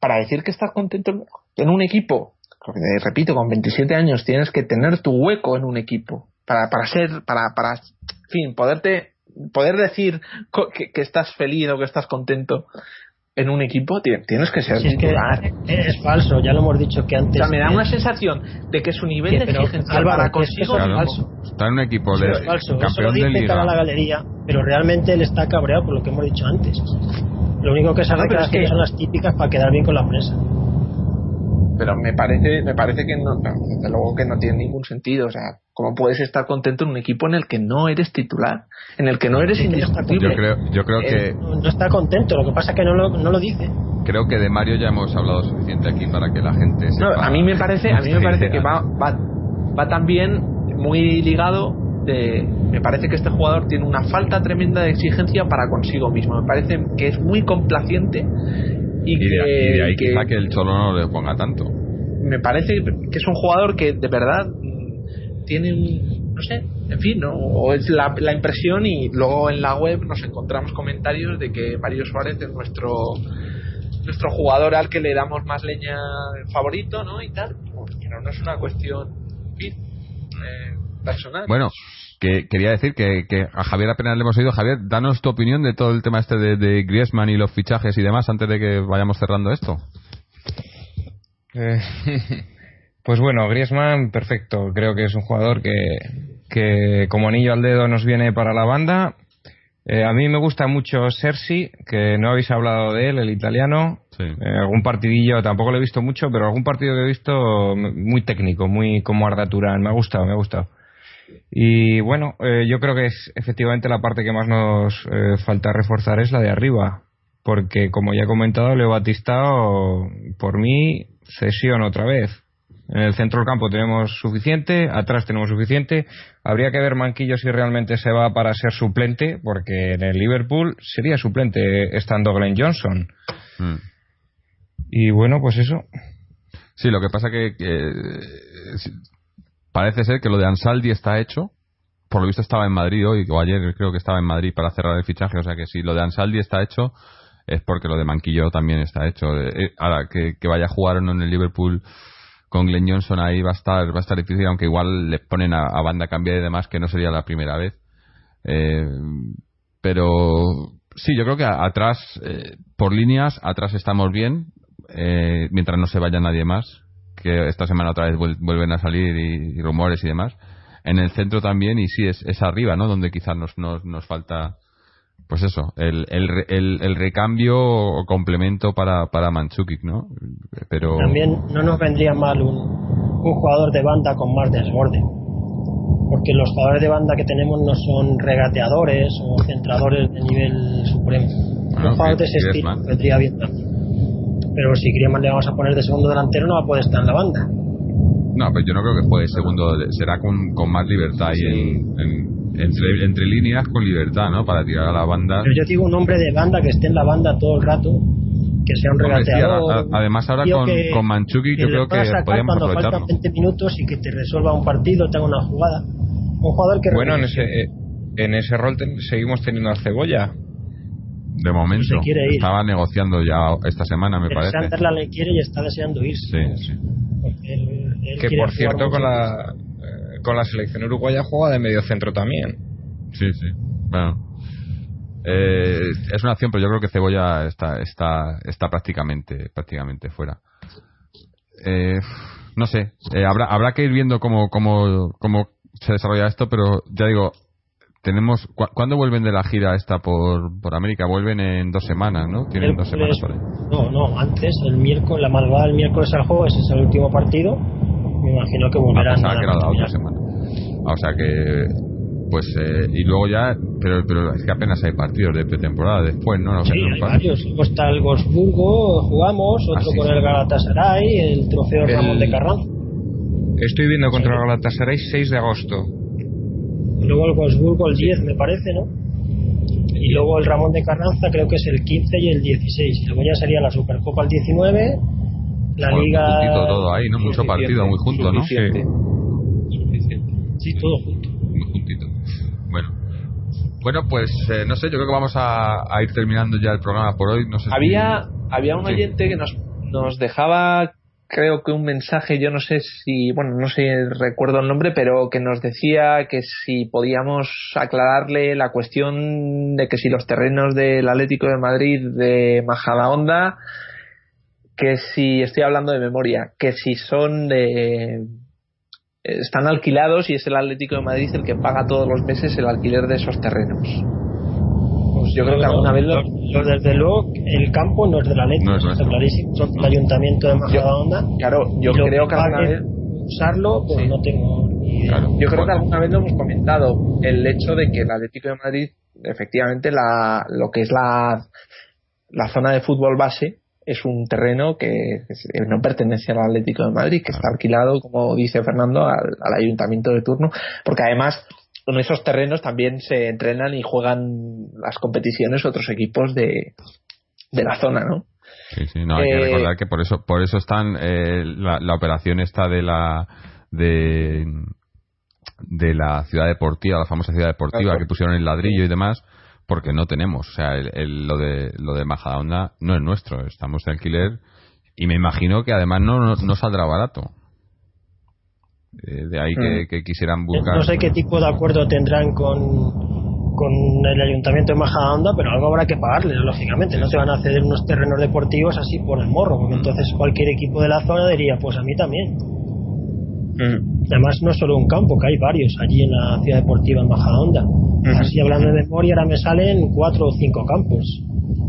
[SPEAKER 4] Para decir que estás contento en un equipo, eh, repito, con 27 años tienes que tener tu hueco en un equipo. Para, para ser, para, para, fin, poderte, poder decir que estás feliz o que estás contento en un equipo, ti- tienes que ser
[SPEAKER 3] Si es que es falso, ya lo hemos dicho que
[SPEAKER 4] O
[SPEAKER 3] antes.
[SPEAKER 4] sea, me da una sensación de que su nivel
[SPEAKER 3] que-
[SPEAKER 4] de
[SPEAKER 3] pero,
[SPEAKER 4] exigencia
[SPEAKER 3] Álvaro,
[SPEAKER 4] para
[SPEAKER 3] que es que
[SPEAKER 4] consigo
[SPEAKER 3] es
[SPEAKER 2] Claro.
[SPEAKER 3] falso.
[SPEAKER 2] Está en un equipo
[SPEAKER 3] Eso
[SPEAKER 2] de
[SPEAKER 3] es falso. Eso lo
[SPEAKER 2] campeón de
[SPEAKER 3] dice cara a la
[SPEAKER 2] liga.
[SPEAKER 3] galería, pero realmente él está cabreado por lo que hemos dicho antes. Lo único que sabe
[SPEAKER 4] No, pero
[SPEAKER 3] que
[SPEAKER 4] es que-
[SPEAKER 3] son las típicas para quedar bien con la prensa.
[SPEAKER 4] Pero me parece me parece que no no, desde luego que no tiene ningún sentido o sea cómo puedes estar contento en un equipo en el que no eres titular en el que no eres indiscutible.
[SPEAKER 2] Yo creo, yo creo que
[SPEAKER 3] No está contento, lo que pasa es que no lo, no lo dice.
[SPEAKER 2] creo que de Mario ya hemos hablado suficiente aquí para que la gente
[SPEAKER 4] No,
[SPEAKER 2] sepa
[SPEAKER 4] a mí me parece a mí me parece que va va va también muy ligado de me parece que este jugador tiene una falta tremenda de exigencia para consigo mismo. Me parece que es muy complaciente y,
[SPEAKER 2] y de,
[SPEAKER 4] que,
[SPEAKER 2] y de ahí
[SPEAKER 4] que-
[SPEAKER 2] quizá que el Cholo no le ponga tanto.
[SPEAKER 4] me parece que es un jugador que de verdad tiene un no sé en fin ¿no? o es la, la impresión y luego en la web nos encontramos comentarios de que Mario Suárez es nuestro nuestro jugador al que le damos más leña favorito no y tal pero no es una cuestión en fin, eh, personal
[SPEAKER 2] Bueno, que quería decir que, que a Javier apenas le hemos oído. Javier, danos tu opinión de todo el tema este de, de Griezmann y los fichajes y demás antes de que vayamos cerrando esto.
[SPEAKER 5] Eh, pues bueno, Griezmann, perfecto. Creo que es un jugador que, que como anillo al dedo nos viene para la banda. Eh, a mí me gusta mucho Sersi, que no habéis hablado de él, el italiano.
[SPEAKER 2] Sí.
[SPEAKER 5] Eh, algún partidillo, tampoco lo he visto mucho, pero algún partido que he visto muy técnico, muy como Arda Turán. Me ha gustado, me ha gustado. Y bueno, eh, yo creo que es efectivamente la parte que más nos eh, falta reforzar es la de arriba. Porque como ya he comentado, Leo Batistao, por mí, cesión otra vez. En el centro del campo tenemos suficiente, atrás tenemos suficiente. Habría que ver Manquillo si realmente se va para ser suplente, porque en el Liverpool sería suplente estando Glenn Johnson.
[SPEAKER 2] Mm.
[SPEAKER 5] Y bueno, pues eso.
[SPEAKER 2] Sí, lo que pasa que, que, eh, parece ser que lo de Ansaldi está hecho. Por lo visto estaba en Madrid hoy, o ayer creo que estaba en Madrid para cerrar el fichaje. O sea que si lo de Ansaldi está hecho, es porque lo de Manquillo también está hecho. Eh, eh, ahora, que, vaya a jugar o no en el Liverpool con Glenn Johnson ahí va a estar va a estar difícil, aunque igual le ponen a, a banda cambiar y demás, que no sería la primera vez. Eh, pero sí, yo creo que atrás, eh, por líneas, atrás estamos bien, eh, mientras no se vaya nadie más, que esta semana otra vez vuel- vuelven a salir y, y rumores y demás. en el centro también y sí, es, es arriba, ¿no? Donde quizás nos, nos, nos falta, pues eso, el, el, el, el recambio o complemento para, para Manchukic, ¿no? Pero...
[SPEAKER 3] También no nos vendría mal un, un jugador de banda con más desborde. Porque los jugadores de banda que tenemos no son regateadores o centradores de nivel supremo.
[SPEAKER 2] Bueno,
[SPEAKER 3] un jugador de ese estilo vendría bien también. Pero si Griezmann le vamos a poner de segundo delantero, no va a poder estar en la banda.
[SPEAKER 2] No, pero yo no creo que juegue segundo, será con, con más libertad y en- en- entre, entre líneas con libertad, ¿no? Para tirar a la banda.
[SPEAKER 3] Pero yo digo un hombre de banda que esté en la banda todo el rato, que sea un
[SPEAKER 2] sí,
[SPEAKER 3] regateador.
[SPEAKER 2] además ahora con,
[SPEAKER 3] que-
[SPEAKER 2] con Manchukic yo
[SPEAKER 3] le
[SPEAKER 2] creo que
[SPEAKER 3] sacar
[SPEAKER 2] podríamos
[SPEAKER 3] cuando
[SPEAKER 2] aprovecharlo.
[SPEAKER 3] faltan 20 minutos y que te resuelva un partido, tenga una jugada. Un jugador que
[SPEAKER 5] Bueno, en ese, eh, en ese rol ten- seguimos teniendo a Cebolla.
[SPEAKER 2] De momento.
[SPEAKER 3] Se quiere ir.
[SPEAKER 2] Estaba negociando ya esta semana, me
[SPEAKER 3] el
[SPEAKER 2] parece.
[SPEAKER 3] Sunderland le quiere y está deseando irse.
[SPEAKER 2] Sí, sí.
[SPEAKER 3] Porque él- él
[SPEAKER 5] Que por cierto con la, eh, con la selección uruguaya juega de medio centro también.
[SPEAKER 2] Sí, sí. Bueno. Eh, es una opción, pero yo creo que Cebolla está, está, está prácticamente, prácticamente fuera. Eh, no sé, eh, habrá, habrá que ir viendo cómo, cómo, cómo se desarrolla esto, pero ya digo, tenemos, ¿cu- ¿cuándo vuelven de la gira esta por, por América? Vuelven en dos semanas, ¿no? Tienen dos semanas ahí.
[SPEAKER 3] No, no, antes, el miércoles, la madrugada del miércoles al juego, ese es el último partido. Me imagino que
[SPEAKER 2] Ah,
[SPEAKER 3] volverán a
[SPEAKER 2] que era la otra semana. Ah, o sea que, pues, eh, y luego ya, pero, pero es que apenas hay partidos de pretemporada después, ¿no? O sea,
[SPEAKER 3] Sí,
[SPEAKER 2] no
[SPEAKER 3] hay varios. Luego está el Wolfsburgo, jugamos, otro
[SPEAKER 2] Ah, sí,
[SPEAKER 3] con
[SPEAKER 2] sí.
[SPEAKER 3] el Galatasaray, el trofeo
[SPEAKER 5] El-
[SPEAKER 3] Ramón de Carranza.
[SPEAKER 5] Estoy viendo contra el Galatasaray 6 de agosto.
[SPEAKER 3] Luego el Wolfsburgo el 10, me parece, ¿no? Y luego el Ramón de Carranza creo que es el 15 y el 16. Luego ya sería la Supercopa el 19, la
[SPEAKER 2] Bueno,
[SPEAKER 3] Liga...
[SPEAKER 2] todo ahí, ¿no? Mucho partido, muy junto, ¿no?
[SPEAKER 4] Suficiente.
[SPEAKER 3] Sí, todo junto.
[SPEAKER 2] Muy juntito. Bueno. Bueno, pues eh, no sé, yo creo que vamos a, a ir terminando ya el programa por hoy. No sé si-
[SPEAKER 4] Había, había un
[SPEAKER 2] Sí.
[SPEAKER 4] oyente que nos, nos dejaba, creo que un mensaje, yo no sé si, bueno, no sé, recuerdo el nombre, pero que nos decía que si podíamos aclararle la cuestión de que si los terrenos del Atlético de Madrid de Majadahonda, que si, estoy hablando de memoria, que si son de están alquilados y es el Atlético de Madrid el que paga todos los meses el alquiler de esos terrenos. Yo creo que alguna vez lo,
[SPEAKER 3] Lo- desde luego, el campo no es de la ley,
[SPEAKER 2] No es
[SPEAKER 3] está clarísimo. Son del ayuntamiento de Majadahonda.
[SPEAKER 4] Claro, yo
[SPEAKER 3] lo
[SPEAKER 4] creo que alguna vez,
[SPEAKER 3] usarlo, pues
[SPEAKER 4] Sí.
[SPEAKER 3] no tengo ni idea.
[SPEAKER 2] Claro.
[SPEAKER 4] yo creo que alguna vez lo hemos comentado, el hecho de que el Atlético de Madrid, efectivamente, la, lo que es la, la zona de fútbol base es un terreno que no pertenece al Atlético de Madrid, que está alquilado, como dice Fernando, al, al ayuntamiento de turno, porque además en esos terrenos también se entrenan y juegan las competiciones otros equipos de, de la zona, ¿no?
[SPEAKER 2] Sí, sí, no, hay que
[SPEAKER 4] Eh,
[SPEAKER 2] recordar que por eso, por eso están eh, la, la operación esta de la de de la ciudad deportiva, la famosa ciudad deportiva
[SPEAKER 4] Claro.
[SPEAKER 2] que pusieron el ladrillo y demás, porque no tenemos, o sea, el, el- lo de lo de Majadahonda no es nuestro, estamos de alquiler y me imagino que además no, no, no saldrá barato. Eh, de ahí que,
[SPEAKER 4] Mm.
[SPEAKER 2] que quisieran buscar.
[SPEAKER 3] No sé qué tipo de acuerdo tendrán con, con el ayuntamiento de Majadahonda, pero algo habrá que pagarles, lógicamente. No se van a ceder unos terrenos deportivos así por el morro, porque entonces cualquier equipo de la zona diría, pues a mí también. Además, no es solo un campo, que hay varios allí en la ciudad deportiva en Majadahonda. Así hablando de memoria, ahora me salen cuatro o cinco campos.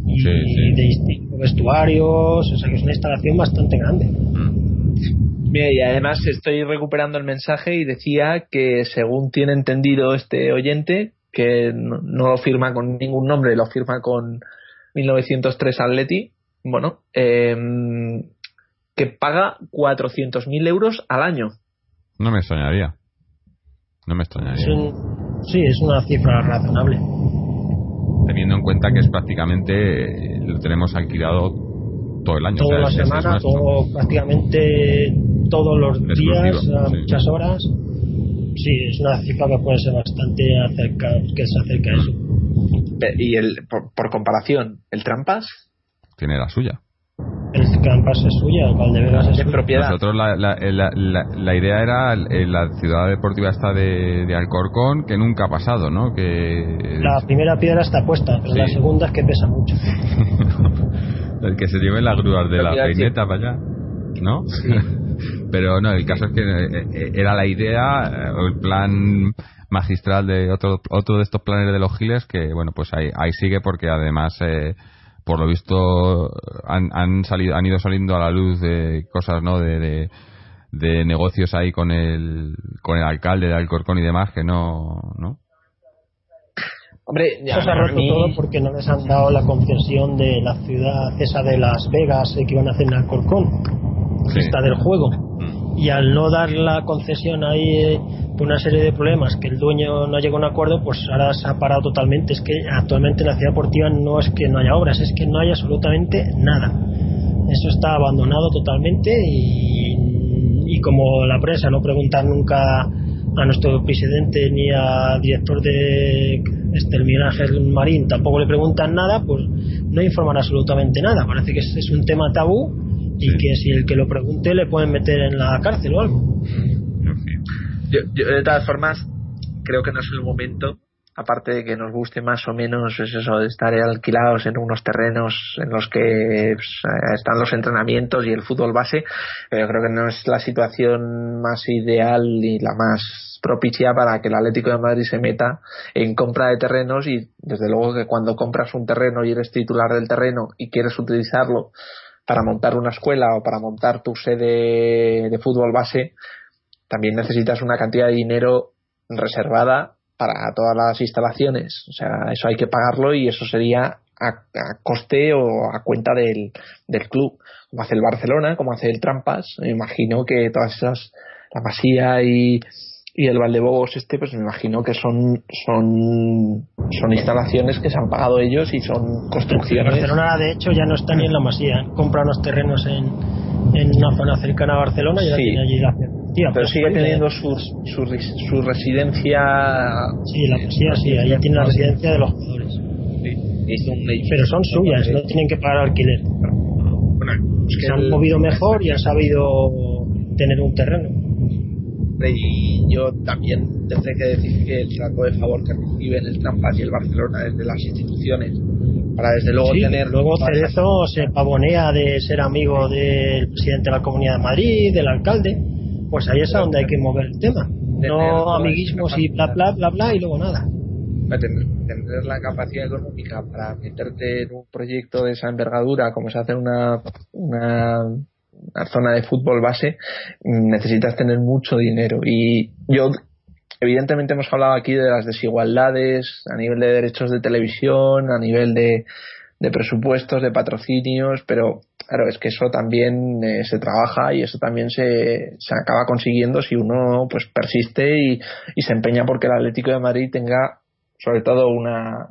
[SPEAKER 3] Y
[SPEAKER 2] Sí, sí.
[SPEAKER 3] de distintos vestuarios, o sea que es una instalación bastante grande.
[SPEAKER 2] Mm.
[SPEAKER 4] Mira, y además estoy recuperando el mensaje y decía que según tiene entendido este oyente, que no, no lo firma con ningún nombre, lo firma con 1903 Atleti, bueno, em, que paga 400.000 euros al año.
[SPEAKER 2] No me extrañaría. No me extrañaría.
[SPEAKER 3] Es un- sí, es una cifra razonable.
[SPEAKER 2] Teniendo en cuenta que es prácticamente lo tenemos alquilado todo el año. o
[SPEAKER 3] toda
[SPEAKER 2] sea,
[SPEAKER 3] la semana,
[SPEAKER 2] nuestro.
[SPEAKER 3] todo, prácticamente todos los
[SPEAKER 2] Exclusivo,
[SPEAKER 3] días, a
[SPEAKER 2] sí.
[SPEAKER 3] muchas horas. Sí, es una cifra que puede ser bastante acerca, que se acerca a eso.
[SPEAKER 4] Pe- Y el, por, por comparación, el Trampas
[SPEAKER 2] Tiene la suya.
[SPEAKER 3] El Campas es suya, el Valdevegas es
[SPEAKER 4] es propiedad.
[SPEAKER 2] Nosotros la, la, la, la- la idea era eh, la ciudad deportiva esta de, de Alcorcón que nunca ha pasado, ¿no? Que
[SPEAKER 3] La primera piedra está puesta, pero
[SPEAKER 2] Sí.
[SPEAKER 3] la segunda es que pesa mucho.
[SPEAKER 2] el que se lleve las grúas de la peineta para allá, ¿no? pero no, el caso es que eh, eh, era la idea eh, o el plan magistral de otro otro de estos planes de los giles que bueno pues ahí, ahí sigue porque además eh, por lo visto han, han salido han ido saliendo a la luz de cosas no de, de, de negocios ahí con el con el alcalde de Alcorcón y demás que no no
[SPEAKER 4] Hombre, ya,
[SPEAKER 3] Eso se ha roto
[SPEAKER 4] mí-
[SPEAKER 3] todo porque no les han dado la concesión de la ciudad esa de Las Vegas eh, que iban a hacer en Alcorcón,
[SPEAKER 2] Sí.
[SPEAKER 3] esta del juego.
[SPEAKER 2] Mm.
[SPEAKER 3] Y al no dar la concesión ahí eh, por una serie de problemas que el dueño no llegó a un acuerdo, pues ahora se ha parado totalmente. Es que actualmente en la ciudad deportiva no es que no haya obras, es que no hay absolutamente nada. Eso está abandonado totalmente y, y como la prensa no pregunta nunca a nuestro presidente ni al director de exterminaje marín tampoco le preguntan nada, pues no informan absolutamente nada. Parece que es, es un tema tabú y
[SPEAKER 2] Sí.
[SPEAKER 3] que si el que lo pregunte le pueden meter en la cárcel o algo.
[SPEAKER 4] Yo, yo, de todas formas, creo que no es el momento, aparte de que nos guste más o menos es eso de estar alquilados en unos terrenos en los que pues, eh, están los entrenamientos y el fútbol base, pero creo que no es la situación más ideal ni la más propicia para que el Atlético de Madrid se meta en compra de terrenos y desde luego que cuando compras un terreno y eres titular del terreno y quieres utilizarlo para montar una escuela o para montar tu sede de fútbol base, también necesitas una cantidad de dinero reservada para todas las instalaciones. O sea, eso hay que pagarlo y eso sería a, a coste o a cuenta del, del club, como hace el Barcelona, como hace el Trampas. Me imagino que todas esas, la Masía y, y el Valdebobos este, pues me imagino que son, son, son instalaciones que se han pagado ellos y son construcciones.
[SPEAKER 3] Barcelona, de hecho, ya no está ni en la Masía. Compra unos terrenos en, en una zona cercana a Barcelona y ya
[SPEAKER 4] Sí.
[SPEAKER 3] tiene allí la Tía,
[SPEAKER 4] Pero
[SPEAKER 3] pues,
[SPEAKER 4] sigue teniendo su, su, su residencia.
[SPEAKER 3] Sí, la Masía, sí, allá tiene la residencia de los jugadores. Pero son suyas, no tienen que pagar alquiler.
[SPEAKER 4] Bueno, es que
[SPEAKER 3] Se han
[SPEAKER 4] el-
[SPEAKER 3] movido mejor y han sabido tener un terreno.
[SPEAKER 4] Y yo también tengo que decir que el trato de favor que reciben el Trampas y el Barcelona desde las instituciones para desde luego
[SPEAKER 3] Sí,
[SPEAKER 4] tener
[SPEAKER 3] luego Cerezo se pavonea de ser amigo del presidente de la Comunidad de Madrid, del alcalde. Pues ahí es a donde hay que mover el tema. No amiguismos y bla, bla, bla, bla y luego nada.
[SPEAKER 4] tener, tener la capacidad económica para meterte en un proyecto de esa envergadura como es hacer una, una, una zona de fútbol base mm, necesitas tener mucho dinero. Y yo evidentemente hemos hablado aquí de las desigualdades a nivel de derechos de televisión a nivel de, de presupuestos de patrocinios pero claro es que eso también eh, se trabaja y eso también se, se acaba consiguiendo si uno pues persiste y, y se empeña porque el Atlético de Madrid tenga sobre todo una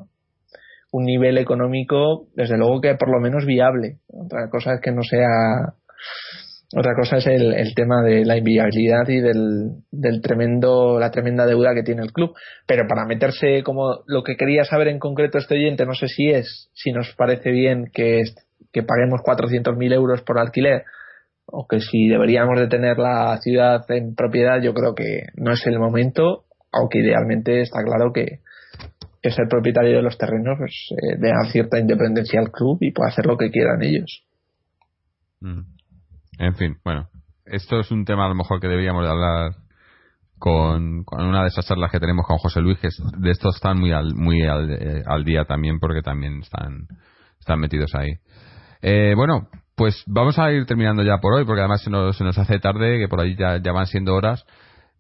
[SPEAKER 4] un nivel económico desde luego que por lo menos viable. Otra cosa es que no sea otra cosa es el, el tema de la inviabilidad y del, tremendo la tremenda deuda que tiene el club pero para meterse como lo que quería saber en concreto este oyente no sé si es si nos parece bien que que paguemos 400.000 euros por alquiler o que si deberíamos de tener la ciudad en propiedad yo creo que no es el momento aunque idealmente está claro que que ser propietario de los terrenos pues eh, da cierta independencia al club y puede hacer lo que quieran ellos
[SPEAKER 2] Mm. En fin, bueno, esto es un tema a lo mejor que deberíamos de hablar con, con una de esas charlas que tenemos con José Luis, que de estos están muy al, muy al, eh, al día también porque también están, están metidos ahí. Eh, bueno, pues vamos a ir terminando ya por hoy porque además se nos, se nos hace tarde, que por ahí ya, ya van siendo horas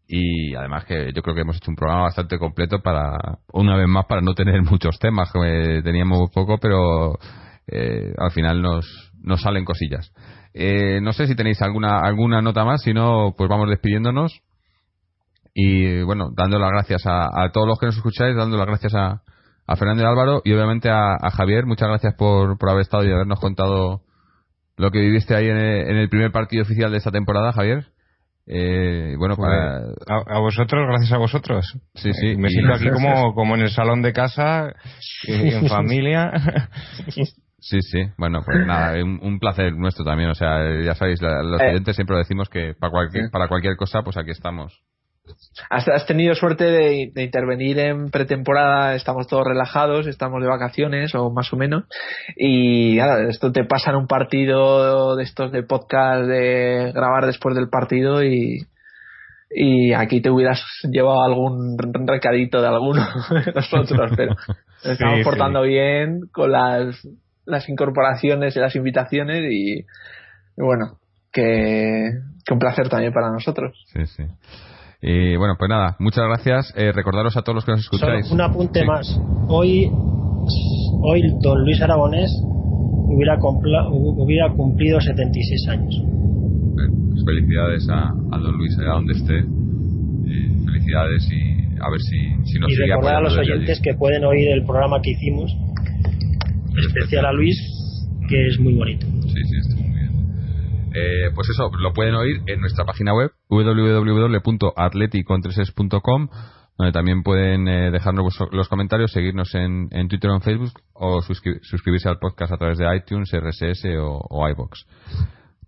[SPEAKER 2] y además que yo creo que hemos hecho un programa bastante completo para, una vez más, para no tener muchos temas, que teníamos poco, pero eh, al final nos, nos salen cosillas. Eh, no sé si tenéis alguna, alguna nota más, si no, pues vamos despidiéndonos. Y bueno, dando las gracias a, a todos los que nos escucháis, dando las gracias a, a Fernando y Álvaro y obviamente a, a Javier. Muchas gracias por, por haber estado y habernos contado lo que viviste ahí en el, en el primer partido oficial de esta temporada, Javier. Eh, bueno,
[SPEAKER 5] Pues,
[SPEAKER 2] para,
[SPEAKER 5] a, a vosotros, gracias a vosotros.
[SPEAKER 2] Sí, sí,
[SPEAKER 5] Me siento aquí como, como en el salón de casa, en familia.
[SPEAKER 2] Sí, sí. Bueno, pues nada, un, un placer nuestro también. O sea, ya sabéis, la- los
[SPEAKER 4] Eh.
[SPEAKER 2] oyentes siempre decimos que para cualquier, para cualquier cosa, pues aquí estamos.
[SPEAKER 4] has, tenido suerte de, intervenir en pretemporada, estamos todos relajados, estamos de vacaciones o más o menos, y esto te pasa en un partido de estos de podcast de grabar después del partido y, y aquí te hubieras llevado algún recadito de alguno de nosotros, pero estamos portando bien con las, las incorporaciones y las invitaciones y, bueno, que, que un placer también para nosotros.
[SPEAKER 2] Sí, sí. Y bueno, pues nada, muchas gracias. Eh, recordaros a todos los que nos escucháis.
[SPEAKER 3] un apunte más. Hoy, hoy don Luis Aragonés hubiera, hubiera cumplido 76 años.
[SPEAKER 2] Pues felicidades a, don Luis, a donde esté. Eh, felicidades y a ver si, si nos
[SPEAKER 3] y recordar a los oyentes que pueden oír el programa que hicimos, especial a Luis, que es muy bonito.
[SPEAKER 2] Sí, sí, está muy bien. Eh, pues eso, lo pueden oír en nuestra página web www.atleticontreses.com donde también pueden eh, dejarnos los comentarios, seguirnos en, Twitter o en Facebook o suscribirse al podcast a través de iTunes, RSS o, o iBox.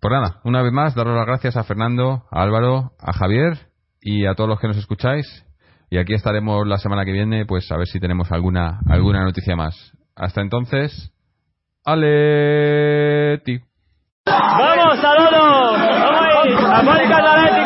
[SPEAKER 2] Pues nada, una vez más, daros las gracias a Fernando, a Álvaro, a Javier y a todos los que nos escucháis. Y aquí estaremos la semana que viene, pues a ver si tenemos alguna, alguna noticia más. Hasta entonces, ¡Aleti!
[SPEAKER 6] ¡Vamos, Salono! ¡Vamos ahí! Atlético!